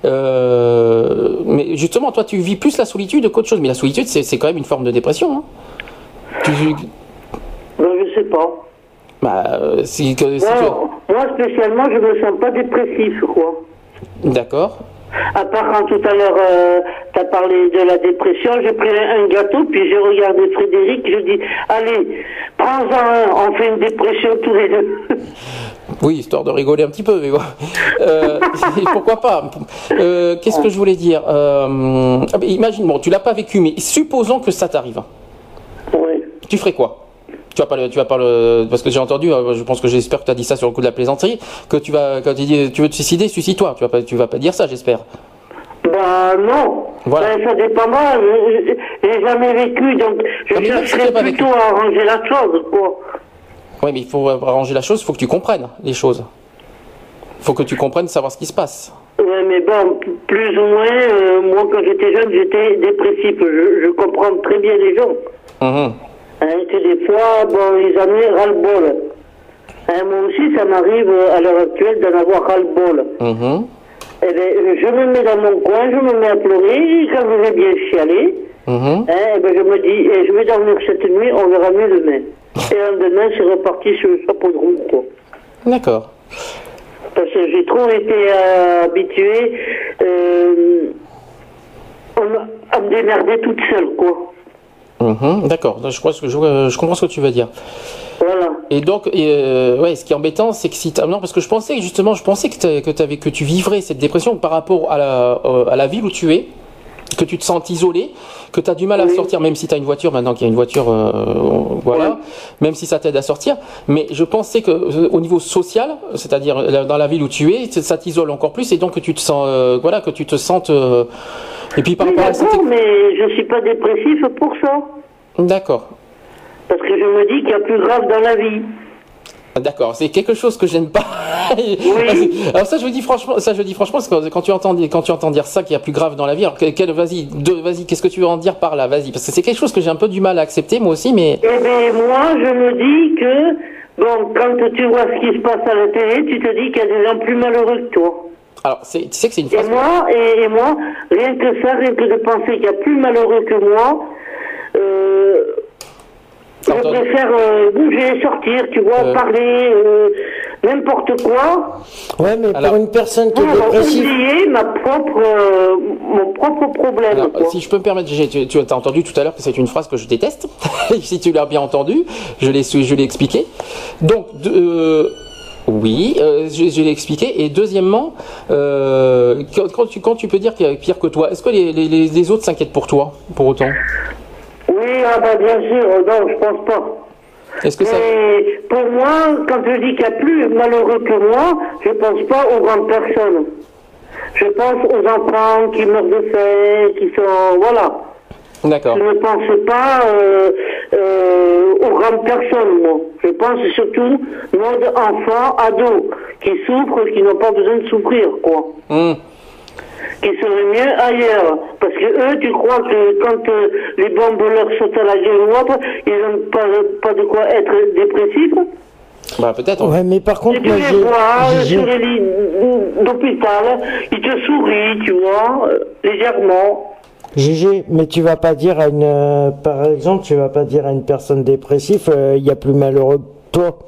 euh, mais justement, toi, tu vis plus la solitude qu'autre chose. Mais la solitude, c'est quand même une forme de dépression. Hein. Tu, Ben, je sais pas. bah, euh, si, que- si Bon, moi, spécialement, je me sens pas dépressif, quoi. d'accord. À part quand tout à l'heure, tu as parlé de la dépression, j'ai pris un, un gâteau, puis j'ai regardé Frédéric, je dis, allez, prends-en un, on fait une dépression tous les deux. Oui, histoire de rigoler un petit peu, mais bon. Euh, pourquoi pas? Euh, Qu'est-ce que je voulais dire? Euh, ah, Imagine, bon, tu l'as pas vécu, mais supposons que ça t'arrive. ouais. Tu ferais quoi? Tu vas pas le, tu vas pas le, parce que j'ai entendu, euh, je pense que j'espère que tu as dit ça sur le coup de la plaisanterie, que tu vas, quand tu dis, tu veux te suicider, suicide-toi. Tu vas pas, tu vas pas dire ça, j'espère. Bah non. Voilà. Ben, ça dépend je- J'ai jamais vécu, donc je Ah, chercherais pas vécu? plutôt à arranger la chose, quoi. Oui, mais il faut arranger la chose, il faut que tu comprennes les choses. Il faut que tu comprennes savoir ce qui se passe. Ouais, mais bon, plus ou moins, euh, moi quand j'étais jeune, j'étais dépressif. Je, je comprends très bien les gens. Mhm. Hein, que des fois, bon, ils en ont ras-le-bol. Hein, moi aussi, ça m'arrive euh, à l'heure actuelle d'en avoir ras-le-bol. Mhm. Eh ben, je me mets dans mon coin, je me mets à pleurer, et quand je vais bien chialer, Mhm. hein, eh ben, je me dis, eh, je vais dormir cette nuit, on verra mieux demain. Et le lendemain, c'est reparti sur le chapeau de roue, quoi. D'accord. Parce que j'ai trop été euh, habitué euh, à me- démerder toute seule, quoi. Mhm. D'accord. Je crois que je, je comprends ce que tu veux dire. Voilà. Et donc, euh, ouais, ce qui est embêtant, c'est que si non, parce que je pensais justement, je pensais que, que, t'avais- que tu vivrais cette dépression par rapport à la, à la ville où tu es, que tu te sens isolé, que tu as du mal à Oui. sortir, même si tu as une voiture, maintenant qu'il y a une voiture, euh, voilà, même si ça t'aide à sortir. Mais je pensais que euh, au niveau social, c'est-à-dire euh, dans la ville où tu es, ça t'isole encore plus et donc que tu te sens, euh, voilà, que tu te sentes. euh, et puis par Oui, rapport à mais je suis pas dépressif pour ça. D'accord. Parce que je me dis qu'il y a plus grave dans la vie. D'accord, c'est quelque chose que j'aime pas. [laughs] alors ça, je dis franchement, ça je dis franchement, parce que quand tu entends quand tu entends dire ça qu'il y a plus grave dans la vie, alors que- quel- vas-y, vas-y, qu'est-ce que tu veux en dire par là, vas-y, parce que c'est quelque chose que j'ai un peu du mal à accepter moi aussi, mais Eh bien, moi, je me dis que, bon, quand tu vois ce qui se passe à la télé, tu te dis qu'il y a des gens plus malheureux que toi. alors c'est, tu sais que c'est une Et phrase. moi, et, et moi, rien que ça, rien que de penser qu'il y a plus malheureux que moi, euh, je préfère euh, bouger, sortir, tu vois, Euh. parler, euh, n'importe quoi, Ouais, mais Alors- pour une personne qui est pour dépressive, oublier ma propre, euh, mon propre problème. Alors, quoi. si je peux me permettre, tu, tu as entendu tout à l'heure que c'est une phrase que je déteste. [laughs] si tu l'as bien entendu, je l'ai, je l'ai expliqué. Donc, de- euh, oui, euh, je, je l'ai expliqué. Et deuxièmement, euh, quand, quand tu, quand tu peux dire qu'il y a pire que toi, est-ce que les, les, les- les autres s'inquiètent pour toi, pour autant? Oui, ah bah bien sûr, non, je pense pas. Est-ce que ça... Mais pour moi, quand je dis qu'il y a plus malheureux que moi, je pense pas aux grandes personnes. Je pense aux enfants qui meurent de faim, qui sont... Voilà. D'accord. Je ne pense pas euh, euh, aux grandes personnes, moi. Je pense surtout mode enfants, ados, qui souffrent, qui n'ont pas besoin de souffrir, quoi. Hum. Qui seraient mieux ailleurs. Parce que eux, tu crois que quand euh, les bombes leur sautent à la gueule ou autre, ils n'ont pas, pas de quoi être dépressifs Bah peut-être. ouais, mais par Et contre, tu moi, les vois euh, sur les lits d'hôpital, ils te sourient, tu vois, euh, légèrement. GG, mais tu vas pas dire à une, euh, par exemple, tu vas pas dire à une personne dépressive, euh, il y a plus malheureux que toi.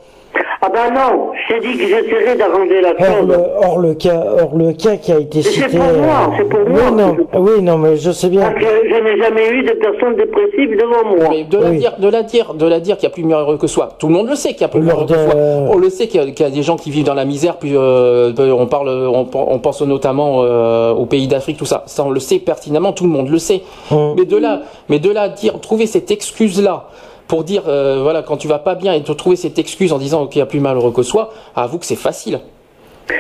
Ah ben non, je t'ai dit que j'essaierai d'arranger la Or chose. le, or le cas, or le cas qui a été c'est cité. pour moi, euh, c'est pour moi. Oui, non, oui, non, mais je sais bien. Parce que je n'ai jamais eu de personne dépressive devant moi. Mais de la Oui. dire, de la dire, de la dire qu'il y a plus malheureux que soi. Tout le monde le sait qu'il y a plus malheureux que de- soi. On le sait qu'il y, a- qu'il y a des gens qui vivent dans la misère. Puis euh, on parle, on, on pense notamment euh, aux pays d'Afrique, tout ça. Ça, on le sait pertinemment. Tout le monde le sait. Hum. Mais de là, mais de là à dire, trouver cette excuse là pour dire, euh, voilà, quand tu vas pas bien et te trouver cette excuse en disant qu'il y a plus malheureux que soi, avoue que c'est facile.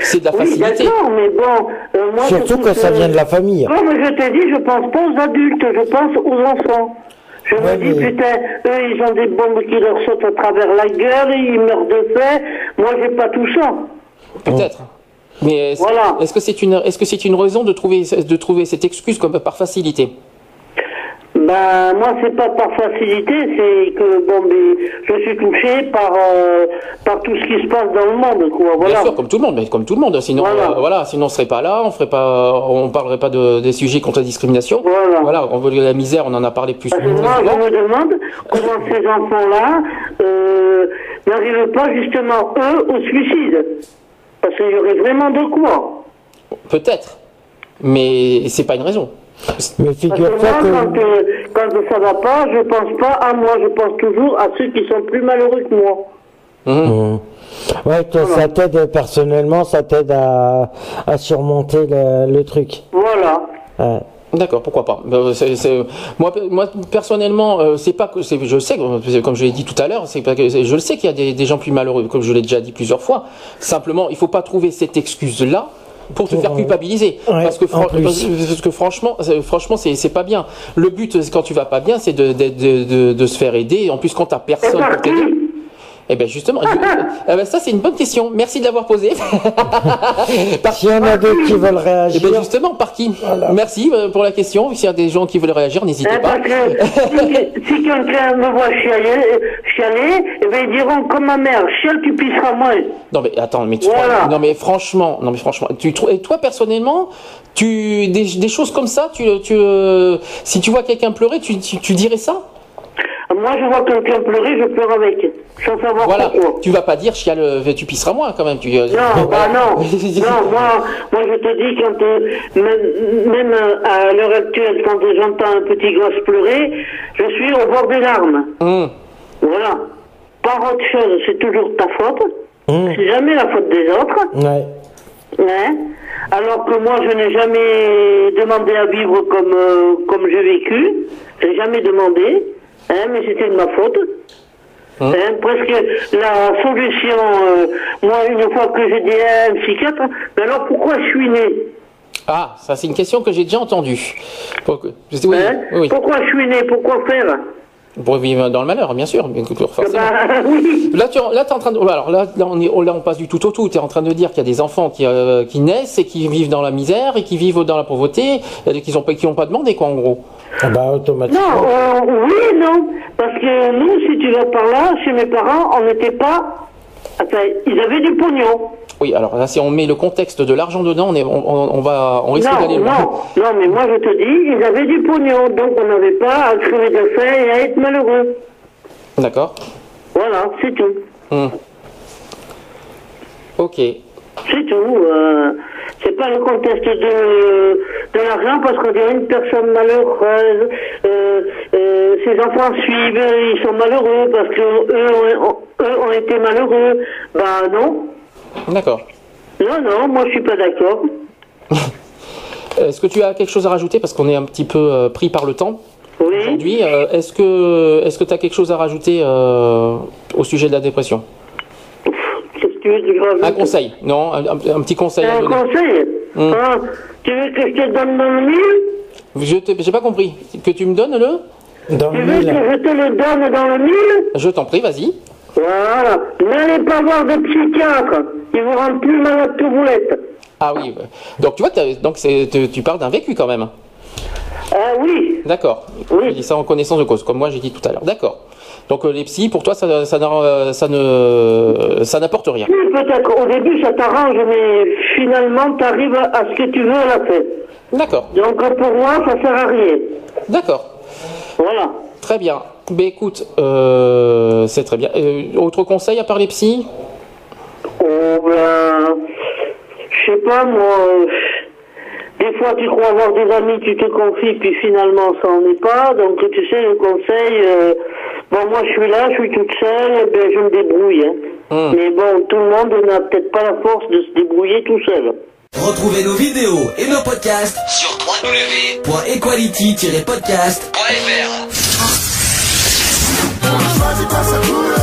C'est de la Oui, facilité. d'accord, mais bon, euh, moi... Surtout quand trouve ça que- vient de la famille. Comme je t'ai dit, je pense pas aux adultes, je pense aux enfants. Je Ouais, me dis, mais- putain, eux, ils ont des bombes qui leur sautent à travers la gueule, ils meurent de faim. Moi, j'ai pas tout ça. Peut-être. Mais est-ce Voilà. est-ce que c'est une, est-ce que c'est une raison de trouver, de trouver cette excuse comme par facilité? Ben, moi, c'est pas par facilité, c'est que, bon, mais je suis touché par, euh, par tout ce qui se passe dans le monde, quoi. Voilà. Bien sûr, comme tout le monde, mais comme tout le monde. Sinon, Voilà. euh, voilà, sinon on serait pas là, on ferait pas, on parlerait pas de, des sujets contre la discrimination. Voilà. on veut la misère, on en a parlé plus Parce souvent. moi, je me demande comment ces enfants-là euh, n'arrivent pas justement, eux, au suicide. Parce qu'il y aurait vraiment de quoi. Peut-être, mais c'est pas une raison. Mais que figure-toi quand, que, euh, quand ça va pas, je pense pas à moi, je pense toujours à ceux qui sont plus malheureux que moi. Mhm. Hum. ouais, que ça t'aide personnellement, ça t'aide à, à surmonter le, le truc. Voilà. Ouais. D'accord, pourquoi pas. Ben, moi, moi, personnellement, euh, c'est pas que je sais, comme je l'ai dit tout à l'heure, c'est pas que je le sais qu'il y a des, des gens plus malheureux, comme je l'ai déjà dit plusieurs fois. Simplement, il faut pas trouver cette excuse-là pour te faire euh, culpabiliser, ouais, parce que, fran- parce franchement, c'est- franchement, c'est pas bien. Le but, quand tu vas pas bien, c'est de, de, de, de- de se faire aider. En plus, quand t'as personne pour t'aider. Eh ben justement, [laughs] eh ben, ça c'est une bonne question. Merci de l'avoir posée. [laughs] par S'il y en a d'autres qui veulent eh réagir, ben justement, par qui Merci euh, pour la question. S'il y a des gens qui veulent réagir, n'hésitez Hein, pas. que si, si quelqu'un me voit chialer, chialer, eh ben, ils diront comme ma mère, chiale, tu pisseras moins. Non mais attends, mais tu Voilà. crois- non mais franchement, non mais franchement, tu et toi personnellement, tu des, des choses comme ça, tu tu euh, si tu vois quelqu'un pleurer, tu, tu tu dirais ça? Moi, je vois quelqu'un pleurer, je pleure avec, sans savoir Voilà, pourquoi. tu vas pas dire chiale, euh, tu pisseras moins quand même. Tu, euh, Non, [laughs] bah non, [laughs] non, moi, moi je te dis quand euh, même, même à l'heure actuelle, quand j'entends un petit gosse pleurer, je suis au bord des larmes. Hum, Voilà. Par autre chose, c'est toujours ta faute. Hum. C'est jamais la faute des autres. ouais. Hein? Alors que moi, je n'ai jamais demandé à vivre comme, euh, comme j'ai vécu. J'ai jamais demandé. Hein, mais c'était de ma faute. Hein, presque la solution, euh, moi, une fois que j'ai dit à un psychiatre, mais alors pourquoi je suis né Ah, ça c'est une question que j'ai déjà entendue. Oui, hein oui. Pourquoi je suis né Pourquoi faire Pour vivre dans le malheur, bien sûr, bien sûr, forcément. Bah [laughs] oui. Là, tu là, es en train de. Alors là, là, on est, là, on passe du tout au tout. Tu es en train de dire qu'il y a des enfants qui, euh, qui naissent et qui vivent dans la misère et qui vivent dans la pauvreté, et qui n'ont pas, qui ont pas demandé, quoi, en gros. Ah bah automatiquement. Non, euh, oui et non. Parce que nous, si tu vas par là, chez mes parents, on n'était pas. Enfin, ils avaient du pognon. Oui, alors là, si on met le contexte de l'argent dedans, on, est, on, on- on va, on risque d'aller loin. non, non, mais moi je te dis, ils avaient du pognon, donc on n'avait pas à crever de faim et à être malheureux. D'accord. Voilà, c'est tout. Hmm. Ok. C'est tout. Euh, c'est pas le contexte de, de l'argent parce qu'on dirait une personne malheureuse. Euh, euh, ses enfants suivent, ils sont malheureux parce que eux ont, eux ont été malheureux. Ben non. D'accord. Non, non, moi je suis pas d'accord. [laughs] Est-ce que tu as quelque chose à rajouter parce qu'on est un petit peu euh, pris par le temps Oui. aujourd'hui Est-ce que est-ce que tu as quelque chose à rajouter au sujet de la dépression? que tu veux que je rajoute Un conseil Non, un, un- un petit conseil Un conseil Hum. Hein, Tu veux que je te donne dans le mille Je t'ai- j'ai pas compris. Que tu me donnes le Dans Tu le veux mille. que je te le donne dans le mille Je t'en prie, vas-y. Voilà. N'allez pas voir de psychiatre. Ils vous rendent plus malade que vous l'êtes. Ah oui. bah. Donc tu vois, donc tu, tu parles d'un vécu quand même. Ah oui. D'accord. Oui. Je dis ça en connaissance de cause, comme moi j'ai dit tout à l'heure. D'accord. Donc euh, les psys, pour toi, ça, ça, ça ne, ça n'apporte rien. Oui, peut-être au début ça t'arrange, mais finalement tu arrives à ce que tu veux à la fin. D'accord. Donc pour moi, ça sert à rien. D'accord. Voilà. Très bien. Ben écoute, euh, c'est très bien. Euh, autre conseil à part les psys? Oh ben, je sais pas moi. euh, Des fois tu crois avoir des amis, tu te confies, puis finalement ça en est pas. Donc tu sais, le conseil, euh, bon moi je suis là, je suis toute seule, eh ben je me débrouille. hein. Hum. Mais bon, tout le monde n'a peut-être pas la force de se débrouiller tout seul. Retrouvez nos vidéos et nos podcasts Sur www.equality-podcast.fr